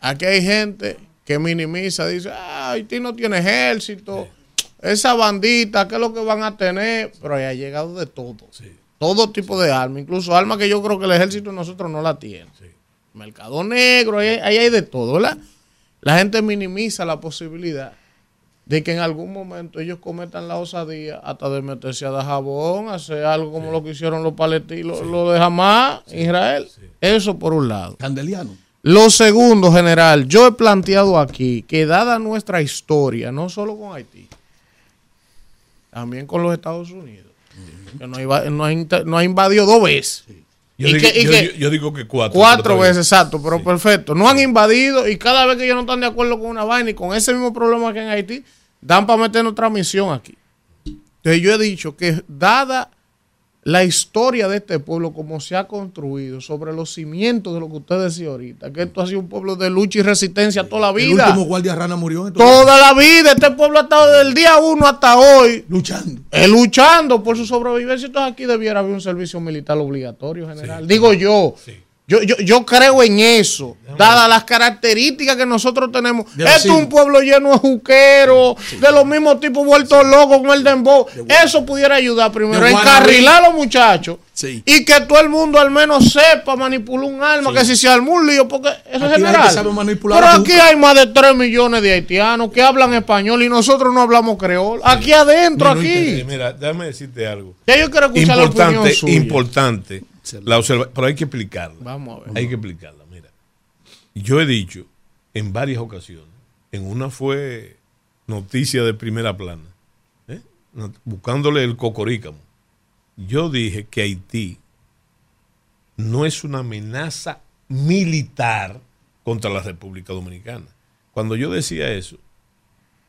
Aquí hay gente que minimiza, dice, ah, Haití no tiene ejército, esa bandita, ¿qué es lo que van a tener? Pero ahí ha llegado de todo. Todo tipo de armas, incluso armas que yo creo que el ejército de nosotros no la tiene. Mercado negro, ahí, ahí hay de todo, ¿verdad? La gente minimiza la posibilidad de que en algún momento ellos cometan la osadía hasta de meterse a dar jabón, hacer algo como lo que hicieron los palestinos, lo de Hamas, Israel. Eso por un lado. Candeliano. Lo segundo, general, yo he planteado aquí que dada nuestra historia, no solo con Haití, también con los Estados Unidos, que nos, nos ha invadido dos veces. Yo, Y digo, que- y yo- que- yo- yo digo que cuatro. Cuatro veces, exacto, pero perfecto. No han invadido y cada vez que ellos no están de acuerdo con una vaina y con ese mismo problema que en Haití, dan para meter otra misión aquí. Entonces yo he dicho que dada la historia de este pueblo, como se ha construido sobre los cimientos de lo que usted decía ahorita, que esto ha sido un pueblo de lucha y resistencia toda la el vida. último guardia rana murió. Toda la vida, este pueblo ha estado desde el día uno hasta hoy Luchando. eh, luchando por su sobrevivencia. Entonces aquí debiera haber un servicio militar obligatorio, general. Digo yo. Yo, yo, yo creo en eso, dadas las características que nosotros tenemos. Esto es un pueblo lleno de juqueros, de los mismos tipos vueltos locos con el dembow. Eso pudiera ayudar primero De encarrilar a los muchachos Sí. y que todo el mundo al menos sepa manipular un arma, que si se armó un lío, porque eso es general. Pero aquí hay más de 3 millones de haitianos que hablan español y nosotros no hablamos creol. Aquí adentro, aquí. Mira, déjame decirte algo. Ya yo quiero escuchar la importante, opinión suya. importante. La observa- pero hay que explicarla. Vamos a ver. Hay que explicarla. Mira, yo he dicho en varias ocasiones, en una fue noticia de primera plana, ¿eh? Buscándole el cocorícamo. Yo dije que Haití no es una amenaza militar contra la República Dominicana. Cuando yo decía eso,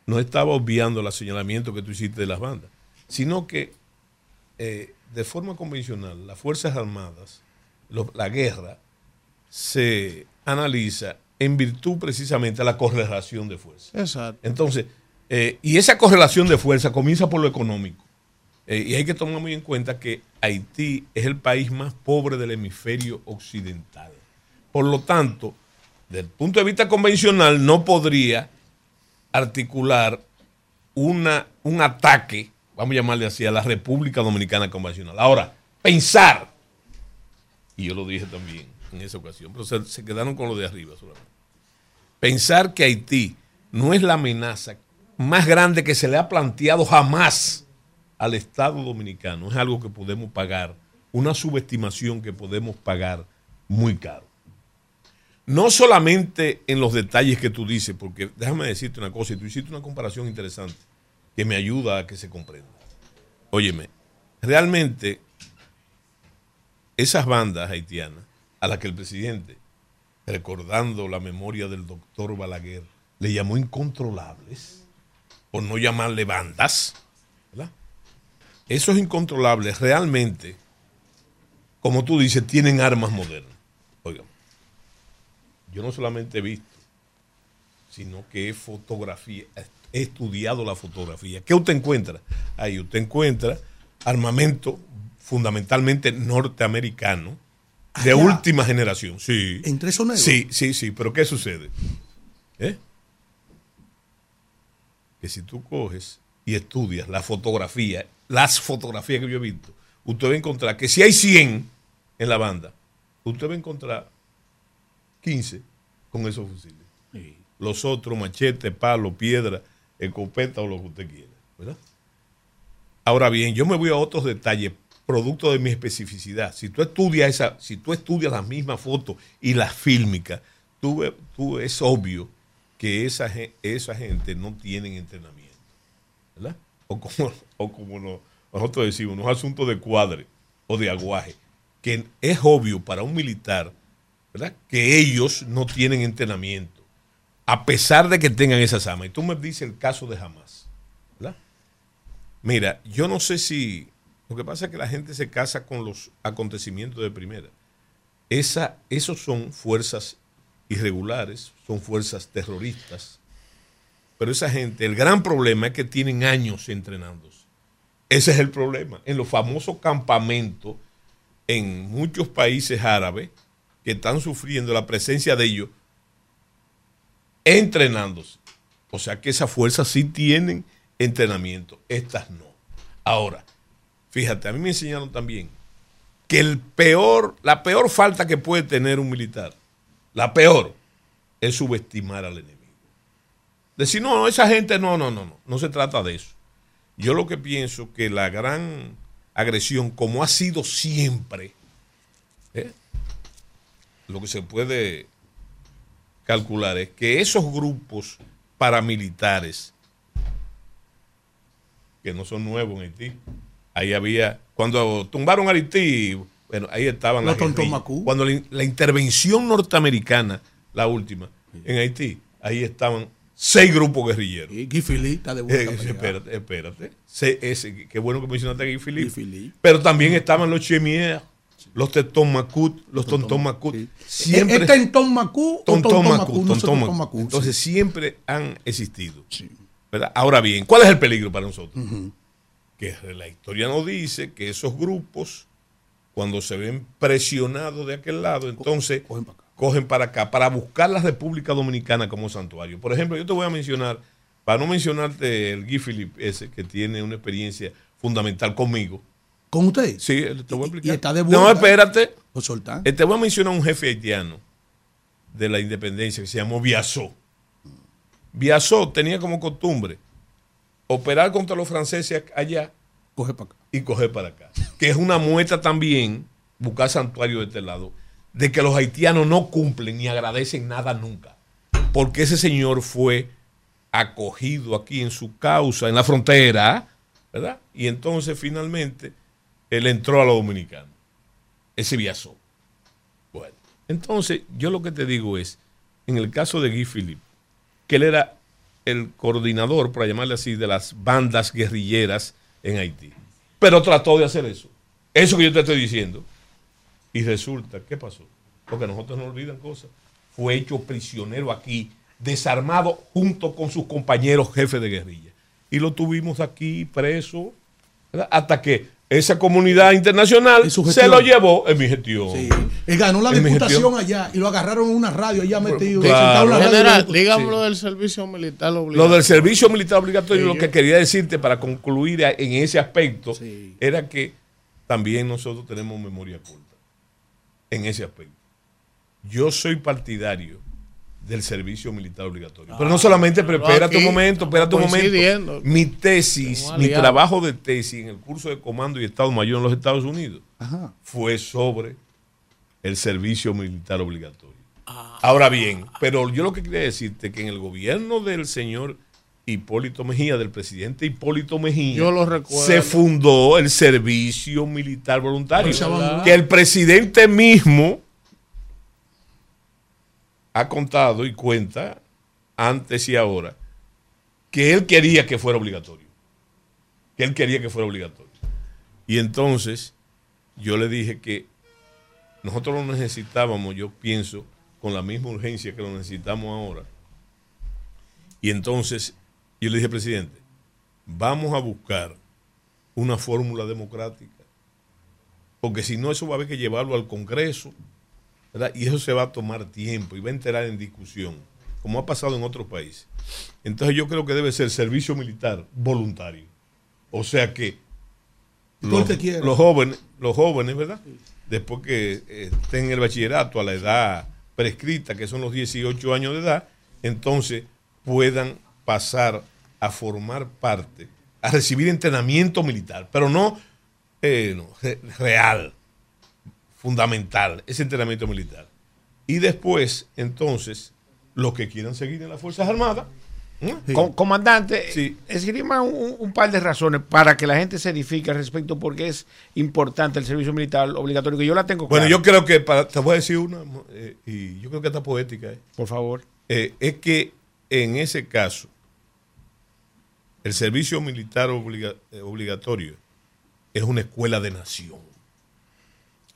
no estaba obviando el señalamiento que tú hiciste de las bandas, sino que eh, de forma convencional las Fuerzas Armadas, lo- la guerra, se analiza en virtud precisamente de la correlación de fuerzas. Exacto. Entonces, eh, y esa correlación de fuerza comienza por lo económico. Eh, y hay que tomar muy en cuenta que Haití es el país más pobre del hemisferio occidental. Por lo tanto, desde el punto de vista convencional, no podría articular una, un ataque, vamos a llamarle así, a la República Dominicana convencional. Ahora, pensar, y yo lo dije también en esa ocasión, pero se, se quedaron con lo de arriba solamente. Pensar que Haití no es la amenaza más grande que se le ha planteado jamás al Estado dominicano es algo que podemos pagar, una subestimación que podemos pagar muy caro. No solamente en los detalles que tú dices, porque déjame decirte una cosa, y tú hiciste una comparación interesante que me ayuda a que se comprenda. Óyeme, realmente esas bandas haitianas a las que el presidente recordando la memoria del doctor Balaguer, le llamó incontrolables, por no llamarle bandas, ¿verdad? Esos incontrolables realmente, como tú dices, tienen armas modernas. Oigan, yo no solamente he visto, sino que he fotografía, he estudiado la fotografía. ¿Qué usted encuentra? Ahí usted encuentra armamento fundamentalmente norteamericano, de Allá. última generación, sí. ¿Entre esos negros? Sí, sí, sí, pero ¿qué sucede? ¿Eh? Que si tú coges y estudias la fotografía, las fotografías que yo he visto, usted va a encontrar que si hay 100 en la banda, usted va a encontrar 15 con esos fusiles. Los otros, machete, palo, piedra, escopeta o lo que usted quiera, ¿verdad? Ahora bien, yo me voy a otros detalles, producto de mi especificidad. Si tú estudias esa, si tú estudias las mismas fotos y las fílmicas, tú, tú es obvio que esa, esa gente no tienen entrenamiento, ¿verdad? O como, o como no- nosotros decimos, unos asuntos de cuadre o de aguaje, que es obvio para un militar, ¿verdad? Que ellos no tienen entrenamiento, a pesar de que tengan esas armas. Y tú me dices el caso de Hamas, ¿verdad? Mira, yo no sé si. Lo que pasa es que la gente se casa con los acontecimientos de primera. Esa, esos son fuerzas irregulares, son fuerzas terroristas. Pero esa gente, el gran problema es que tienen años entrenándose. Ese es el problema. En los famosos campamentos en muchos países árabes que están sufriendo la presencia de ellos entrenándose. O sea que esas fuerzas sí tienen entrenamiento, estas no. Ahora, fíjate, a mí me enseñaron también que el peor, la peor falta que puede tener un militar, la peor, es subestimar al enemigo. Decir, no, no, esa gente, no, no, no, no, no se trata de eso. Yo lo que pienso que la gran agresión, como ha sido siempre, ¿eh? lo que se puede calcular es que esos grupos paramilitares, que no son nuevos en Haití, ahí había, cuando tumbaron a Haití, bueno, ahí estaban Los. Cuando la, la intervención norteamericana, la última, en Haití, ahí estaban seis grupos guerrilleros. Y Guy está de vuelta. Eh, espérate, espérate. Se- ese- qué bueno que mencionaste a Guy Philippe. Pero también estaban los Chemier, los Teton Macut, los Tonton Macut. Siempre, ¿Es o Tontón Tontón Macut, Macú? No sé Tontón Tontón Macut. Macú. Entonces siempre han existido. ¿verdad? Ahora bien, ¿cuál es el peligro para nosotros? Que la historia nos dice que esos grupos, cuando se ven presionados de aquel lado, entonces cogen para acá, para buscar la República Dominicana como santuario. Por ejemplo, yo te voy a mencionar, para no mencionarte el Guy Philippe ese, que tiene una experiencia fundamental conmigo. ¿Con usted? Sí, te voy a explicar. Y está de No, vuelta. espérate. Lo soltan. Eh, Te voy a mencionar un jefe haitiano de la independencia que se llamó Biasó. Biasó tenía como costumbre operar contra los franceses allá Coge para acá. y coger para acá. Que es una muestra también, buscar santuario de este lado, de que los haitianos no cumplen ni agradecen nada nunca. Porque ese señor fue acogido aquí en su causa, en la frontera, ¿verdad? Y entonces finalmente él entró a los dominicanos. Ese viazó. Bueno, entonces yo lo que te digo es, en el caso de Guy Philippe, que él era el coordinador, para llamarle así, de las bandas guerrilleras en Haití. Pero trató de hacer eso. Eso que yo te estoy diciendo. Y resulta, ¿qué pasó? Porque nosotros no olvidan cosas. Fue hecho prisionero aquí, desarmado junto con sus compañeros jefes de guerrilla. Y lo tuvimos aquí preso, ¿verdad? hasta que esa comunidad internacional se lo llevó en mi gestión. Él ganó la En diputación allá y lo agarraron en una radio allá metido. claro. radio. Lo del servicio militar obligatorio. Lo del servicio militar obligatorio, Sí, lo que quería decirte para concluir en ese aspecto, era que también nosotros tenemos memoria corta en ese aspecto. Yo soy partidario del servicio militar obligatorio. Pero no solamente, pero pero espérate un momento, espérate un momento. Mi tesis, mi trabajo de tesis en el curso de comando y Estado Mayor en los Estados Unidos Ajá. fue sobre el servicio militar obligatorio. Ah. Ahora bien, pero yo lo que quería decirte que en el gobierno del señor Hipólito Mejía, del presidente Hipólito Mejía, Yo lo recuerdo. se fundó el servicio militar voluntario. Abandonó. Que el presidente mismo ha contado y cuenta antes y ahora que él quería que fuera obligatorio. Que él quería que fuera obligatorio. Y entonces yo le dije que nosotros lo necesitábamos, yo pienso, con la misma urgencia que lo necesitamos ahora. Y entonces yo le dije, presidente, vamos a buscar una fórmula democrática. Porque si no, eso va a haber que llevarlo al Congreso. ¿Verdad? Y eso se va a tomar tiempo y va a entrar en discusión, como ha pasado en otros países. Entonces yo creo que debe ser servicio militar voluntario. O sea que los, jóvenes, los jóvenes, ¿verdad? Después que eh, estén en el bachillerato a la edad prescrita, que son los 18 años de edad, entonces puedan pasar a formar parte, a recibir entrenamiento militar, pero no, eh, no, re- real, fundamental, ese entrenamiento militar. Y después, entonces, los que quieran seguir en las Fuerzas Armadas, ¿eh? Com- comandante, esgrima un, un par de razones para que la gente se edifique al respecto porque es importante el servicio militar obligatorio, que yo la tengo Bueno, yo creo que, para, te voy a decir una, eh, y yo creo que está poética. eh. Por favor. Eh, es que en ese caso, el servicio militar obliga- obligatorio es una escuela de nación.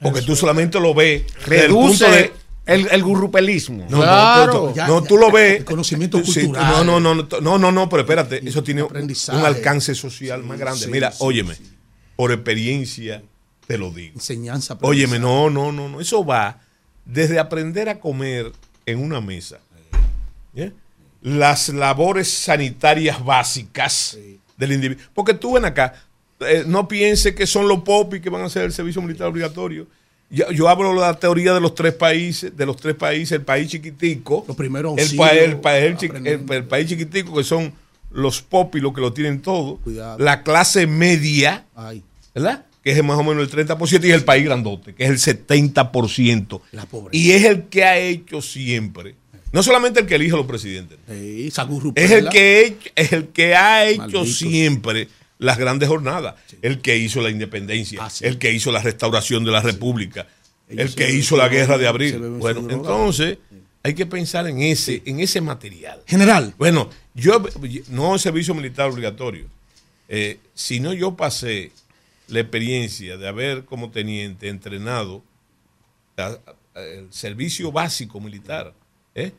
Porque Eso tú solamente lo ves desde el punto Reduce de- el, el gurrupelismo. No, no, tú- tú- no, tú lo ves. conocimiento Sí, cultural. no, no, no, no, no, no, pero espérate, eso tiene un alcance social más grande. sí, Mira, sí, óyeme, por experiencia te lo digo. Enseñanza. Óyeme, no, no, no, no. Eso va desde aprender a comer en una mesa. ¿ya? Las labores sanitarias básicas del individuo. Porque tú ven acá, eh, no piense que son los popis que van a hacer el servicio militar obligatorio. Yo, yo hablo de la teoría de los tres países, de los tres países, el país chiquitico. Los primeros el, pa- el, pa- país chiquitico que son los popis los que lo tienen todo. Cuidado. La clase media. Ay, ¿verdad? Que es más o menos el 30% y el país grandote, que es el 70%. la. Y es el que ha hecho siempre, no solamente el que elige a los presidentes, Sí, es el que, he- es el que ha hecho siempre las grandes jornadas, el que hizo la independencia, Ah, el que hizo la restauración de la república, el que hizo la guerra de abril. Bueno, entonces hay que pensar en ese, en ese material. General. Bueno, yo no servicio militar obligatorio, eh, sino yo pasé la experiencia de haber como teniente entrenado el servicio básico militar ¿eh?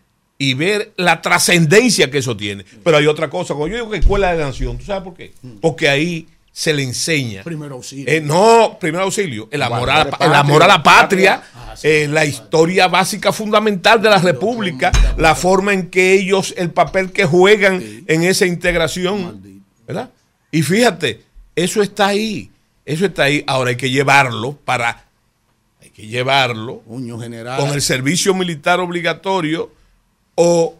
Y ver la trascendencia que eso tiene. Pero hay otra cosa, cuando yo digo que escuela de la nación, ¿tú sabes por qué? Porque ahí se le enseña. Primero auxilio. Eh, no, primer auxilio, el amor, a la, de el amor a la patria. patria, eh, la historia básica fundamental de la República, la forma en que ellos, el papel que juegan en esa integración, ¿verdad? Y fíjate, eso está ahí, eso está ahí. Ahora hay que llevarlo para, hay que llevarlo general. con el servicio militar obligatorio o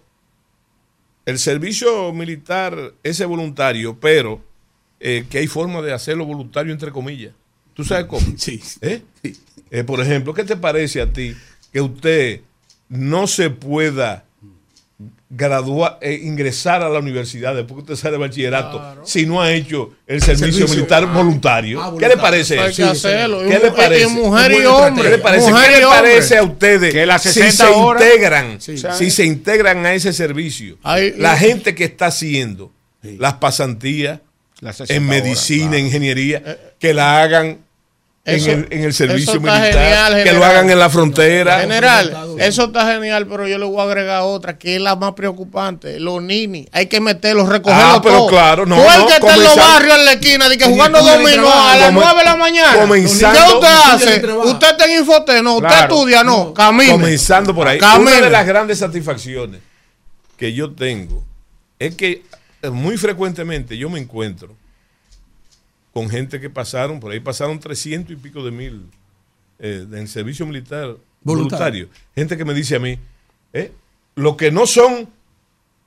el servicio militar ese voluntario, pero eh, que hay forma de hacerlo voluntario entre comillas. ¿Tú sabes cómo? Sí. ¿Eh? Eh, por ejemplo, ¿qué te parece a ti que usted no se pueda graduar, eh, ingresar a la universidad después que usted sale de bachillerato si no ha hecho el servicio, servicio. militar Ah, voluntario? ah, ¿Qué le parece Hay eso? que hacerlo. ¿Qué le parece? mujer y hombre. ¿Qué le parece, Mujer ¿Qué y le hombre. parece a ustedes Que las si 60 se horas- integran, Sí. si se integran a ese servicio? Hay- la gente que está haciendo las pasantías Las 60 en horas, medicina, claro. ingeniería, que la hagan en, el, en el servicio militar, genial, que lo hagan en la frontera. General, eso está genial, pero yo le voy a agregar otra que es la más preocupante. Los ninis, hay que meterlos, recogerlos Ah, pero claro, no, Tú el no, que está en los barrios, en la esquina, de que jugando dominó a las come- 9 de la mañana. comenzando- ¿Qué usted hace? Usted está en Infotec, no, usted Claro. estudia, no, camine. Comenzando por ahí. Camine. Una de las grandes satisfacciones que yo tengo es que eh, muy frecuentemente yo me encuentro con gente que pasaron, por ahí pasaron 300 y pico de mil eh, en servicio militar voluntario. Gente que me dice a mí, eh, lo que no son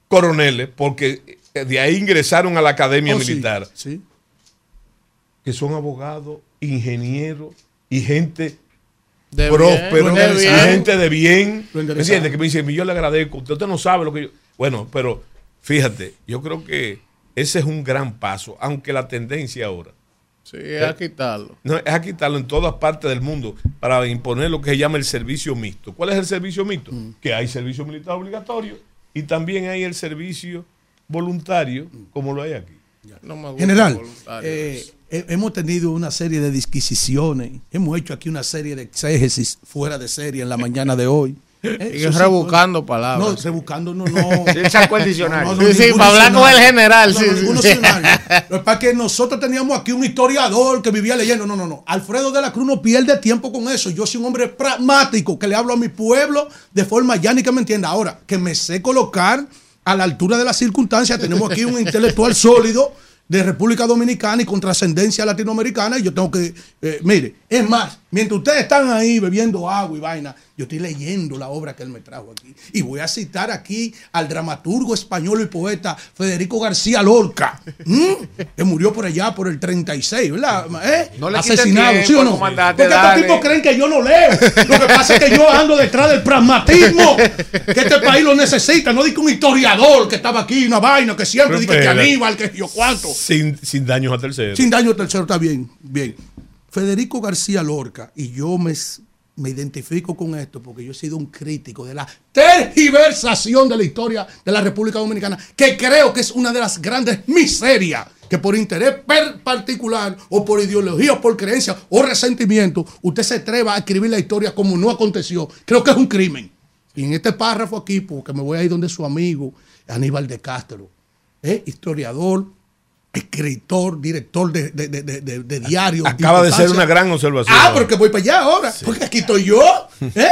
coroneles, porque eh, de ahí ingresaron a la academia Oh, militar, sí. que son abogados, ingenieros y gente De próspero, bien, de bien. gente de bien. ¿Me entiendes? Que me dice, yo le agradezco. Usted, usted no sabe lo que yo. Bueno, pero fíjate, yo creo que ese es un gran paso, aunque la tendencia ahora Sí, es a quitarlo. No, es a quitarlo en todas partes del mundo para imponer lo que se llama el servicio mixto. ¿Cuál es el servicio mixto? Que hay servicio militar obligatorio y también hay el servicio voluntario, como lo hay aquí. No General, voluntario. eh, he- hemos tenido una serie de disquisiciones, hemos hecho aquí una serie de exégesis fuera de serie en la mañana de hoy. Eh, Y eso sí, rebuscando No, palabras. rebuscando no, no. Él sacó el diccionario. No, no, Sí, para hablar con el general, No, sí, no, sí. Lo que pasa es que nosotros teníamos aquí un historiador que vivía leyendo. No, no, no. Alfredo de la Cruz no pierde tiempo con eso. Yo soy un hombre pragmático que le hablo a mi pueblo de forma llana y que me entienda. Ahora, que me sé colocar a la altura de las circunstancias. Tenemos aquí un intelectual sólido de República Dominicana y con trascendencia latinoamericana. Y yo tengo que, eh, mire, es más, mientras ustedes están ahí bebiendo agua y vaina, yo estoy leyendo la obra que él me trajo aquí. Y voy a citar aquí al dramaturgo español y poeta Federico García Lorca, ¿m? que murió por allá por el 36, ¿verdad? ¿Eh? No le Asesinado, tiempo ¿sí o no? comandante, Porque estos tipos creen que yo no leo. Lo que pasa es que yo ando detrás del pragmatismo que este país lo necesita. No digo un historiador que estaba aquí, una vaina que siempre dice que. Aníbal, que yo cuánto. Sin, sin daños a terceros. Sin daño tercero, está bien, bien. Federico García Lorca, y yo me, me identifico con esto porque yo he sido un crítico de la tergiversación de la historia de la República Dominicana, que creo que es una de las grandes miserias que por interés particular o por ideología o por creencia o resentimiento, usted se atreva a escribir la historia como no aconteció. Creo que es un crimen. Y en este párrafo aquí, porque me voy a ir donde su amigo Aníbal de Castro, ¿eh? historiador, escritor, director de, de, de, de- diarios. Acaba de ser una gran observación. Ah, porque voy para allá ahora. Porque aquí estoy yo. ¿eh?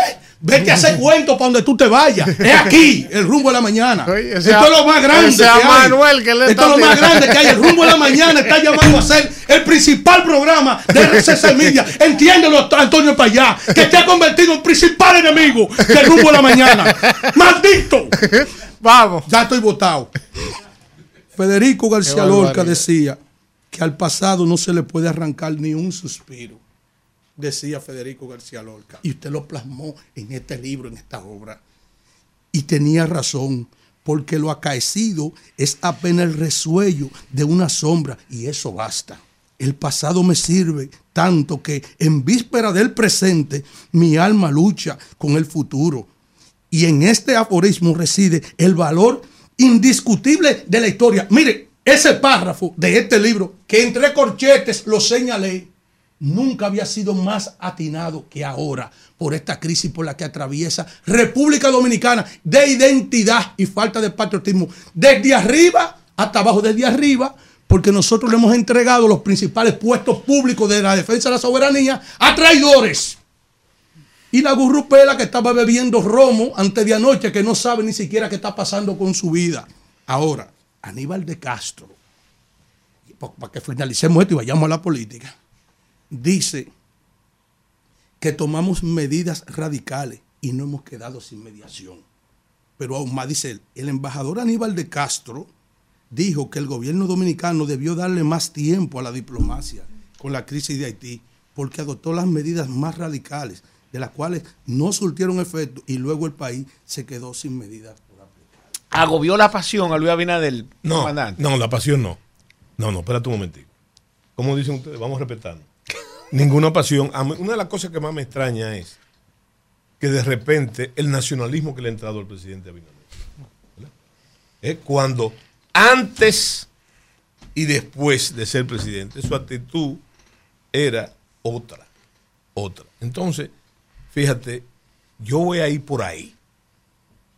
Vete a hacer cuento para donde tú te vayas. Es aquí, el rumbo de la mañana. Esto es lo más grande. que a hay. Manuel que le Esto está es lo más grande que hay. El rumbo de la mañana está llamando a ser el principal programa de RCC Media. Entiéndelo, Antonio Payá, que te ha convertido en principal enemigo del rumbo de la mañana. ¡Maldito! Vamos. Ya estoy votado. Federico García Lorca decía que al pasado no se le puede arrancar ni un suspiro. Decía Federico García Lorca. Y usted lo plasmó en este libro, en esta obra. Y tenía razón, porque lo acaecido es apenas el resuello de una sombra, y eso basta. El pasado me sirve tanto que en víspera del presente mi alma lucha con el futuro. Y en este aforismo reside el valor indiscutible de la historia. Mire, ese párrafo de este libro, que entre corchetes lo señalé, nunca había sido más atinado que ahora por esta crisis por la que atraviesa República Dominicana de identidad y falta de patriotismo. Desde arriba hasta abajo, desde arriba, porque nosotros le hemos entregado los principales puestos públicos de la defensa de la soberanía a traidores. Y la gurrupela que estaba bebiendo romo antes de anoche, que no sabe ni siquiera qué está pasando con su vida. Ahora, Aníbal de Castro, pa- para que finalicemos esto y vayamos a la política, dice que tomamos medidas radicales y no hemos quedado sin mediación. Pero aún más dice él, el embajador Aníbal de Castro dijo que el gobierno dominicano debió darle más tiempo a la diplomacia con la crisis de Haití, porque adoptó las medidas más radicales, de las cuales no surtieron efecto y luego el país se quedó sin medidas. Agobió la pasión a Luis Abinader, No, comandante. no, la pasión no. No, no, espérate un momentito. Como dicen ustedes, vamos respetando. Ninguna pasión. Una de las cosas que más me extraña es que de repente el nacionalismo que le ha entrado al presidente Abinader. Es cuando antes y después de ser presidente, su actitud era otra. Otra. Entonces, fíjate, yo voy a ir por ahí.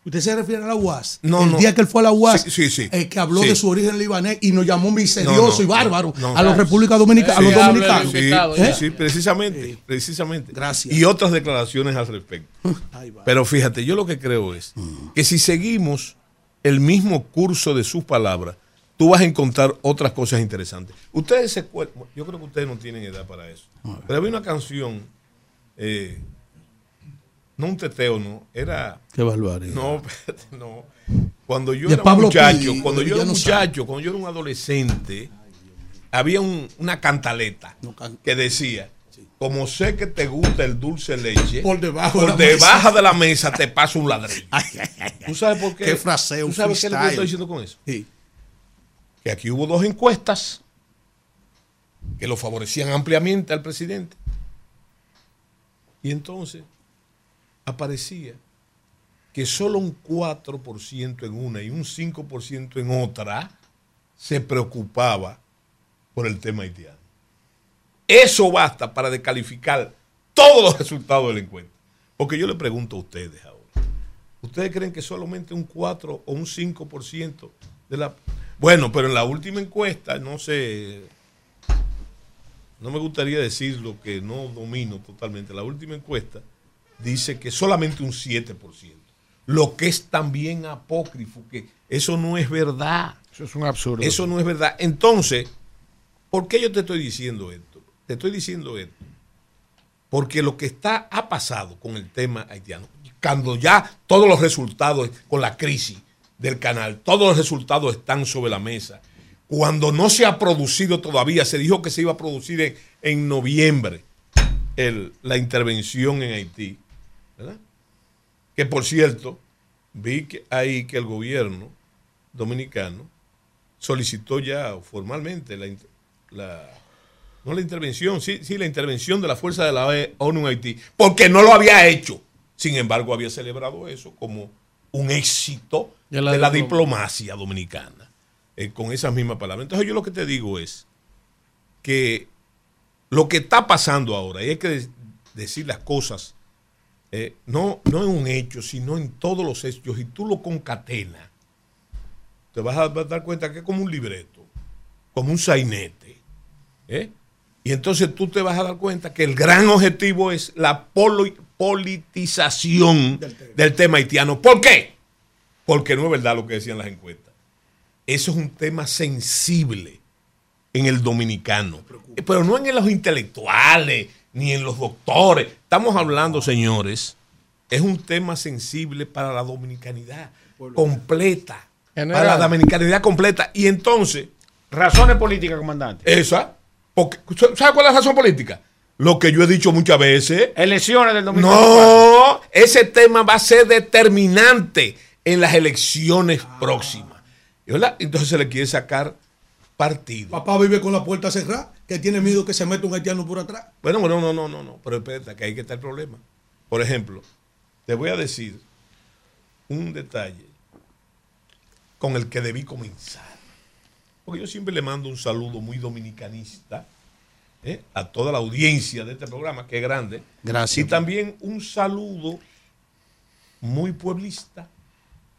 ¿Usted se refiere a la UAS? No, el no. día que él fue a la UAS, Sí, sí, sí. eh, que habló Sí. de su origen libanés y nos llamó miserioso No, no, y bárbaro no, a los. República Dominicana, a los Sí, dominicanos. Sí, ¿Eh? sí, precisamente, precisamente. Gracias. Y otras declaraciones al respecto. Pero fíjate, yo lo que creo es que si seguimos el mismo curso de sus palabras, tú vas a encontrar otras cosas interesantes. Ustedes se yo creo que ustedes no tienen edad para eso. Pero había una canción, eh, no un teteo, no, era... Qué barbaridad. No, no. Cuando yo De era Pablo muchacho, cuando yo era Villano muchacho, cuando yo era un adolescente, había un- una cantaleta que decía, como sé que te gusta el dulce leche, Por debajo por de la debajo mesa". de la mesa te paso un ladrillo. ¿Tú sabes por qué? Qué fraseo, ¿Tú sabes qué freestyle. estoy diciendo con eso? Sí. Que aquí hubo dos encuestas que lo favorecían ampliamente al presidente. Y entonces aparecía que solo un 4% en una y un 5% en otra se preocupaba por el tema haitiano. Eso basta para descalificar todos los resultados del encuentro. Porque yo le pregunto a ustedes ahora, ¿ustedes creen que solamente un 4 o un 5% de la... Bueno, pero en la última encuesta, no sé, no me gustaría decir lo que no domino totalmente, la última encuesta dice que solamente un 7%, lo que es también apócrifo, que eso no es verdad. Eso es un absurdo. Eso no es verdad. Entonces, ¿por qué yo te estoy diciendo esto? Te estoy diciendo esto porque lo que está ha pasado con el tema haitiano, cuando ya todos los resultados con la crisis del canal, todos los resultados están sobre la mesa, cuando no se ha producido todavía, se dijo que se iba a producir en, en noviembre el- la intervención en Haití, ¿verdad? Que por cierto, vi que ahí que el gobierno dominicano solicitó ya formalmente la, no la intervención, sí, sí, la intervención de la fuerza de la ONU en Haití, porque no lo había hecho. Sin embargo, había celebrado eso como un éxito De la de la diplom- diplomacia dominicana, eh, con esas mismas palabras. Entonces, yo lo que te digo es que lo que está pasando ahora, y hay que de- decir las cosas, eh, no, no en un hecho, sino en todos los hechos, y tú lo concatenas, te vas a dar cuenta que es como un libreto, como un sainete. ¿eh? Y entonces tú te vas a dar cuenta que el gran objetivo es la polo- politización del tema haitiano. ¿Por qué? Porque no es verdad lo que decían las encuestas. Eso es un tema sensible en el dominicano, pero no en los intelectuales ni en los doctores. Estamos hablando, señores, es un tema sensible para la dominicanidad completa. General. Para la dominicanidad completa. Y entonces, Razones políticas, comandante. esa, porque, ¿sabe cuál es la razón política? Lo que yo he dicho muchas veces. Elecciones del 2024. No, ese tema va a ser determinante en las elecciones próximas. ¿verdad? Entonces se le quiere sacar partido. Papá vive con la puerta cerrada, que tiene miedo que se meta un haitiano por atrás. Bueno, bueno, no, no, no, no, pero espérate, que ahí que está el problema. Por ejemplo, te voy a decir un detalle con el que debí comenzar. Porque yo siempre le mando un saludo muy dominicanista ¿eh? a toda la audiencia de este programa, que es grande. Gracias. Y también un saludo muy pueblista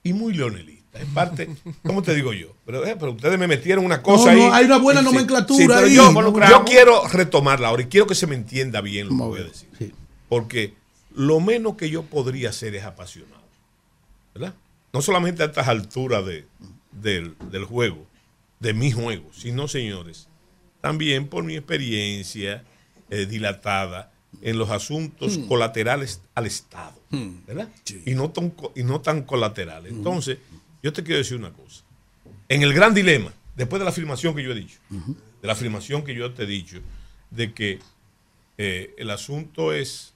y muy leonelista. En parte, ¿cómo te digo yo? Pero, eh, pero ustedes me metieron una cosa No, no, ahí. hay una buena sí. nomenclatura Sí, pero ahí. Yo, quiero retomarla ahora y quiero que se me entienda bien lo que voy a decir. Porque lo menos que yo podría hacer es apasionado. ¿Verdad? No solamente a estas alturas de, del, del juego, de mi juego, sino, señores, también por mi experiencia eh, dilatada en los asuntos Hmm. colaterales al Estado. ¿Verdad? Y, no tan, y no tan colaterales. Hmm. Entonces, yo te quiero decir una cosa. En el gran dilema, después de la afirmación que yo he dicho, de la afirmación que yo te he dicho, de que eh, el asunto es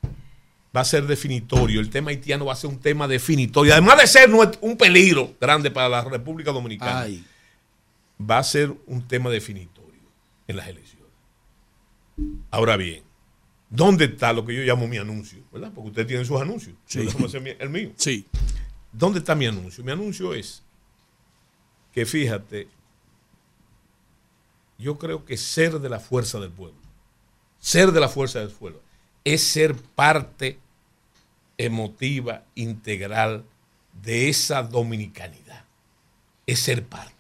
va a ser definitorio, el tema haitiano va a ser un tema definitorio, además de ser un peligro grande para la República Dominicana, Ay. va a ser un tema definitorio en las elecciones. Ahora bien, ¿dónde está lo que yo llamo mi anuncio? ¿Verdad? Porque ustedes tienen sus anuncios. Sí. Yo hacer mi- el mío. Sí. ¿Dónde está mi anuncio? Mi anuncio es que fíjate, yo creo que ser de la fuerza del pueblo, ser de la fuerza del pueblo, es ser parte emotiva, integral de esa dominicanidad. Es ser parte.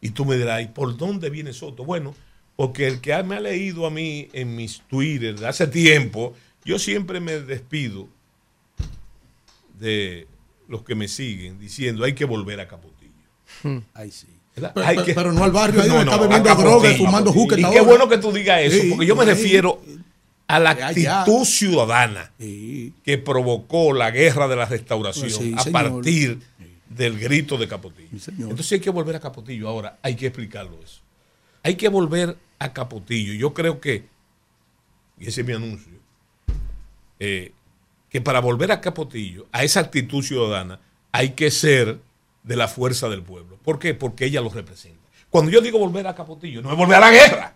Y tú me dirás, ¿y por dónde viene Soto? Bueno, porque el que me ha leído a mí en mis Twitter de hace tiempo, yo siempre me despido de los que me siguen diciendo hay que volver a Capotillo. Ahí sí. Pero, Hay pero- que- pero no al barrio, ahí No, donde no, está bebiendo droga y fumando juca. Y qué hora. bueno que tú digas eso, Sí, porque yo me ahí. refiero a la allá. actitud ciudadana que provocó la guerra de la restauración Sí, a señor. partir del grito de Capotillo. Entonces hay que volver a Capotillo. Ahora hay que explicarlo eso. Hay que volver a Capotillo. Yo creo que, y ese es mi anuncio, eh, que para volver a Capotillo, a esa actitud ciudadana, hay que ser de la fuerza del pueblo. ¿Por qué? Porque ella lo representa. Cuando yo digo volver a Capotillo, no es volver a la guerra,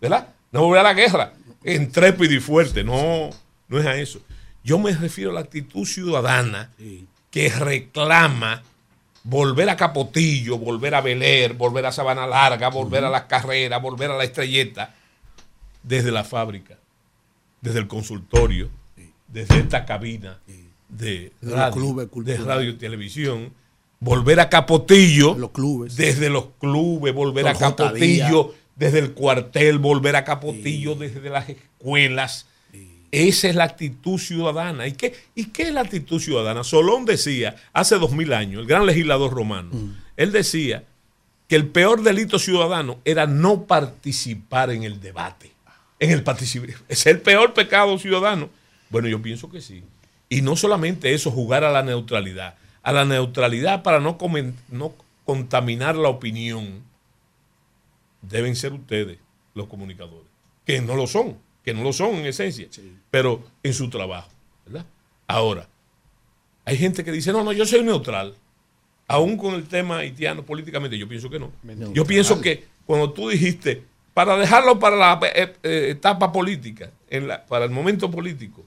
¿verdad? no volver a la guerra, intrépido y fuerte. No, no es a eso. Yo me refiero a la actitud ciudadana que reclama volver a Capotillo, volver a Beler, volver a Sabana Larga, volver a las carreras, volver a la estrelleta, desde la fábrica, desde el consultorio, desde esta cabina de radio, clubes de radio y televisión, volver a Capotillo, Los clubes. desde los clubes, volver a J. Capotillo, desde el cuartel, volver a Capotillo, desde las escuelas. Esa es la actitud ciudadana. ¿Y qué, ¿Y qué es la actitud ciudadana? Solón decía, hace dos mil años, el gran legislador romano, él decía que el peor delito ciudadano era no participar en el debate. En el participar. Es el peor pecado ciudadano. Bueno, yo pienso que sí. Y no solamente eso, jugar a la neutralidad. A la neutralidad para no, no contaminar la opinión deben ser ustedes, los comunicadores, que no lo son, que no lo son en esencia, pero en su trabajo, ¿verdad? Ahora, hay gente que dice, no, no, yo soy neutral, aún con el tema haitiano políticamente, yo pienso que no. Yo pienso que cuando tú dijiste, para dejarlo para la eh, eh, etapa política, en la, para el momento político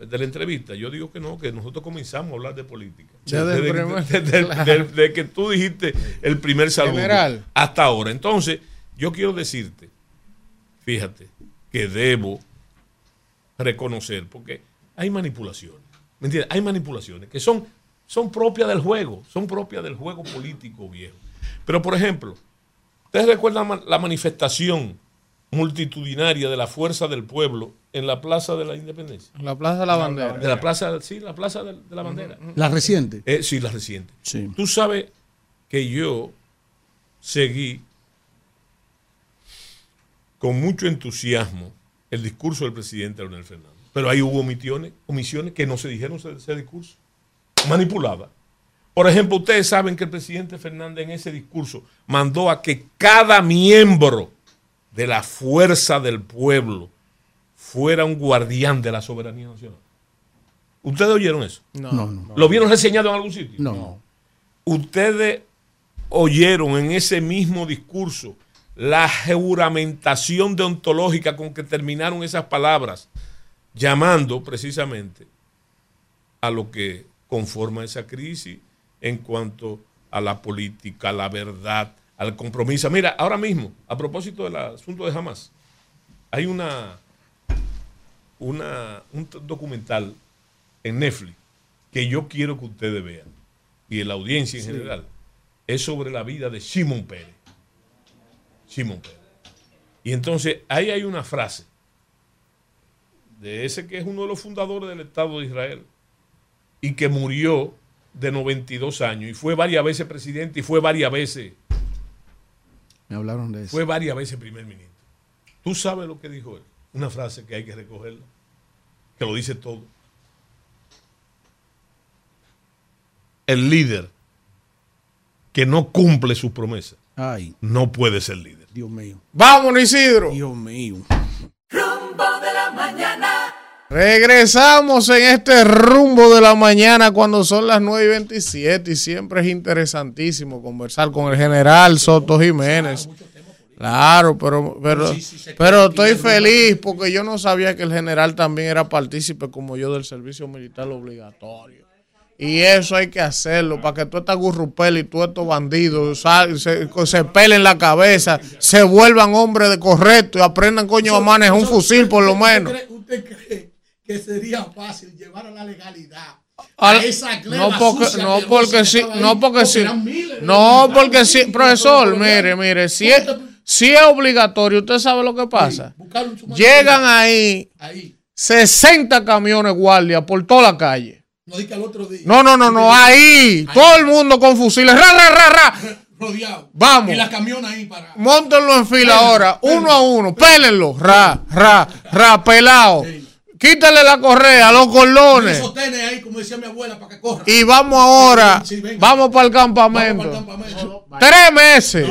de la entrevista, yo digo que no, que nosotros comenzamos a hablar de política. Desde el Desde- primer- desde- claro. desde que tú dijiste el primer saludo General. hasta ahora. Entonces, yo quiero decirte, fíjate, que debo reconocer, porque hay manipulaciones, ¿me entiendes? Hay manipulaciones que son, son propias del juego, son propias del juego político viejo. Pero, por ejemplo, ¿ustedes recuerdan la manifestación multitudinaria de la fuerza del pueblo en la Plaza de la Independencia? La Plaza de la Bandera. De la Plaza, sí, la Plaza de, de la Bandera. La reciente. Eh, sí, la reciente. Sí. Tú sabes que yo seguí con mucho entusiasmo el discurso del presidente Leonel Fernández. Pero ahí hubo omisiones, omisiones que no se dijeron ese, ese discurso. Manipulada. Por ejemplo, ustedes saben que el presidente Fernández en ese discurso mandó a que cada miembro de la fuerza del pueblo fuera un guardián de la soberanía nacional. ¿Ustedes oyeron eso? No, No, no. ¿Lo vieron reseñado en algún sitio? No. Ustedes oyeron en ese mismo discurso la juramentación deontológica con que terminaron esas palabras, llamando precisamente a lo que conforma esa crisis en cuanto a la política, a la verdad, al compromiso. Mira, ahora mismo, a propósito del asunto de Hamas, hay una, una, un documental en Netflix que yo quiero que ustedes vean, y en la audiencia en Sí. general, es sobre la vida de Simón Pérez. Simón Pérez. Y entonces ahí hay una frase de ese que es uno de los fundadores del Estado de Israel y que murió de 92 años y fue varias veces presidente y fue varias veces Me hablaron de eso. fue varias veces primer ministro. Tú sabes lo que dijo él. Una frase que hay que recogerla, que lo dice todo. El líder que no cumple sus promesas Ay, no puede ser líder. Dios mío. Vámonos, Isidro. Dios mío. Regresamos en este rumbo de la mañana cuando son las 9 y 27 y siempre es interesantísimo conversar con el general Soto Jiménez. Claro, pero, pero, pero estoy feliz porque yo no sabía que el general también era partícipe como yo del servicio militar obligatorio. Y eso hay que hacerlo para que toda esta gurrupela y todos estos bandidos se, se pelen la cabeza, se vuelvan hombres de correcto y aprendan coño a manejar un fusil por lo menos. ¿Usted cree que sería fácil llevar a la legalidad Al- a esa no porque no porque que sí no porque sí no porque sí profesor mire mire si es si es obligatorio usted sabe lo que pasa llegan ahí Ahí. 60 camiones guardia por toda la calle No que al otro día. no no no no ahí todo el mundo con fusiles ra ra ra ra Rodeado. Vamos. Y la camiona ahí para. Móntenlo en fila ahora, uno a uno, pélenlo, ra, ra, ra, pelado. Quítale la correa, los cordones. Sostenes ahí, como decía mi abuela, para que corra. Y vamos ahora, Sí, venga. vamos para el campamento. Tres meses.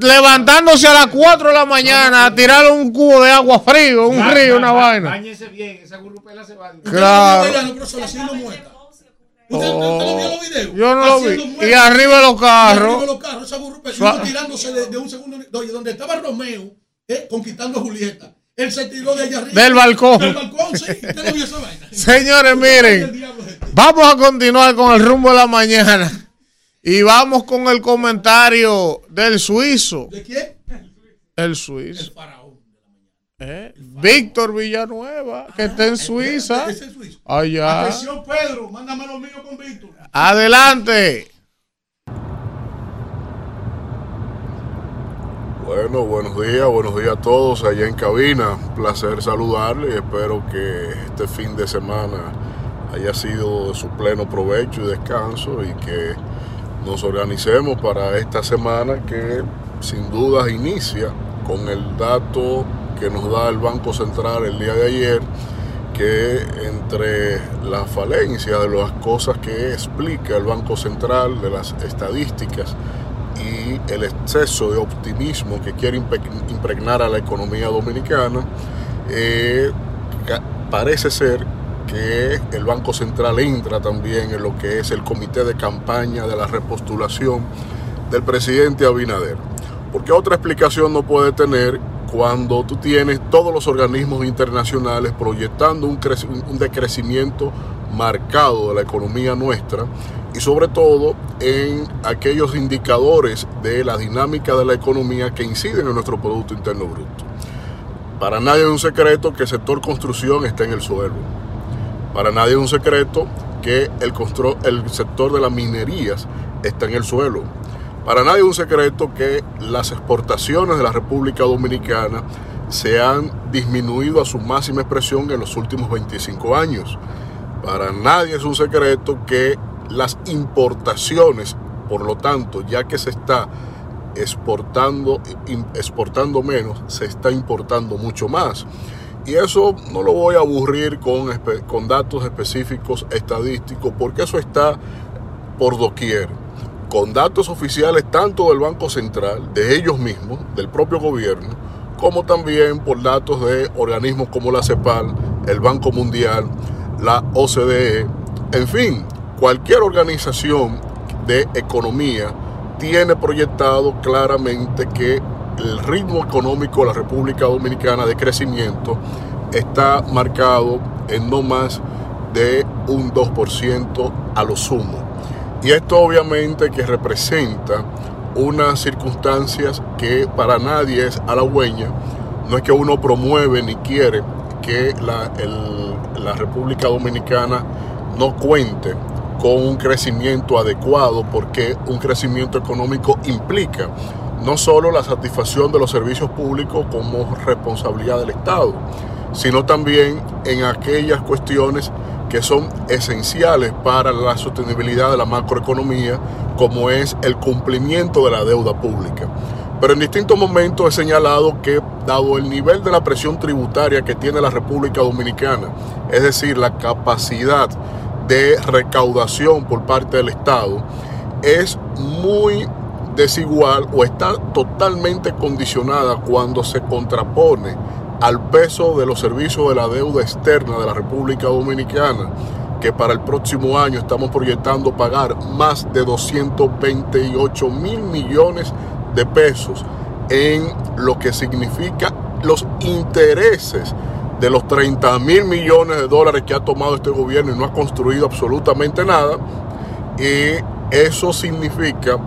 Levantándose a las 4 de la mañana a tirar un cubo de agua frío, un río, una vaina. Báñese bien, esa gurrupela se va. Claro. No. ¿Usted, Oh. usted lo vio los videos? Yo no lo vi. Y arriba de los Y carros. arriba de los carros, esa tirándose de, de un segundo. Oye, donde estaba Romeo, eh, conquistando a Julieta. Él se tiró de allá arriba. Del balcón. Del balcón, sí. Usted no vio esa vaina. Señores, miren, vamos a continuar con el rumbo de la mañana y vamos con el comentario del suizo. ¿De quién? El suizo. Eh, Víctor Villanueva, que está en Suiza. Ese es suizo. Allá. Atención, Pedro, mándame lo mío con Víctor. Adelante. Bueno, buenos días, buenos días a todos allá en cabina. Un placer saludarles espero que este fin de semana haya sido de su pleno provecho y descanso y que nos organicemos para esta semana que sin dudas inicia con el dato que nos da el Banco Central el día de ayer, que entre las falencias de las cosas que explica el Banco Central, de las estadísticas, y el exceso de optimismo que quiere impregnar a la economía dominicana, eh, parece ser que el Banco Central entra también en lo que es el comité de campaña de la repostulación del presidente Abinader. Porque otra explicación no puede tener cuando tú tienes todos los organismos internacionales proyectando un, creci- un decrecimiento marcado de la economía nuestra y sobre todo en aquellos indicadores de la dinámica de la economía que inciden en nuestro Producto Interno Bruto. Para nadie es un secreto que el sector construcción está en el suelo. Para nadie es un secreto que el, el sector de las minerías está en el suelo. Para nadie es un secreto que las exportaciones de la República Dominicana se han disminuido a su máxima expresión en los últimos 25 años. Para nadie es un secreto que las importaciones, por lo tanto, ya que se está exportando, exportando menos, se está importando mucho más. Y eso no lo voy a aburrir con, con datos específicos estadísticos, porque eso está por doquier, con datos oficiales tanto del Banco Central, de ellos mismos, del propio gobierno, como también por datos de organismos como la CEPAL, el Banco Mundial, la OCDE, en fin, cualquier organización de economía tiene proyectado claramente que el ritmo económico de la República Dominicana de crecimiento está marcado en no más de un 2% a lo sumo. Y esto obviamente que representa unas circunstancias que para nadie es halagüeña. No es que uno promueve ni quiere que la, la República Dominicana no cuente con un crecimiento adecuado porque un crecimiento económico implica no solo la satisfacción de los servicios públicos como responsabilidad del Estado, sino también en aquellas cuestiones que son esenciales para la sostenibilidad de la macroeconomía, como es el cumplimiento de la deuda pública. Pero en distintos momentos he señalado que, dado el nivel de la presión tributaria que tiene la República Dominicana, es decir, la capacidad de recaudación por parte del Estado, es muy desigual o está totalmente condicionada cuando se contrapone al peso de los servicios de la deuda externa de la República Dominicana, que para el próximo año estamos proyectando pagar más de 228 mil millones de pesos en lo que significa los intereses de los 30 mil millones de dólares que ha tomado este gobierno y no ha construido absolutamente nada. Y eso significa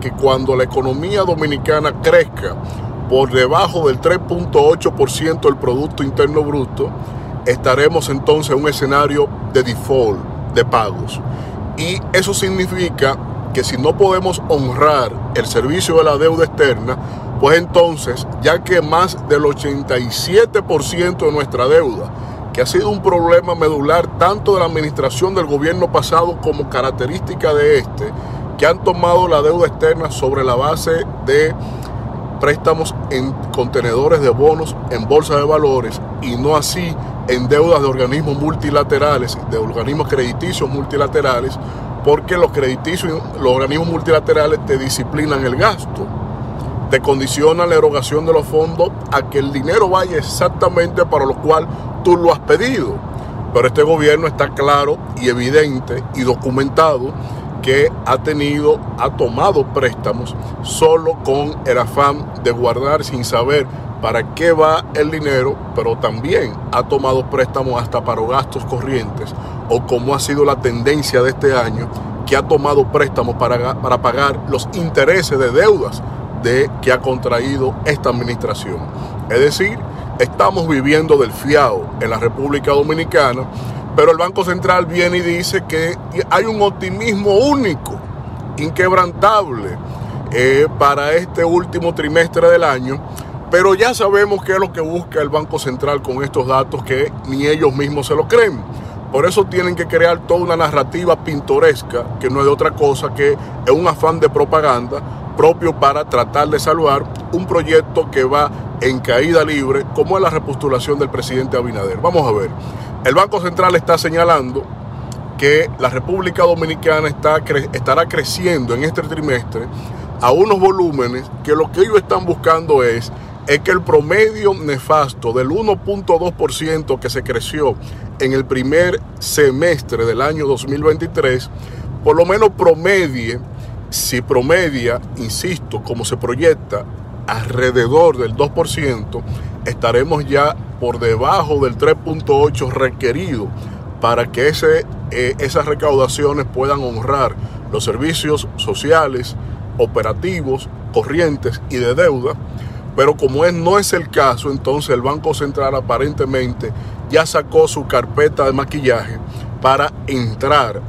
que cuando la economía dominicana crezca por debajo del 3.8% del Producto Interno Bruto, estaremos entonces en un escenario de default de pagos. Y eso significa que si no podemos honrar el servicio de la deuda externa, pues entonces, ya que más del 87% de nuestra deuda, que ha sido un problema medular tanto de la administración del gobierno pasado como característica de este, que han tomado la deuda externa sobre la base de préstamos en contenedores de bonos en bolsa de valores y no así en deudas de organismos multilaterales, de organismos crediticios multilaterales, porque los crediticios, los organismos multilaterales te disciplinan el gasto, te condicionan la erogación de los fondos a que el dinero vaya exactamente para lo cual tú lo has pedido. Pero este gobierno está claro y evidente y documentado que ha tenido, ha tomado préstamos solo con el afán de guardar sin saber para qué va el dinero, pero también ha tomado préstamos hasta para gastos corrientes, o como ha sido la tendencia de este año, que ha tomado préstamos para, para pagar los intereses de deudas de, que ha contraído esta administración. Es decir, estamos viviendo del fiado en la República Dominicana, pero el Banco Central viene y dice que hay un optimismo único, inquebrantable, eh, para este último trimestre del año, pero ya sabemos qué es lo que busca el Banco Central con estos datos que ni ellos mismos se lo creen. Por eso tienen que crear toda una narrativa pintoresca, que no es de otra cosa que es un afán de propaganda propio para tratar de salvar un proyecto que va en caída libre, como es la repostulación del presidente Abinader. Vamos a ver, el Banco Central está señalando que la República Dominicana estará creciendo en este trimestre a unos volúmenes que lo que ellos están buscando es, es que el promedio nefasto del 1.2% que se creció en el primer semestre del año 2023, por lo menos promedie, si promedia, insisto, como se proyecta, alrededor del 2%, estaremos ya por debajo del 3.8 requerido para que eh, esas recaudaciones puedan honrar los servicios sociales, operativos, corrientes y de deuda. Pero como es, no es el caso, entonces el Banco Central aparentemente ya sacó su carpeta de maquillaje para entrar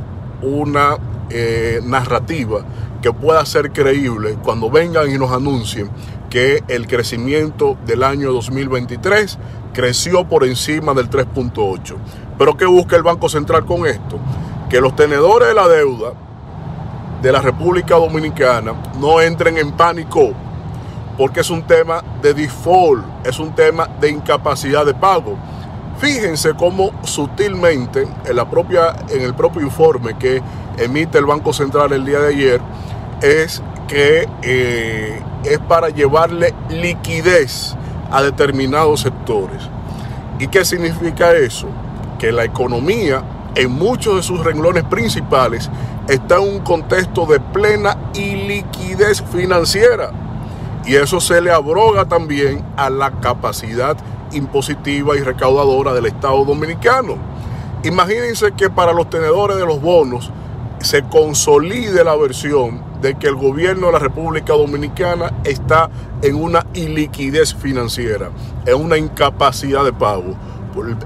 una eh, narrativa que pueda ser creíble cuando vengan y nos anuncien que el crecimiento del año 2023 creció por encima del 3.8. Pero ¿qué busca el Banco Central con esto? Que los tenedores de la deuda de la República Dominicana no entren en pánico, porque es un tema de default, es un tema de incapacidad de pago. Fíjense cómo sutilmente en, la propia, en el propio informe que emite el Banco Central el día de ayer, es que eh, es para llevarle liquidez a determinados sectores. ¿Y qué significa eso? Que la economía en muchos de sus renglones principales está en un contexto de plena iliquidez financiera. Y eso se le abroga también a la capacidad impositiva y recaudadora del Estado dominicano. Imagínense que para los tenedores de los bonos se consolide la versión de que el gobierno de la República Dominicana está en una iliquidez financiera, en una incapacidad de pago.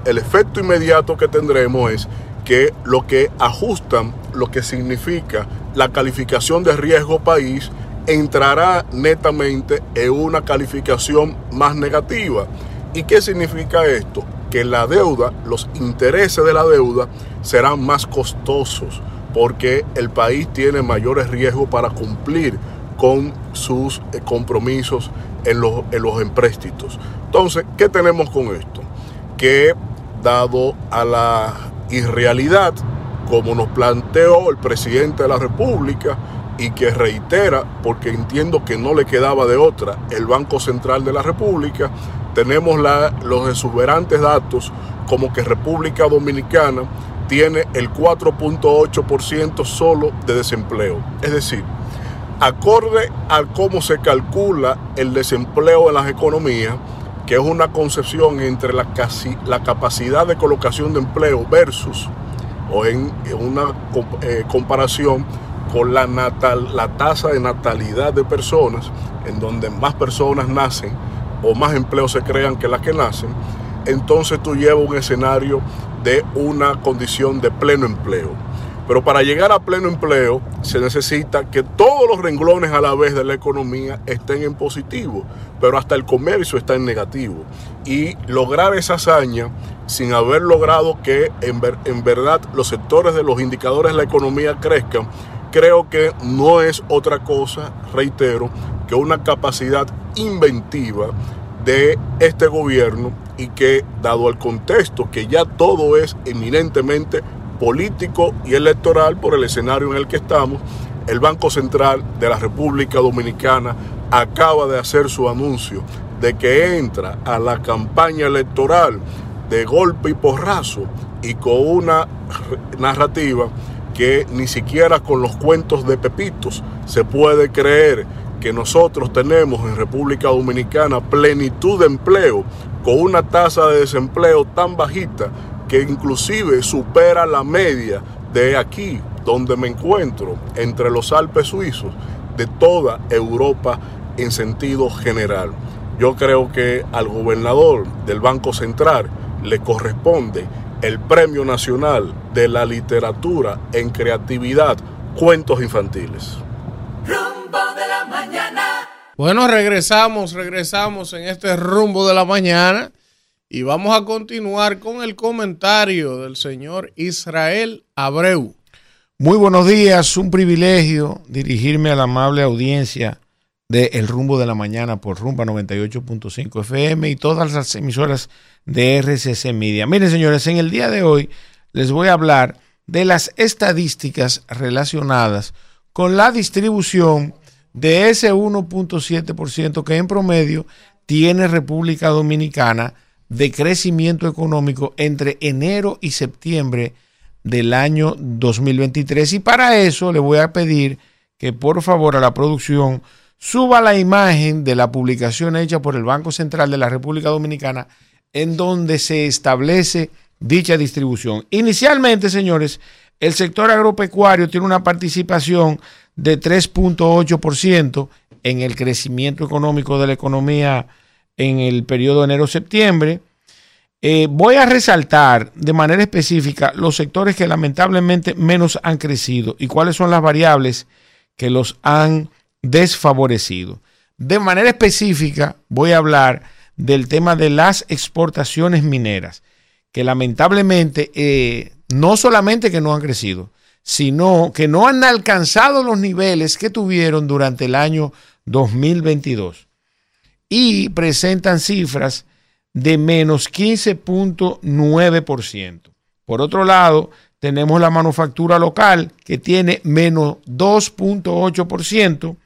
El efecto inmediato que tendremos es que lo que ajustan, lo que significa la calificación de riesgo país, entrará netamente en una calificación más negativa. ¿Y qué significa esto? Que la deuda, los intereses de la deuda serán más costosos porque el país tiene mayores riesgos para cumplir con sus eh, compromisos en los, en los empréstitos. Entonces, ¿qué tenemos con esto? Que dado a la irrealidad, como nos planteó el presidente de la República, y que reitera, porque entiendo que no le quedaba de otra, el Banco Central de la República, tenemos los exuberantes datos como que República Dominicana tiene el 4.8% solo de desempleo. Es decir, acorde a cómo se calcula el desempleo en las economías, que es una concepción entre la, casi, la capacidad de colocación de empleo versus, o en, una eh, comparación con la, natal, la tasa de natalidad de personas, en donde más personas nacen o más empleos se crean que las que nacen, entonces tú llevas un escenario de una condición de pleno empleo. Pero para llegar a pleno empleo se necesita que todos los renglones a la vez de la economía estén en positivo, pero hasta el comercio está en negativo. Y lograr esa hazaña sin haber logrado que en, en verdad los sectores de los indicadores de la economía crezcan, creo que no es otra cosa, reitero, que una capacidad inventiva de este gobierno y que dado el contexto que ya todo es eminentemente político y electoral por el escenario en el que estamos, el Banco Central de la República Dominicana acaba de hacer su anuncio de que entra a la campaña electoral de golpe y porrazo y con una narrativa que ni siquiera con los cuentos de Pepitos se puede creer que nosotros tenemos en República Dominicana plenitud de empleo con una tasa de desempleo tan bajita que inclusive supera la media de aquí donde me encuentro, entre los Alpes suizos, de toda Europa en sentido general. Yo creo que al gobernador del Banco Central le corresponde el Premio Nacional de la Literatura en Creatividad, Cuentos Infantiles. Rumbo de la mañana. Bueno, regresamos, regresamos en este rumbo de la mañana y vamos a continuar con el comentario del señor Israel Abreu. Muy buenos días, un privilegio dirigirme a la amable audiencia de El Rumbo de la Mañana por Rumba 98.5 FM y todas las emisoras de RCC Media. Miren, señores, en el día de hoy les voy a hablar de las estadísticas relacionadas con la distribución de ese 1.7% que en promedio tiene República Dominicana de crecimiento económico entre enero y septiembre del año 2023. Y para eso le voy a pedir que por favor a la producción suba la imagen de la publicación hecha por el Banco Central de la República Dominicana en donde se establece dicha distribución. Inicialmente, señores, el sector agropecuario tiene una participación de 3.8% en el crecimiento económico de la economía en el periodo enero-septiembre. Eh, voy a resaltar de manera específica los sectores que lamentablemente menos han crecido y cuáles son las variables que los han desfavorecido. De manera específica voy a hablar del tema de las exportaciones mineras, que lamentablemente eh, no solamente que no han crecido, sino que no han alcanzado los niveles que tuvieron durante el año 2022 y presentan cifras de menos 15.9%. Por otro lado, tenemos la manufactura local que tiene menos 2.8%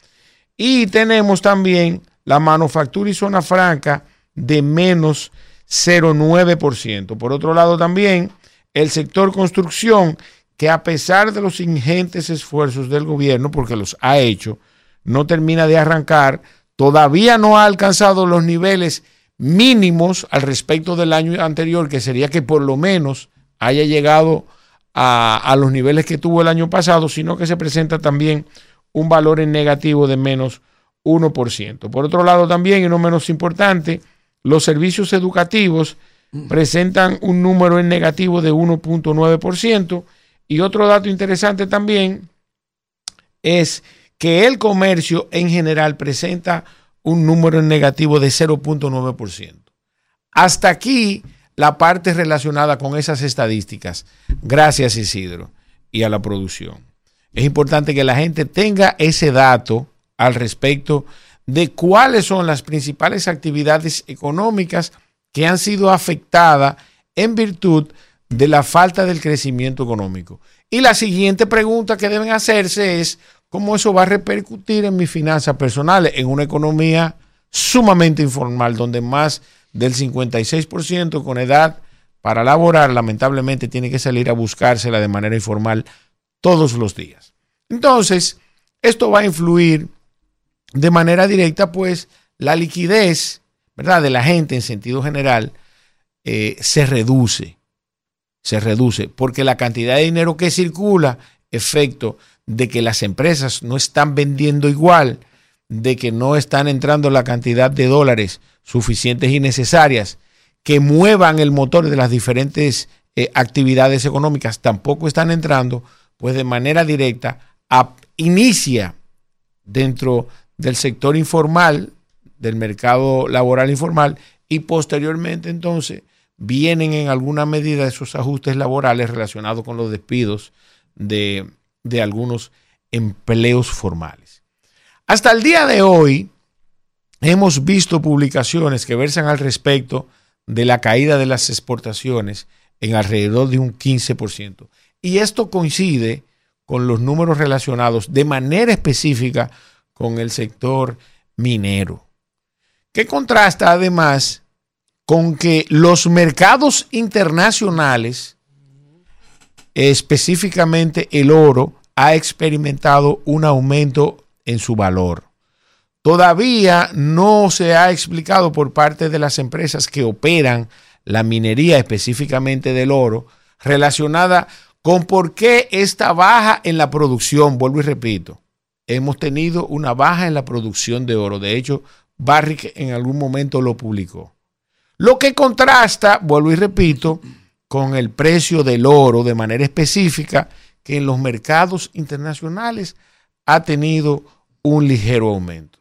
y tenemos también la manufactura y zona franca de menos 0,9%. Por otro lado también el sector construcción que a pesar de los ingentes esfuerzos del gobierno, porque los ha hecho, no termina de arrancar, todavía no ha alcanzado los niveles mínimos al respecto del año anterior, que sería que por lo menos haya llegado a, a, los niveles que tuvo el año pasado, sino que se presenta también un valor en negativo de menos 1%. Por otro lado también, y no menos importante, los servicios educativos presentan un número en negativo de 1.9%. Y otro dato interesante también es que el comercio en general presenta un número negativo de 0.9%. Hasta aquí la parte relacionada con esas estadísticas. Gracias Isidro y a la producción. Es importante que la gente tenga ese dato al respecto de cuáles son las principales actividades económicas que han sido afectadas en virtud de la falta del crecimiento económico. Y la siguiente pregunta que deben hacerse es cómo eso va a repercutir en mis finanzas personales, en una economía sumamente informal, donde más del 56% con edad para laborar lamentablemente tiene que salir a buscársela de manera informal todos los días. Entonces, esto va a influir de manera directa, pues la liquidez, ¿verdad? De la gente en sentido general eh, se reduce, se reduce, porque la cantidad de dinero que circula, efecto de que las empresas no están vendiendo igual, de que no están entrando la cantidad de dólares suficientes y necesarias que muevan el motor de las diferentes eh, actividades económicas, tampoco están entrando, pues de manera directa inicia dentro del sector informal, del mercado laboral informal, y posteriormente entonces vienen en alguna medida esos ajustes laborales relacionados con los despidos de, de algunos empleos formales. Hasta el día de hoy hemos visto publicaciones que versan al respecto de la caída de las exportaciones en alrededor de un 15%. Y esto coincide con los números relacionados de manera específica con el sector minero, que contrasta además con que los mercados internacionales, específicamente el oro, ha experimentado un aumento en su valor. todavía no se ha explicado por parte de las empresas que operan la minería específicamente del oro relacionada con por qué esta baja en la producción, vuelvo y repito, hemos tenido una baja en la producción de oro. De hecho, Barrick en algún momento lo publicó. Lo que contrasta, vuelvo y repito, con el precio del oro de manera específica, que en los mercados internacionales ha tenido un ligero aumento.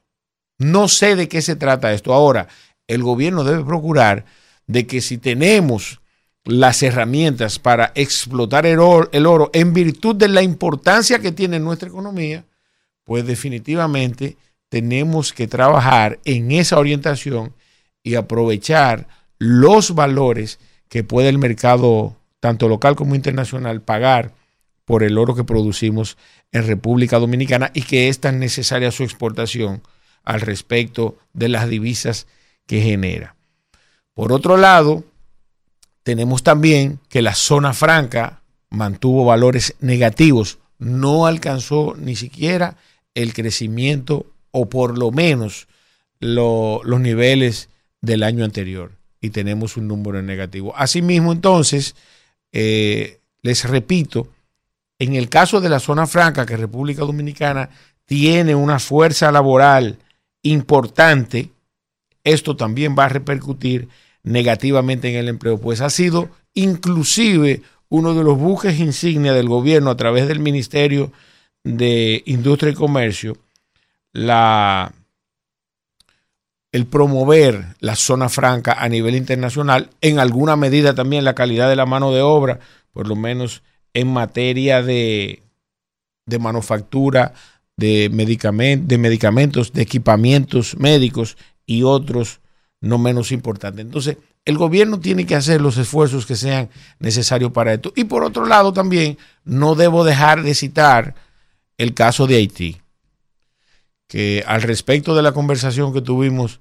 No sé de qué se trata esto. Ahora, el gobierno debe procurar de que si tenemos las herramientas para explotar el oro, en virtud de la importancia que tiene en nuestra economía, pues definitivamente tenemos que trabajar en esa orientación y aprovechar los valores que puede el mercado, tanto local como internacional, pagar por el oro que producimos en República Dominicana y que es tan necesaria su exportación al respecto de las divisas que genera. Por otro lado, tenemos también que la zona franca mantuvo valores negativos, no alcanzó ni siquiera el crecimiento o por lo menos los niveles del año anterior y tenemos un número negativo. Asimismo, entonces, eh, les repito, en el caso de la zona franca, que República Dominicana tiene una fuerza laboral importante, esto también va a repercutir negativamente en el empleo, pues ha sido inclusive uno de los buques insignia del gobierno a través del Ministerio de Industria y Comercio, la, el promover la zona franca a nivel internacional, en alguna medida también la calidad de la mano de obra, por lo menos en materia de, de manufactura, de, de medicamentos, de equipamientos médicos y otros no menos importante. Entonces, el gobierno tiene que hacer los esfuerzos que sean necesarios para esto. Y por otro lado, también no debo dejar de citar el caso de Haití, que al respecto de la conversación que tuvimos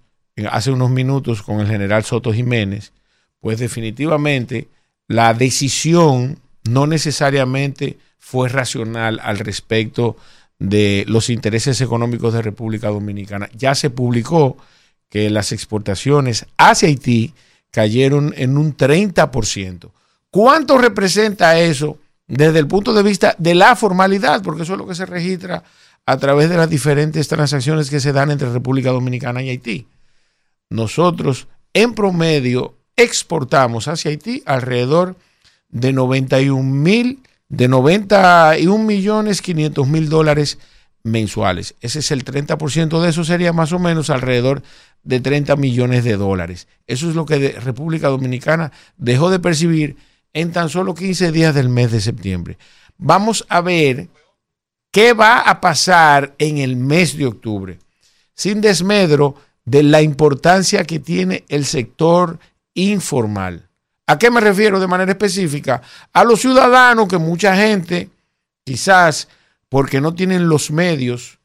hace unos minutos con el general Soto Jiménez, pues definitivamente la decisión no necesariamente fue racional al respecto de los intereses económicos de República Dominicana. Ya se publicó que las exportaciones hacia Haití cayeron en un 30%. ¿Cuánto representa eso desde el punto de vista de la formalidad? Porque eso es lo que se registra a través de las diferentes transacciones que se dan entre República Dominicana y Haití. Nosotros, en promedio, exportamos hacia Haití alrededor de 91 mil, de 91 millones 500 mil dólares mensuales. Ese es el 30% de eso, sería más o menos alrededor de 30 millones de dólares. Eso es lo que República Dominicana dejó de percibir en tan solo 15 días del mes de septiembre. Vamos a ver qué va a pasar en el mes de octubre, sin desmedro de la importancia que tiene el sector informal. ¿A qué me refiero de manera específica? A los ciudadanos que mucha gente, quizás porque no tienen los medios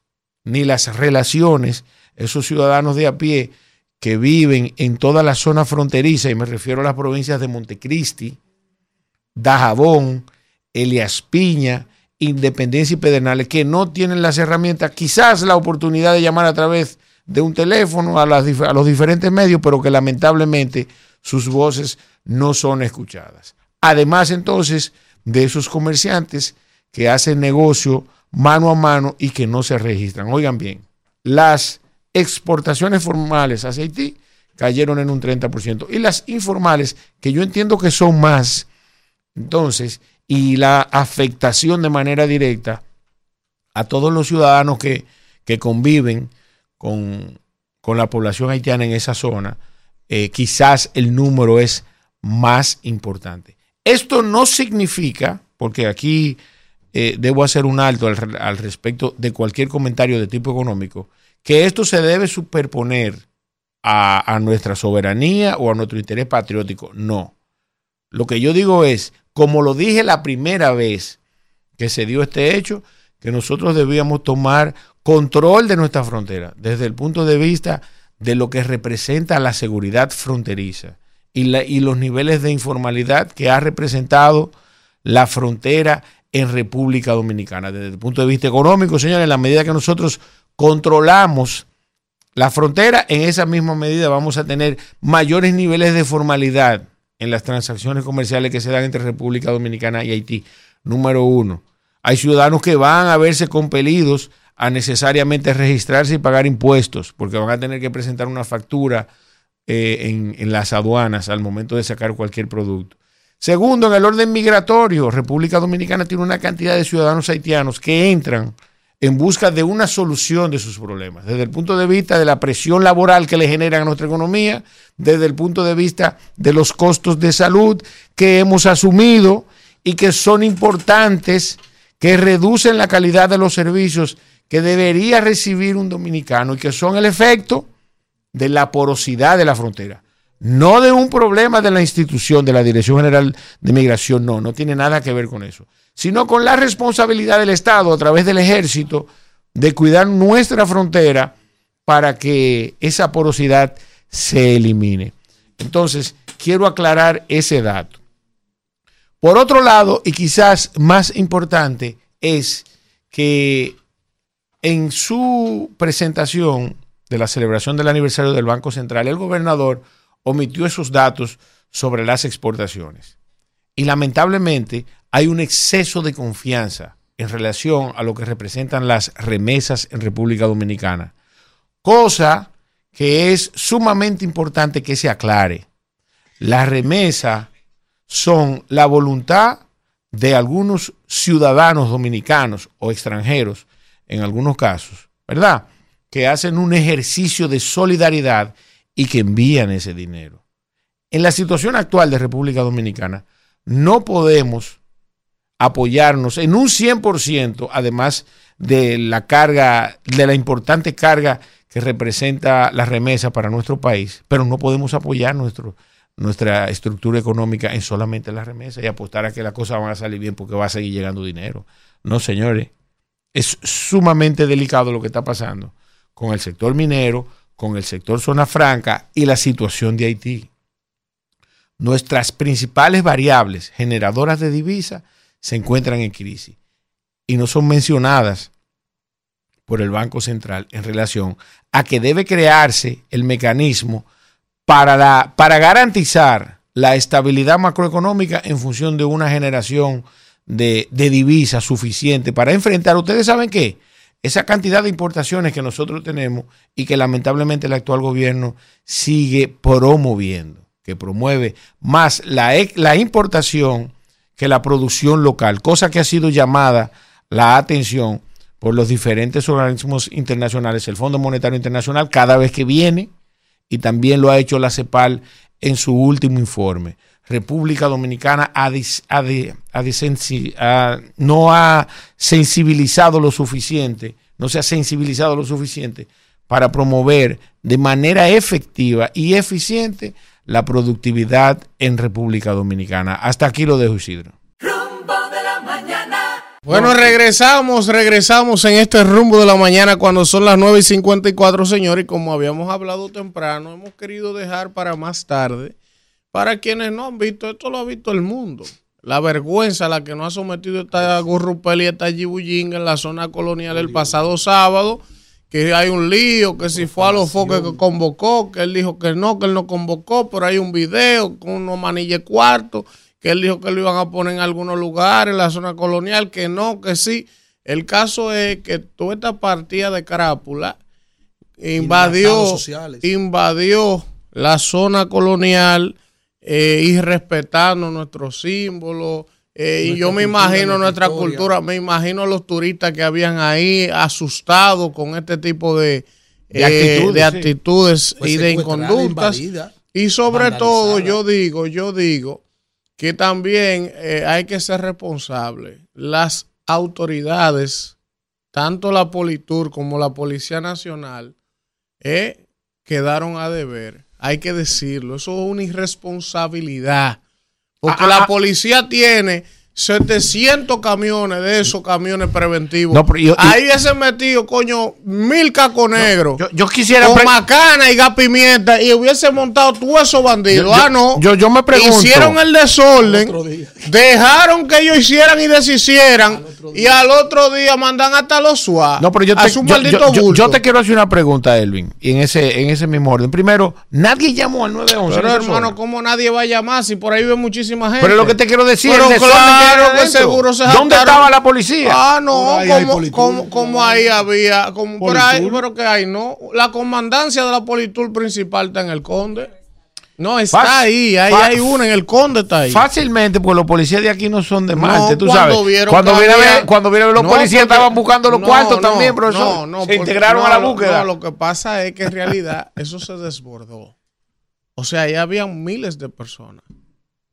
ni las relaciones, esos ciudadanos de a pie que viven en toda la zona fronteriza, y me refiero a las provincias de Montecristi, Dajabón, Elias Piña, Independencia y Pedernales, que no tienen las herramientas, quizás la oportunidad de llamar a través de un teléfono a, a los diferentes medios, pero que lamentablemente sus voces no son escuchadas. Además, entonces, de esos comerciantes que hacen negocio mano a mano y que no se registran. Oigan bien, las exportaciones formales hacia Haití cayeron en un 30%. Y las informales, que yo entiendo que son más, entonces, y la afectación de manera directa a todos los ciudadanos que, que conviven con, con, la población haitiana en esa zona, eh, quizás el número es más importante. Esto no significa, porque aquí eh, debo hacer un alto al, al respecto de cualquier comentario de tipo económico, que esto se debe superponer a, nuestra soberanía o a nuestro interés patriótico. No. Lo que yo digo es, como lo dije la primera vez que se dio este hecho, que nosotros debíamos tomar control de nuestra frontera desde el punto de vista de lo que representa la seguridad fronteriza y, y los niveles de informalidad que ha representado la frontera en República Dominicana. Desde el punto de vista económico, señores, en la medida que nosotros controlamos la frontera, en esa misma medida vamos a tener mayores niveles de formalidad en las transacciones comerciales que se dan entre República Dominicana y Haití. Número uno, hay ciudadanos que van a verse compelidos a necesariamente registrarse y pagar impuestos, porque van a tener que presentar una factura eh, en, en las aduanas al momento de sacar cualquier producto. Segundo, en el orden migratorio, República Dominicana tiene una cantidad de ciudadanos haitianos que entran en busca de una solución de sus problemas, desde el punto de vista de la presión laboral que le generan a nuestra economía, desde el punto de vista de los costos de salud que hemos asumido y que son importantes, que reducen la calidad de los servicios que debería recibir un dominicano y que son el efecto de la porosidad de la frontera. No de un problema de la institución, de la Dirección General de Migración, no, no tiene nada que ver con eso, sino con la responsabilidad del Estado a través del ejército de cuidar nuestra frontera para que esa porosidad se elimine. Entonces, quiero aclarar ese dato. Por otro lado, y quizás más importante, es que en su presentación de la celebración del aniversario del Banco Central, el gobernador omitió esos datos sobre las exportaciones. Y lamentablemente hay un exceso de confianza en relación a lo que representan las remesas en República Dominicana, cosa que es sumamente importante que se aclare. Las remesas son la voluntad de algunos ciudadanos dominicanos o extranjeros, en algunos casos, ¿verdad? Que hacen un ejercicio de solidaridad y que envían ese dinero. En la situación actual de República Dominicana, no podemos apoyarnos en un 100%, además de la carga, de la importante carga que representa la remesa para nuestro país, pero no podemos apoyar nuestro, nuestra estructura económica en solamente la remesa y apostar a que las cosas van a salir bien porque va a seguir llegando dinero. No, señores, es sumamente delicado lo que está pasando con el sector minero, con el sector zona franca y la situación de Haití. Nuestras principales variables generadoras de divisas se encuentran en crisis y no son mencionadas por el Banco Central en relación a que debe crearse el mecanismo para, la, para garantizar la estabilidad macroeconómica en función de una generación de, de divisas suficiente para enfrentar, ustedes saben qué, esa cantidad de importaciones que nosotros tenemos y que lamentablemente el actual gobierno sigue promoviendo, que promueve más la, la importación que la producción local, cosa que ha sido llamada la atención por los diferentes organismos internacionales, el Fondo Monetario Internacional cada vez que viene y también lo ha hecho la CEPAL en su último informe. República Dominicana no ha sensibilizado lo suficiente, no se ha sensibilizado lo suficiente para promover de manera efectiva y eficiente la productividad en República Dominicana. Hasta aquí lo dejo, Isidro. Bueno, regresamos, regresamos en este rumbo de la mañana cuando son las 9 y 54, señores. Y como habíamos hablado temprano, hemos querido dejar para más tarde para quienes no han visto, esto lo ha visto el mundo. La vergüenza a la que nos ha sometido esta Gurrupel y esta Jibuyin en la zona colonial el pasado sábado, que hay un lío, que si fue a los foques que convocó, que él dijo que no, que él no convocó, pero hay un video con unos manilles cuartos, que él dijo que lo iban a poner en algunos lugares en la zona colonial, que no, que sí. El caso es que toda esta partida de Carápula invadió, invadió la zona colonial eh, ir respetando nuestros símbolos. Eh, y yo me imagino nuestra cultura, me imagino los turistas que habían ahí asustados con este tipo de, de actitudes, eh, y de inconductas. Y sobre todo, yo digo, yo digo que también hay que ser responsable. Las autoridades, tanto la Politur como la Policía Nacional, quedaron a deber hay que decirlo. Eso es una irresponsabilidad. Porque ah, la ah, ah. policía tiene 700 camiones de esos camiones preventivos. No, pero yo- Ahí ese metido, coño, mil cacos negros. yo, yo quisiera. con pre- macana y gas pimienta y hubiese montado todos esos bandidos. Yo- ah, no. yo- yo me pregunto. Hicieron el desorden, dejaron que ellos hicieran y deshicieran y al otro día mandan hasta los SWAT. No, pero yo a te, su yo- maldito yo- yo- bulto. yo te quiero hacer una pregunta, Elvin, y en ese, en ese mismo orden. Primero, nadie llamó al 911. Pero hermano. ¿cómo nadie va a llamar si por ahí ve muchísima gente? Pero es lo que te quiero decir, Pero desorden que claro hay que adentro. seguro se ¿Dónde jactaron. estaba la policía? Ah, no, ahí como, como, como ahí había, como por ahí, pero que hay, no. La comandancia de la Politur principal está en el Conde. No, está Fácil- ahí, ahí hay una, en el Conde está ahí. Fácilmente, porque los policías de aquí no son de No, Marte, tú cuando sabes. vieron cuando a ver, cuando ver los No, policías porque- estaban buscando los no, cuartos no, también, profesor. No, no, se porque- integraron no, a la búsqueda. No, lo que pasa es que en realidad eso se desbordó. O sea, ahí habían miles de personas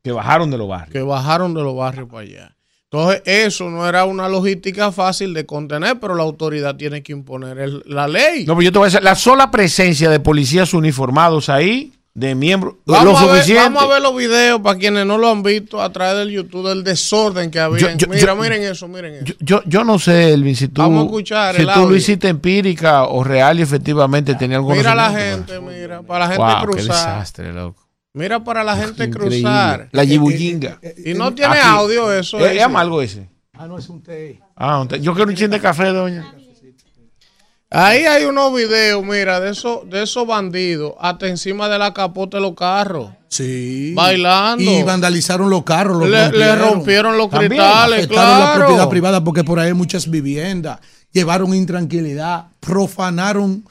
que bajaron de los barrios. que bajaron de los barrios para allá. Entonces, eso no era una logística fácil de contener, pero la autoridad tiene que imponer el- la ley. No, pero yo te voy a decir, la sola presencia de policías uniformados ahí, de miembros, lo Vamos a, ver, vamos a ver los videos para quienes no lo han visto a través del YouTube del desorden que había. Yo- yo- Mira, yo- miren eso, miren eso. Yo, yo, no sé, Elvin, si tú, Vamos a escuchar si el tú lo hiciste empírica o real y efectivamente tenía algún Mira la gente, mira, para la gente Wow, qué cruzar. desastre, loco. Mira para la gente Increíble. cruzar. La yibullinga. Y no tiene Aquí. audio eso. Es, amargo ese. Ah, no, es un té. Ah, un té. yo quiero un chin de café, doña. Ahí hay unos videos, mira, de esos, de esos bandidos hasta encima de la capota de los carros. Sí. Bailando. Y vandalizaron los carros. Los Le- le rompieron los También cristales, afectaron la claro. propiedad privada porque por ahí hay muchas viviendas. Llevaron intranquilidad. Profanaron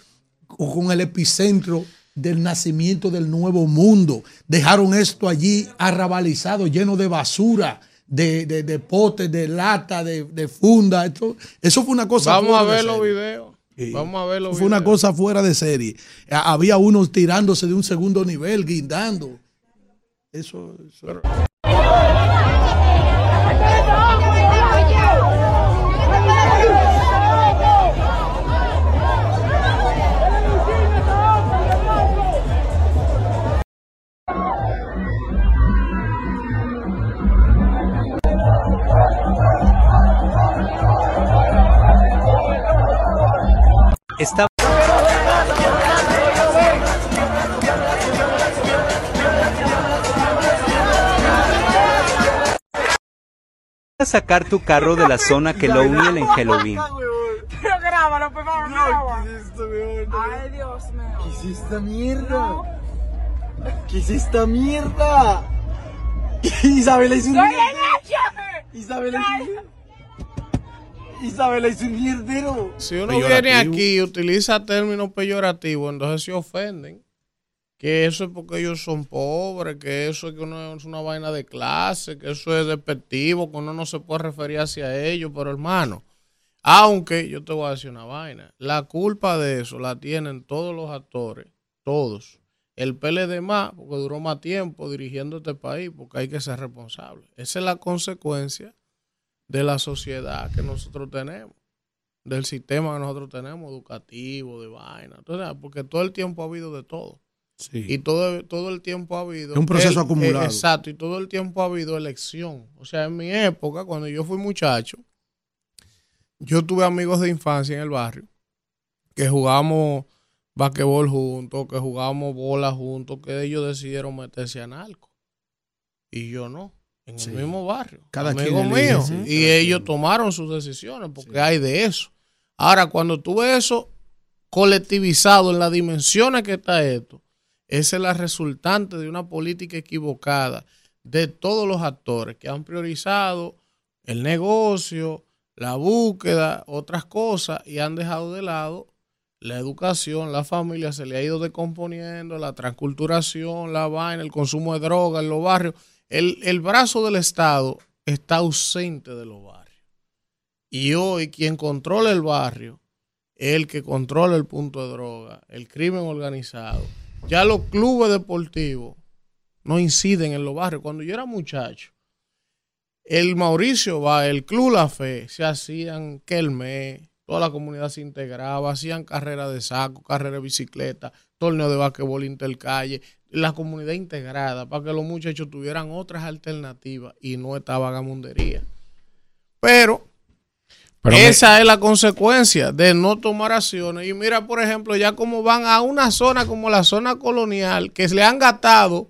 con el epicentro del nacimiento del nuevo mundo. Dejaron esto allí arrabalizado, lleno de basura. De, de, de potes, de lata, de, de funda. Esto- eso fue una cosa. Vamos a ver los videos. Vamos a ver los Fue una cosa fuera de serie. Había unos tirándose de un segundo nivel, guindando. Eso. eso- Está a sacar tu carro de la zona que lo une en Halloween. Pero grábalo, por favor, graba. Ay, Dios mío. ¿Qué es esta mierda? ¿Qué es esta mierda? Isabela hizo un ¡Soy Isabela hizo un Isabela hizo un mierdero. Si uno viene aquí y utiliza términos peyorativos, entonces se ofenden. Que eso es porque ellos son pobres, que eso es que uno es una vaina de clase, que eso es despectivo, que uno no se puede referir hacia ellos, pero hermano, aunque yo te voy a decir una vaina, la culpa de eso la tienen todos los actores, todos. El PLD más, porque duró más tiempo dirigiendo este país, porque hay que ser responsable. Esa es la consecuencia de la sociedad que nosotros tenemos del sistema que nosotros tenemos, educativo, de vaina. Entonces, porque todo el tiempo ha habido de todo. Y todo, todo el tiempo ha habido. Es un proceso el- acumulado. eh, exacto, y todo el tiempo ha habido elección. O sea, en mi época, cuando yo fui muchacho, yo tuve amigos de infancia en el barrio que jugábamos basquetbol juntos, que jugábamos bola juntos, que ellos decidieron meterse a narco. Y yo no. En Sí. el mismo barrio. Cada míos. sí. Y ellos tomaron sus decisiones porque hay de eso. Ahora, cuando tú ves eso colectivizado en las dimensiones que está esto, esa es la resultante de una política equivocada de todos los actores que han priorizado el negocio, la búsqueda, otras cosas y han dejado de lado la educación, la familia se le ha ido descomponiendo, la transculturación, la vaina, el consumo de droga en los barrios. El, el brazo del Estado está ausente de los barrios. Y hoy quien controla el barrio es el que controla el punto de droga, el crimen organizado. Ya los clubes deportivos no inciden en los barrios. Cuando yo era muchacho, el Mauricio va, el Club La Fe, se hacían Kelme, toda la comunidad se integraba, hacían carreras de saco, carreras de bicicleta, torneo de basquetbol intercalle, la comunidad integrada para que los muchachos tuvieran otras alternativas y no esta vagamundería. Pero, Pero me- esa es la consecuencia de no tomar acciones. Y mira, por ejemplo, ya como van a una zona como la zona colonial, que se le han gastado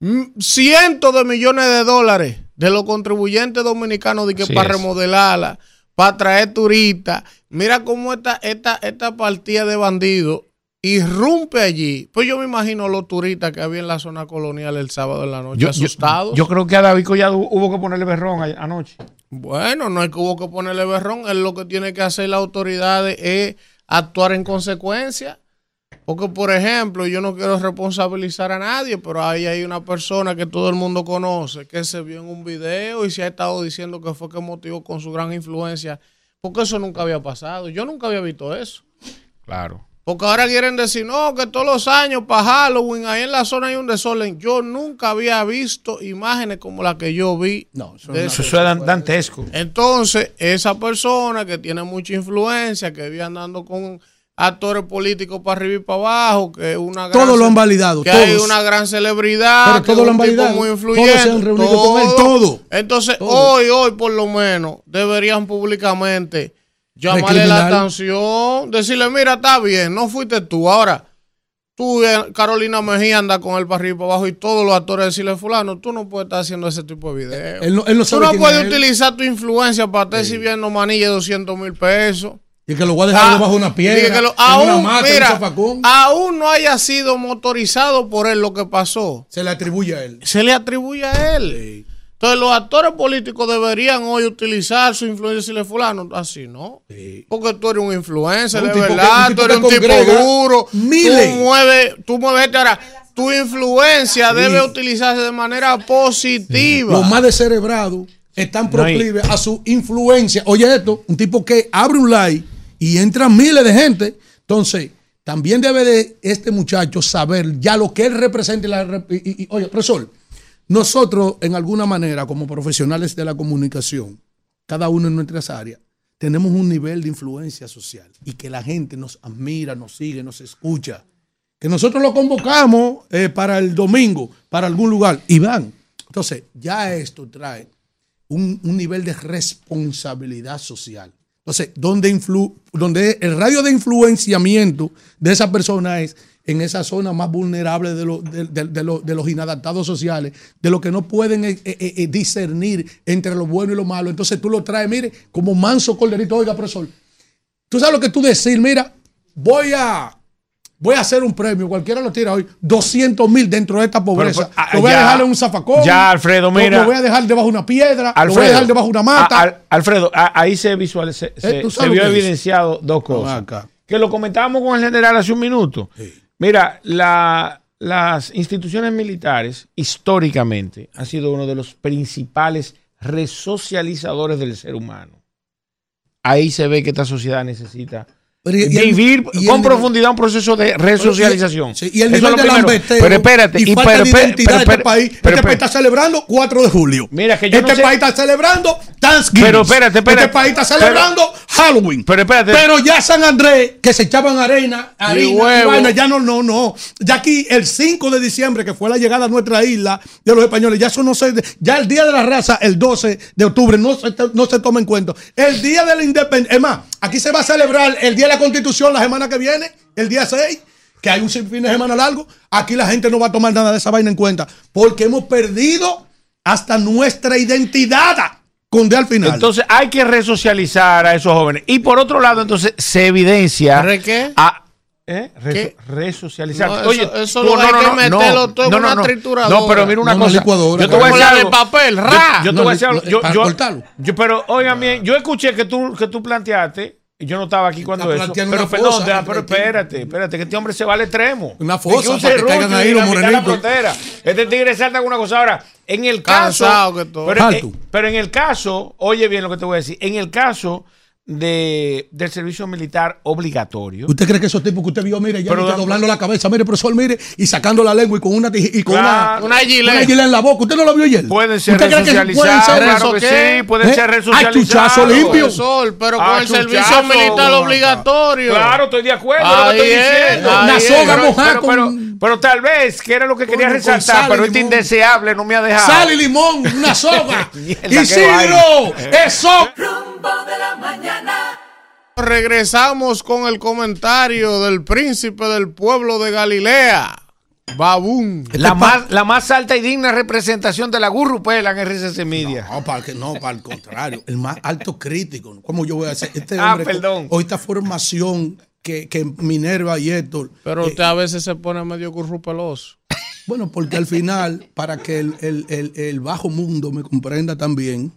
mm, cientos de millones de dólares de los contribuyentes dominicanos de que Así para es. remodelarla, para traer turistas. Mira cómo esta, esta, esta partida de bandidos irrumpe allí. Pues yo me imagino los turistas que había en la zona colonial el sábado en la noche Yo, yo- asustados. yo creo que a David Collado hubo que ponerle berrón anoche. Bueno, no hay que hubo que ponerle berrón. Él lo que tiene que hacer las autoridades es actuar en consecuencia. Porque, por ejemplo, yo no quiero responsabilizar a nadie, pero ahí hay una persona que todo el mundo conoce, que se vio en un video y se ha estado diciendo que fue que motivó con su gran influencia. Porque eso nunca había pasado. Yo nunca había visto eso. Claro. Porque ahora quieren decir, no, que todos los años para Halloween, ahí en la zona hay un desorden. Yo nunca había visto imágenes como la que yo vi. No, Eso eso es dan- dantesco. entonces, esa persona que tiene mucha influencia, que vive andando con actores políticos para arriba y para abajo, que una gran Todos lo han validado, que todos. hay una gran celebridad, Pero que todos lo han validado. muy Todos influyente, se han reunido con él, todo. Entonces, Todo. hoy, hoy por lo menos, deberían públicamente llamarle la atención, decirle, mira, está bien, no fuiste tú. Ahora, tú, eh, Carolina Mejía, anda con él para arriba y para abajo y todos los actores decirle, fulano, tú no puedes estar haciendo ese tipo de videos. Él no- él no tú no puedes utilizar tu influencia para estar exhibiendo manilla de 200 mil pesos. Y que lo voy a dejar Ah, debajo de una y piedra. que lo- una aún, mata, en un mira, aún no haya sido motorizado por él lo que pasó. Se le atribuye a él. Se le atribuye a él. Entonces los actores políticos deberían hoy utilizar su influencia y decirle fulano, así no. Porque tú eres un influencer, Un de que- verdad, tú eres un tipo duro. miles. Tú mueves, tú mueves este ahora. Tu influencia debe utilizarse de manera positiva. Los más descerebrados están No proclives a su influencia. Oye esto, un tipo que abre un live y entran miles de gente. Entonces, también debe de este muchacho saber ya lo que él representa. y la y- y- oye, profesor, nosotros en alguna manera como profesionales de la comunicación, cada uno en nuestras áreas, tenemos un nivel de influencia social y que la gente nos admira, nos sigue, nos escucha. Que nosotros lo convocamos eh, para el domingo, para algún lugar, y van. Entonces, ya esto trae un nivel de responsabilidad social. Entonces, donde, influ- donde el radio de influenciamiento de esa persona es en esa zona más vulnerable de, de- de los inadaptados sociales, de los que no pueden eh, eh, eh, discernir entre lo bueno y lo malo. Entonces tú lo traes, mire, como manso corderito, oiga, profesor, tú sabes lo que tú decir, mira, voy a, voy a hacer un premio, cualquiera lo tira hoy, 200 mil dentro de esta pobreza. Pero, ah, lo voy ya- a dejar en un zafacón. ya, Alfredo, lo- mira. Lo voy a dejar debajo de una piedra. lo voy a dejar debajo de una mata. a- Alfredo, a- ahí se visualiza, se, Eh, ¿tú se vio es? evidenciado dos cosas. acá. Que lo comentábamos con el general hace un minuto. Mira, la- las instituciones militares históricamente han sido uno de los principales resocializadores del ser humano. Ahí se ve que esta sociedad necesita Pero y- y el- vivir y con profundidad un proceso de resocialización. Sí, y el nivel de Pero espérate, y, falta pero- de pero- identidad pero- de este pero- país. pero- este país está celebrando 4 de julio. Mira, que yo este no sé- país está celebrando Thanksgiving. Pero espérate, espérate. Este país está Pero- celebrando Halloween. Pero espérate. Pero ya San Andrés, que se echaban arena, harina, y vaina, ya no, no, no. Ya aquí el 5 de diciembre, que fue la llegada a nuestra isla de los españoles, ya eso no se. Ya el día de la raza, el 12 de octubre, no se, no se toma en cuenta. El día de la independencia. Es más, aquí se va a celebrar el día de la constitución la semana que viene, el día 6 que hay un fin de semana largo, aquí la gente no va a tomar nada de esa vaina en cuenta, porque hemos perdido hasta nuestra identidad con al final. Entonces hay que resocializar a esos jóvenes. Y por otro lado, entonces se evidencia. ¿Re qué? a- ¿eh? Reso- ¿Qué? resocializar. No, eso- Oye, eso tú- lo hay que meterlo todo en una trituradora. No, pero mira una No, cosa. licuadora, yo te voy a decir algo. papel, Yo- ra. Yo, te No, voy a decir algo. Yo, yo- yo- pero oigan bien, yo escuché que tú, que tú planteaste. Y Yo no estaba aquí cuando Está eso. Pero perdón, fosa deja- entre pero espérate, espérate, que este hombre se va al extremo. Una Es fosa un para que caigan ahí los la frontera. Este tigre salta con una cosa. Ahora, en el caso. Cansado que todo. Eh, pero en el caso, oye bien lo que te voy a decir. En el caso de, del servicio militar obligatorio. ¿Usted cree que esos tipos que usted vio, mire, ya está doblando la cabeza, mire, profesor, mire, y sacando la lengua y con una y con Claro. una, Una gilet. una gilet en la boca? ¿Usted no lo vio ayer? Pueden ser ¿Usted cree que resocializados, pueden ser claro eso que sí, pueden ¿Eh? ser Ay, resocializados. chuchazo limpio. Profesor, pero con el servicio militar obligatorio. Claro, estoy de acuerdo lo que estoy es, diciendo. Una soga pero, mojada pero, pero, con- pero tal vez, que era lo que quería Con- resaltar, pero este indeseable no me ha dejado. Sal y limón, una soga. Mierda, qué Isidro, vaina. Regresamos con el comentario del príncipe del pueblo de Galilea, Babún. La más, la más alta y digna representación de la gurrupela en RCC Media. No, para que no, para el contrario, el más alto crítico. ¿Cómo yo voy a hacer? Este Ah, hombre, perdón. Hoy esta formación que, que Minerva y Héctor. Pero eh, usted a veces se pone medio currupeloso. Bueno, porque al final, para que el, el- el- el bajo mundo me comprenda también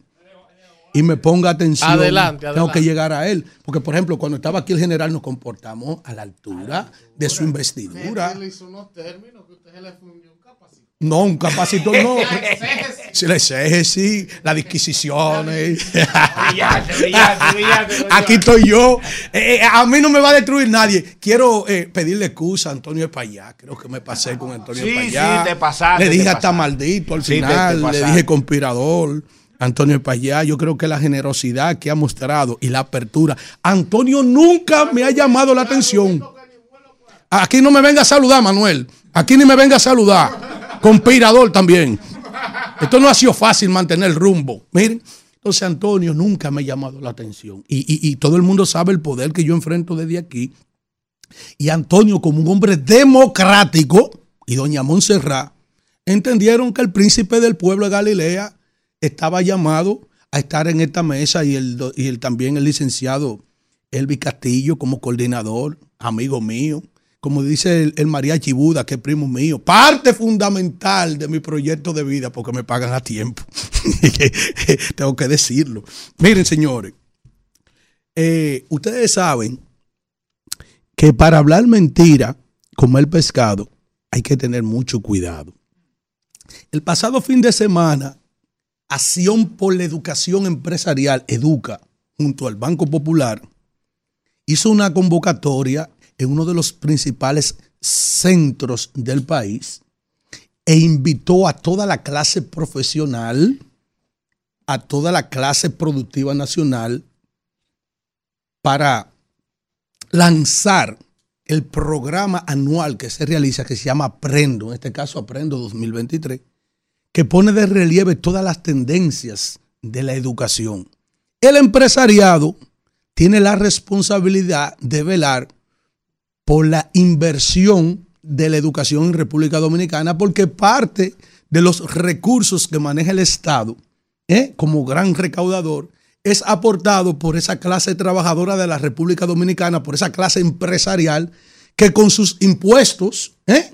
y me ponga atención, Adelante, tengo adelante. que llegar a él. Porque, por ejemplo, cuando estaba aquí el general, nos comportamos a la altura de su investidura. No, un capacitor no. Si la exégesis, las disquisiciones. Brillante, brillante, brillante. Aquí estoy yo. Eh, eh, a mí no me va a destruir nadie. Quiero eh, pedirle excusa a Antonio Espallá. Creo que me pasé con Antonio Sí, Espallá. sí, te pasaste, Le dije te hasta pasaste. maldito al Sí, te- te final. le dije conspirador. Antonio Espallá, yo creo que la generosidad que ha mostrado y la apertura. Antonio nunca me ha llamado la atención. Aquí no me venga a saludar, Manuel. Aquí ni me venga a saludar. Conspirador también. Esto no ha sido fácil mantener el rumbo. Miren, entonces Antonio nunca me ha llamado la atención. Y, y- y todo el mundo sabe el poder que yo enfrento desde aquí. Y Antonio, como un hombre democrático, y doña Montserrat, entendieron que el príncipe del pueblo de Galilea estaba llamado a estar en esta mesa y, el, y el, también el licenciado Elvi Castillo como coordinador, amigo mío. Como dice el, el mariachi Buda, que es primo mío, parte fundamental de mi proyecto de vida porque me pagan a tiempo. Tengo que decirlo. Miren, señores, eh, ustedes saben que para hablar mentira, comer pescado, hay que tener mucho cuidado. El pasado fin de semana, Acción por la Educación Empresarial, Educa, junto al Banco Popular, hizo una convocatoria en uno de los principales centros del país e invitó a toda la clase profesional, a toda la clase productiva nacional, para lanzar el programa anual que se realiza, que se llama Aprendo, en este caso Aprendo 2023, que pone de relieve todas las tendencias de la educación. El empresariado tiene la responsabilidad de velar por la inversión de la educación en República Dominicana, porque parte de los recursos que maneja el Estado ¿eh? como gran recaudador es aportado por esa clase trabajadora de la República Dominicana, por esa clase empresarial que con sus impuestos ¿eh?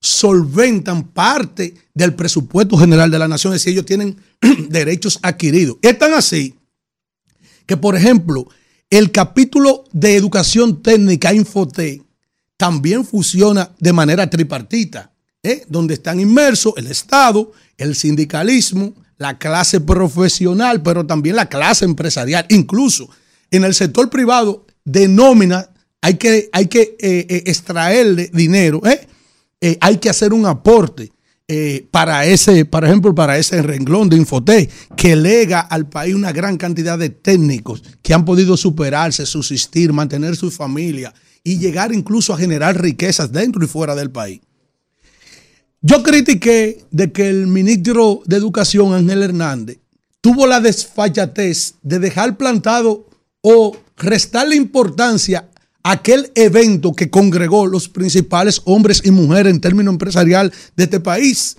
Solventan parte del presupuesto general de la nación, es decir, ellos tienen derechos adquiridos. Es tan así que, por ejemplo, el capítulo de educación técnica Infote también funciona de manera tripartita, ¿eh? donde están inmersos el Estado, el sindicalismo, la clase profesional, pero también la clase empresarial. Incluso en el sector privado de nómina hay que, hay que eh, eh, extraerle dinero, ¿eh? Eh, hay que hacer un aporte eh, para ese, por ejemplo, para ese renglón de Infotec, que lega al país una gran cantidad de técnicos que han podido superarse, subsistir, mantener su familia y llegar incluso a generar riquezas dentro y fuera del país. Yo critiqué de que el ministro de Educación, Ángel Hernández, tuvo la desfachatez de dejar plantado o restarle importancia aquel evento que congregó los principales hombres y mujeres en términos empresarial de este país.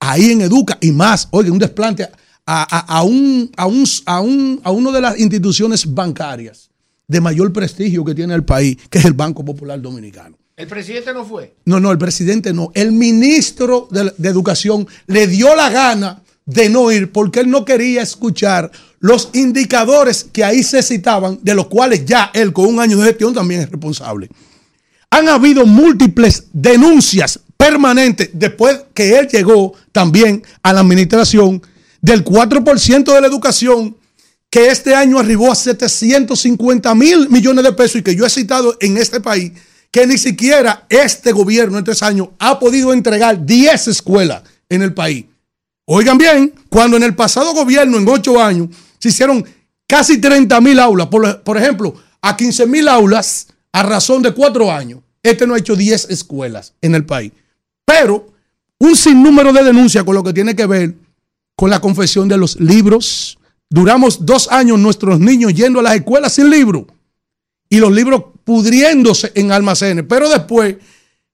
Ahí en Educa y más, oye, un desplante a, a- a un, a, un, a, un, a una de las instituciones bancarias de mayor prestigio que tiene el país, que es el Banco Popular Dominicano. El presidente no fue. No, no, el presidente no. El ministro de, de Educación le dio la gana de no ir porque él no quería escuchar los indicadores que ahí se citaban, de los cuales ya él con un año de gestión también es responsable. Han habido múltiples denuncias permanentes después que él llegó también a la administración del 4% de la educación que este año arribó a 750 mil millones de pesos y que yo he citado en este país, que ni siquiera este gobierno en tres años ha podido entregar 10 escuelas en el país. Oigan bien, cuando en el pasado gobierno, en ocho años, se hicieron casi 30 mil aulas, por, ejemplo, a 15 mil aulas a razón de cuatro años. Este no ha hecho 10 escuelas en el país. Pero un sinnúmero de denuncias con lo que tiene que ver con la confesión de los libros. Duramos dos años nuestros niños yendo a las escuelas sin libro y los libros pudriéndose en almacenes. Pero después,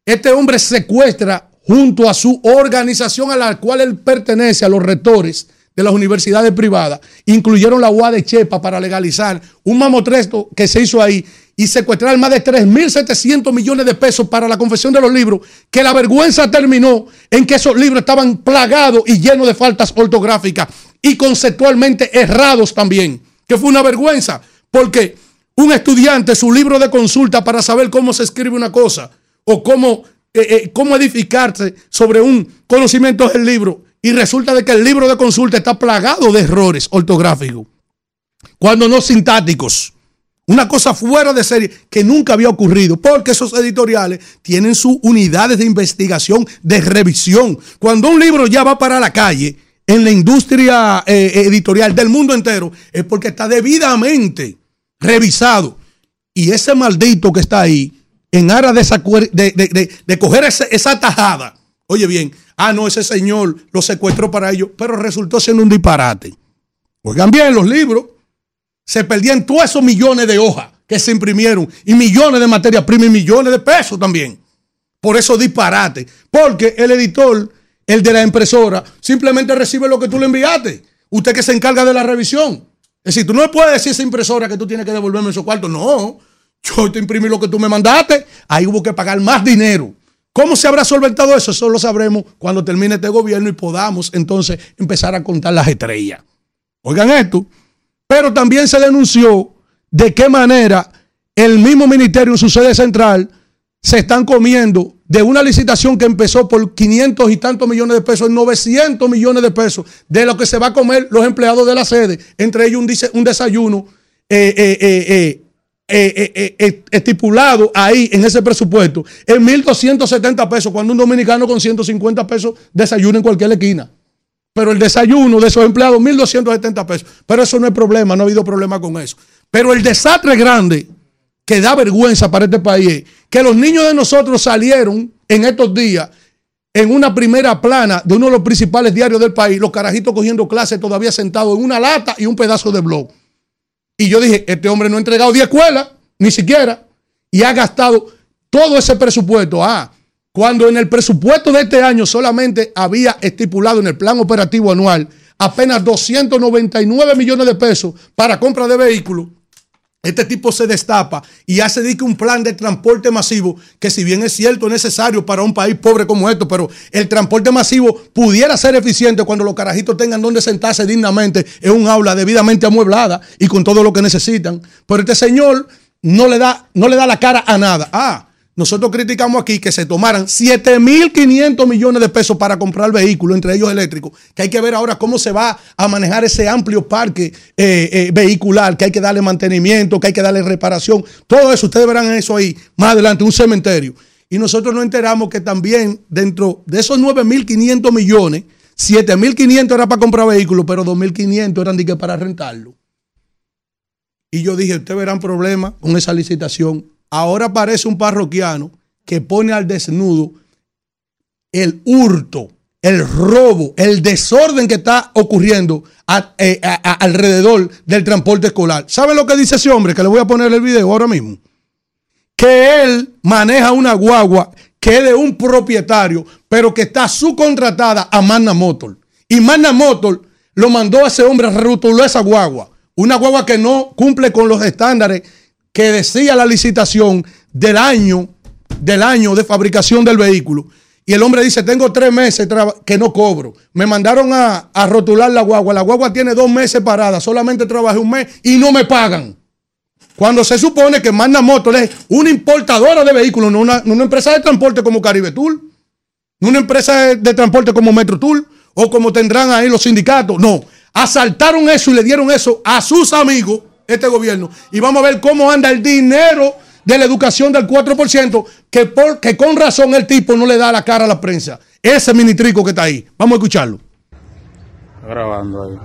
este hombre secuestra junto a su organización a la cual él pertenece, a los rectores de las universidades privadas, incluyeron la UA de Chepa para legalizar un mamotresto que se hizo ahí y secuestrar más de 3.700 millones de pesos para la confesión de los libros, que la vergüenza terminó en que esos libros estaban plagados y llenos de faltas ortográficas y conceptualmente errados también, que fue una vergüenza, porque un estudiante, su libro de consulta para saber cómo se escribe una cosa o cómo, eh, eh, cómo edificarse sobre un conocimiento del libro, y resulta de que el libro de consulta está plagado de errores ortográficos, cuando no sintáticos. Una cosa fuera de serie que nunca había ocurrido, porque esos editoriales tienen sus unidades de investigación, de revisión. Cuando un libro ya va para la calle en la industria eh, editorial del mundo entero, es porque está debidamente revisado. Y ese maldito que está ahí, en aras de, coger esa tajada, oye bien, ah, no, ese señor lo secuestró para ello, pero resultó siendo un disparate. Oigan bien, los libros se perdían todos esos millones de hojas que se imprimieron y millones de materia prima y millones de pesos también. Por eso disparate. Porque el editor, el de la impresora, simplemente recibe lo que tú le enviaste. Usted que se encarga de la revisión. Es decir, tú no le puedes decir a esa impresora que tú tienes que devolverme esos cuartos. No, yo te imprimí lo que tú me mandaste. Ahí hubo que pagar más dinero. ¿Cómo se habrá solventado eso? Eso lo sabremos cuando termine este gobierno y podamos entonces empezar a contar las estrellas. Oigan esto. Pero también se denunció de qué manera el mismo ministerio en su sede central se están comiendo de una licitación que empezó por 500 y tantos millones de pesos, 900 millones de pesos, de lo que se va a comer los empleados de la sede, entre ellos un, un desayuno eh, eh, eh, estipulado ahí en ese presupuesto en 1.270 pesos, cuando un dominicano con 150 pesos desayuna en cualquier esquina. Pero el desayuno de esos empleados, 1.270 pesos. Pero eso no es problema, no ha habido problema con eso. Pero el desastre grande que da vergüenza para este país es que los niños de nosotros salieron en estos días en una primera plana de uno de los principales diarios del país, los carajitos cogiendo clases todavía sentados en una lata y un pedazo de blog. Y yo dije, este hombre no ha entregado 10 escuelas, ni siquiera, y ha gastado todo ese presupuesto. Ah, cuando en el presupuesto de este año solamente había estipulado en el plan operativo anual apenas 299 millones de pesos para compra de vehículos, este tipo se destapa y hace un plan de transporte masivo que si bien es cierto es necesario para un país pobre como esto, pero el transporte masivo pudiera ser eficiente cuando los carajitos tengan donde sentarse dignamente en un aula debidamente amueblada y con todo lo que necesitan. Pero este señor no le da, no le da la cara a nada. Ah, nosotros criticamos aquí que se tomaran 7.500 millones de pesos para comprar vehículos, entre ellos eléctricos, que hay que ver ahora cómo se va a manejar ese amplio parque eh, eh, vehicular, que hay que darle mantenimiento, que hay que darle reparación. Todo eso, ustedes verán eso ahí más adelante, un cementerio. Y nosotros nos enteramos que también dentro de esos 9.500 millones, 7.500 era para comprar vehículos, pero 2.500 eran para rentarlo. Y yo dije, ustedes verán problemas con esa licitación ahora aparece un parroquiano que pone al desnudo el hurto, el robo, el desorden que está ocurriendo eh, alrededor del transporte escolar. ¿Sabe lo que dice ese hombre? Que le voy a poner el video ahora mismo. Que él maneja una guagua que es de un propietario, pero que está subcontratada a Magna Motor. Y Magna Motor lo mandó a ese hombre a rotular esa guagua. Una guagua que no cumple con los estándares que decía la licitación del año, del año de fabricación del vehículo. Y el hombre dice, tengo tres meses que no cobro. Me mandaron a, rotular la guagua. La guagua tiene dos meses parada. Solamente trabajé un mes y no me pagan. Cuando se supone que Magna Motor es una importadora de vehículos, no una, empresa de transporte como Caribe Tour, no una empresa de, de transporte como Metro o como tendrán ahí los sindicatos. No, Asaltaron eso y le dieron eso a sus amigos, este gobierno. Y vamos a ver cómo anda el dinero de la educación del 4%, que, por, que con razón el tipo no le da la cara a la prensa. Ese ministrico que está ahí. Vamos a escucharlo. grabando ahí.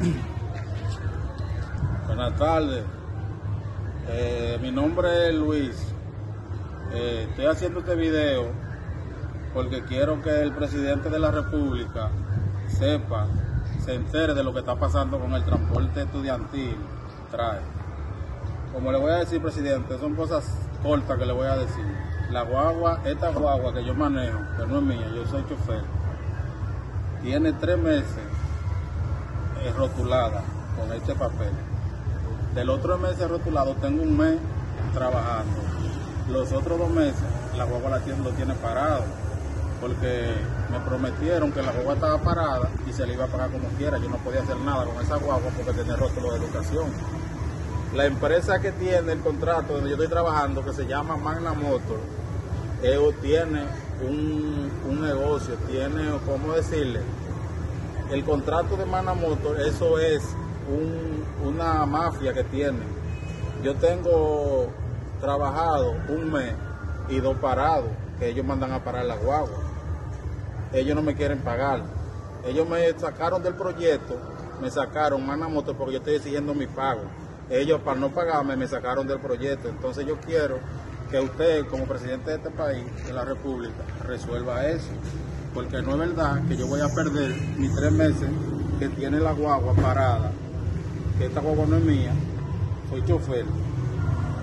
Buenas tardes. Eh, mi nombre es Luis. Eh, estoy haciendo este video porque quiero que el presidente de la República sepa, se de lo que está pasando con el transporte estudiantil. Trae. Como le voy a decir, presidente, son cosas cortas que le voy a decir. La guagua, esta guagua que yo manejo, que no es mía, yo soy chofer, tiene tres meses eh, rotulada con este papel. Del otro mes rotulado tengo un mes trabajando. Los otros dos meses la guagua la lo tiene parado porque me prometieron que la guagua estaba parada y se le iba a pagar como quiera. Yo no podía hacer nada con esa guagua porque tenía rótulo de educación. La empresa que tiene el contrato donde yo estoy trabajando, que se llama Magna Motor, ellos tiene un, un negocio, tiene, ¿cómo decirle? El contrato de Magna Motor, eso es un- una mafia que tiene. Yo tengo trabajado un mes y dos parados, que ellos mandan a parar la guagua. Ellos no me quieren pagar. Ellos me sacaron del proyecto, me sacaron Magna Motor porque yo estoy exigiendo mi pago. Ellos, para no pagarme, me sacaron del proyecto. Entonces yo quiero que usted, como presidente de este país, de la República, resuelva eso. Porque no es verdad que yo voy a perder mis tres meses que tiene la guagua parada, que esta guagua no es mía, soy chofer.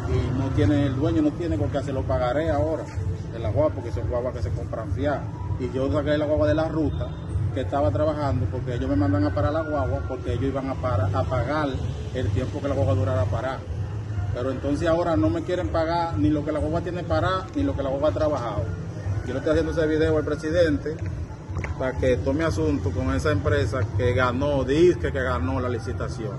Y no tiene, el dueño no tiene con qué se lo pagaré ahora de la guagua, porque son guaguas que se compran fiadas. Y yo saqué la guagua de la ruta que estaba trabajando porque ellos me mandan a parar la guagua porque ellos iban a, para- a pagar el tiempo que la guagua durara parar. Pero entonces ahora no me quieren pagar ni lo que la guagua tiene parada ni lo que la guagua ha trabajado. Yo le estoy haciendo ese video al presidente para que tome asunto con esa empresa que ganó, dice que ganó la licitación.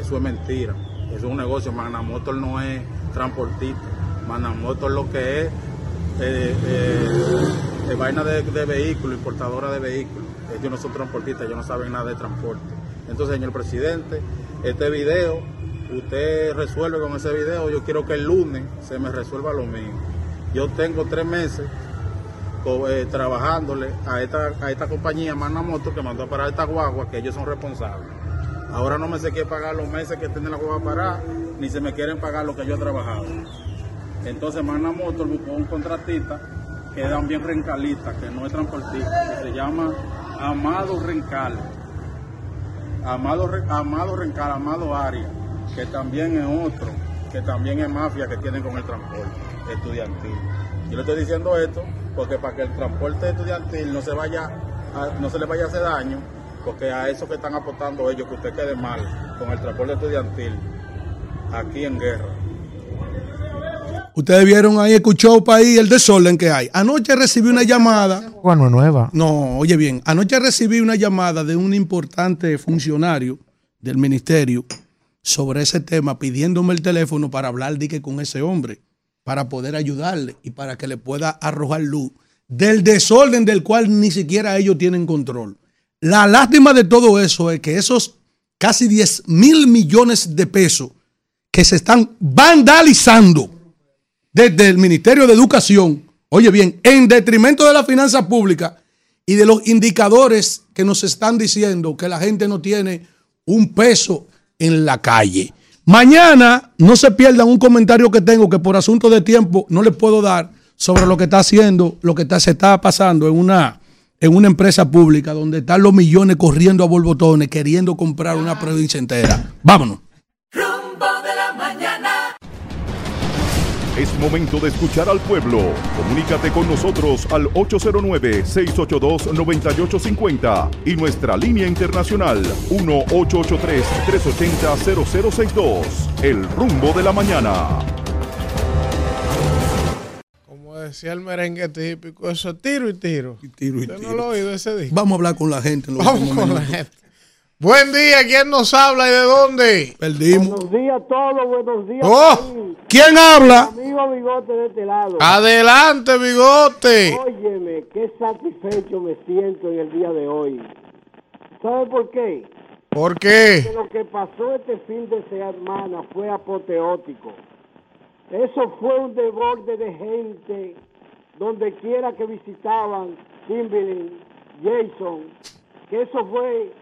Eso es mentira. Eso es un negocio. Magna Motor no es transportista. Magna Motor lo que es eh, eh, eh, vaina de, de vehículos, importadora de vehículos. Ellos no son transportistas, ellos no saben nada de transporte. Entonces, señor presidente, este video, usted resuelve con ese video. Yo quiero que el lunes se me resuelva lo mío. Yo tengo tres meses eh, trabajándole a esta, a esta compañía Magna Motor que mandó a parar esta guagua, que ellos son responsables. Ahora no me se quiere pagar los meses que tiene la guagua parada, ni se me quieren pagar lo que yo he trabajado. Entonces Magna Motor buscó un contratista que es también rencalista, que no es transportista, que se llama Amado Rencal. Amado, Re- Amado Rencal, Amado Aria, que también es otro, que también es mafia que tienen con el transporte estudiantil. Yo le estoy diciendo esto porque para que el transporte estudiantil no se vaya, no se le vaya a hacer daño, porque a eso que están aportando ellos, que usted quede mal con el transporte estudiantil aquí en guerra. Ustedes vieron ahí, escuchó país el desorden que hay. Anoche recibí una llamada. Bueno, nueva. No, oye bien, anoche recibí una llamada de un importante funcionario del ministerio sobre ese tema, pidiéndome el teléfono para hablar de que con ese hombre, para poder ayudarle y para que le pueda arrojar luz del desorden del cual ni siquiera ellos tienen control. La lástima de todo eso es que esos casi 10 mil millones de pesos que se están vandalizando desde el Ministerio de Educación, oye bien, en detrimento de la finanza pública y de los indicadores que nos están diciendo que la gente no tiene un peso en la calle. Mañana no se pierdan un comentario que tengo que por asunto de tiempo no les puedo dar sobre lo que está haciendo, lo que está, se está pasando en una, en una empresa pública donde están los millones corriendo a borbotones queriendo comprar una provincia entera. Vámonos. Es momento de escuchar al pueblo. Comunícate con nosotros al 809-682-9850 y nuestra línea internacional 1-883-380-0062. El rumbo de la mañana. Como decía el merengue típico, eso es tiro y tiro. tiro y ¿Usted no lo ha oído ese disco? Vamos a hablar con la gente. en los Vamos con la gente. Buen día, ¿quién nos habla y de dónde? Perdimos. Buenos días a todos, buenos días. Oh. ¿quién habla? Amigo Bigote de este lado. Adelante, bigote. Óyeme, qué satisfecho me siento en el día de hoy. ¿Sabe por qué? ¿Por qué? Porque lo que pasó este fin de semana fue apoteótico. Eso fue un desborde de gente donde quiera que visitaban Kimberly, Jason, que eso fue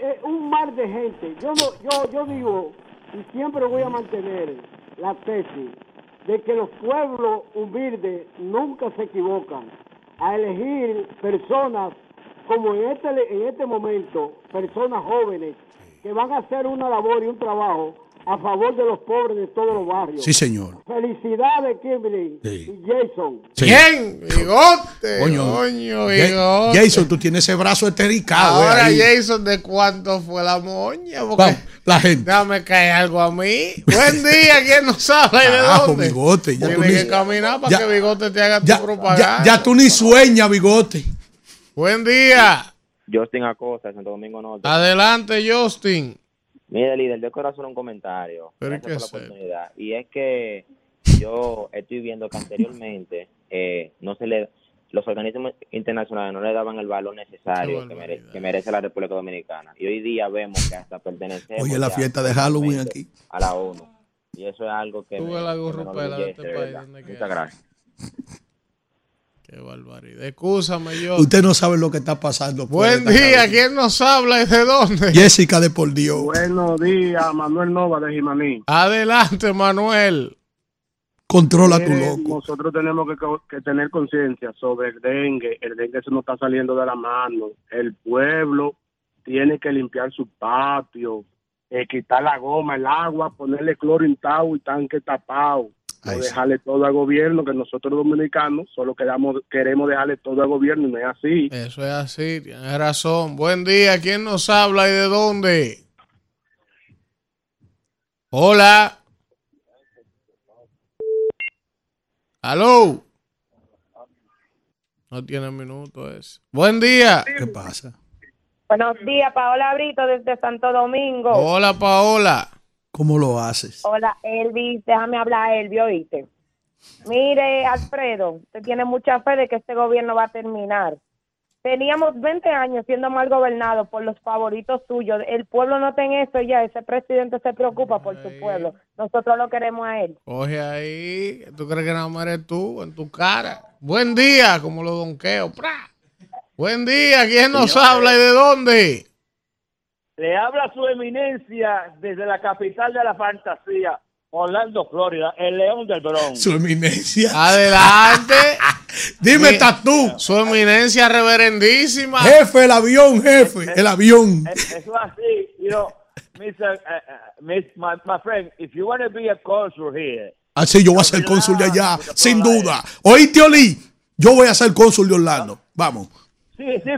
eh, un mar de gente. Yo no, yo, yo digo y siempre voy a mantener la tesis de que los pueblos humildes nunca se equivocan a elegir personas como en este, en este momento, personas jóvenes que van a hacer una labor y un trabajo a favor de los pobres de todos los barrios. Sí, señor. Felicidades, Kimberly y Jason. Sí. Bien, bigote. Coño. Coño, bigote. Jason, tú tienes ese brazo estericado. eh, Ahora. Jason, ¿de cuánto fue la moña? Porque Vamos, la gente. déjame caer algo a mí. Buen día, ¿quién no sabe de dónde? bigote. Ya tú Tienes ni- que caminar para ya- que Bigote te haga ya, tu propaganda. ya, ya tú ni sueñas, bigote. Buen día. Justin Acosta, Santo Domingo Norte. Adelante, Justin. Mire, líder, yo quiero hacer un comentario. Pero Gracias ¿qué por la oportunidad. Y es que yo estoy viendo que anteriormente eh, no se le los organismos internacionales no le daban el valor necesario que, mere- que merece la República Dominicana. Y hoy día vemos que hasta pertenecemos Oye, la fiesta de Halloween aquí. a la ONU. Y eso es algo que Tuve me, la me enorgullece, este país. Muchas gracias. Qué barbaridad. Excúsame, yo. Usted no sabe lo que está pasando. Buen día. ¿quién nos habla y de dónde? Jessica de por Dios. Buenos días, Manuel Nova de Jimaní. Adelante, Manuel. Controla tu loco. Nosotros tenemos que, que tener conciencia sobre el dengue. El dengue se nos está saliendo de la mano. El pueblo tiene que limpiar su patio, eh, quitar la goma, el agua, ponerle cloro intacto y tanque tapado. No dejarle todo al gobierno, que nosotros dominicanos solo queramos, queremos dejarle todo al gobierno y no es así. Eso es así, tienes razón. Buen día, ¿quién nos habla y de dónde? Hola. Aló. No tiene minuto ese. Buen día. ¿Qué pasa? Buenos días, Paola Brito desde Santo Domingo. Hola, Paola. ¿Cómo lo haces? Hola, Elvis, déjame hablar, Elvis, oíste. Mire, Alfredo, usted tiene mucha fe de que este gobierno va a terminar. Teníamos 20 años siendo mal gobernados por los favoritos suyos. El pueblo no en eso ya. Ese presidente se preocupa por su pueblo. Nosotros lo queremos a él. Coge ahí. ¿Tú crees que nada más eres tú en tu cara? Buen día, como los donqueos. ¡Pra! Buen día, ¿quién nos habla y de dónde? Le habla su eminencia desde la capital de la fantasía, Orlando, Florida, el León del Bronx. Su eminencia. Adelante. Dime, Mi- Tatú. Su eminencia reverendísima. Jefe, el avión, jefe, el avión. Eh, Eso es así, you know, Mr. uh, uh, Miss, my, my friend, if you want to be a consul here, Así yo voy a ser cónsul de allá, sin duda. Oíste, Oli, yo voy a ser cónsul de Orlando. Vamos. sí, sí,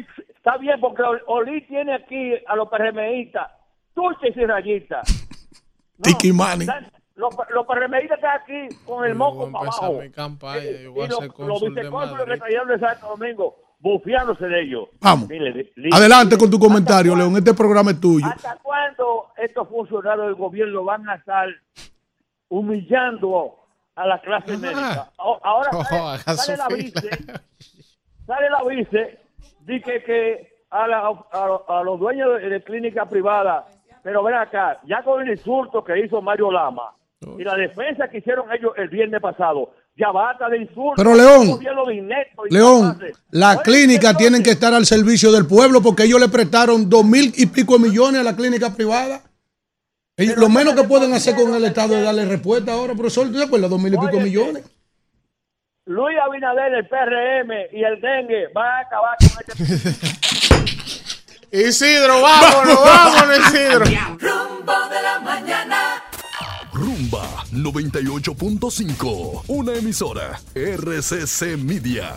está bien, porque Ol- Oli tiene aquí a los PRMistas, dulces y rayitas. Tiki Mani. Están- Los, los PRMistas están aquí con el moco para empezar abajo. mi campaña. Yo Y voy a los, ser los cónsul de vicecónsules que cayeron de Santo Domingo, bufiándose de ellos. Vamos. Di- Adelante con tu comentario, León. Este programa es tuyo. ¿Hasta cuándo estos funcionarios del gobierno van a estar humillando a la clase médica? O- Ahora Oh, sale, la vice, sale la vice, dice que a, la- a- a los dueños de, de clínica privada, pero ven acá, ya con el insulto que hizo Mario Lama y la defensa que hicieron ellos el viernes pasado, ya basta de insultos. Pero, León, León, las clínicas tienen que estar al servicio del pueblo porque ellos le prestaron dos mil y pico de millones a la clínica privada. Ellos- lo menos que pueden hacer con el Estado es darle respuesta ahora, profesor. ¿Tú te acuerdas? Dos mil y pico millones. Luis Abinader, el PRM y el dengue van a acabar con este Isidro, vámonos, vámonos, Isidro. Rumbo de la mañana. Rumba 98.5, una emisora RCC Media.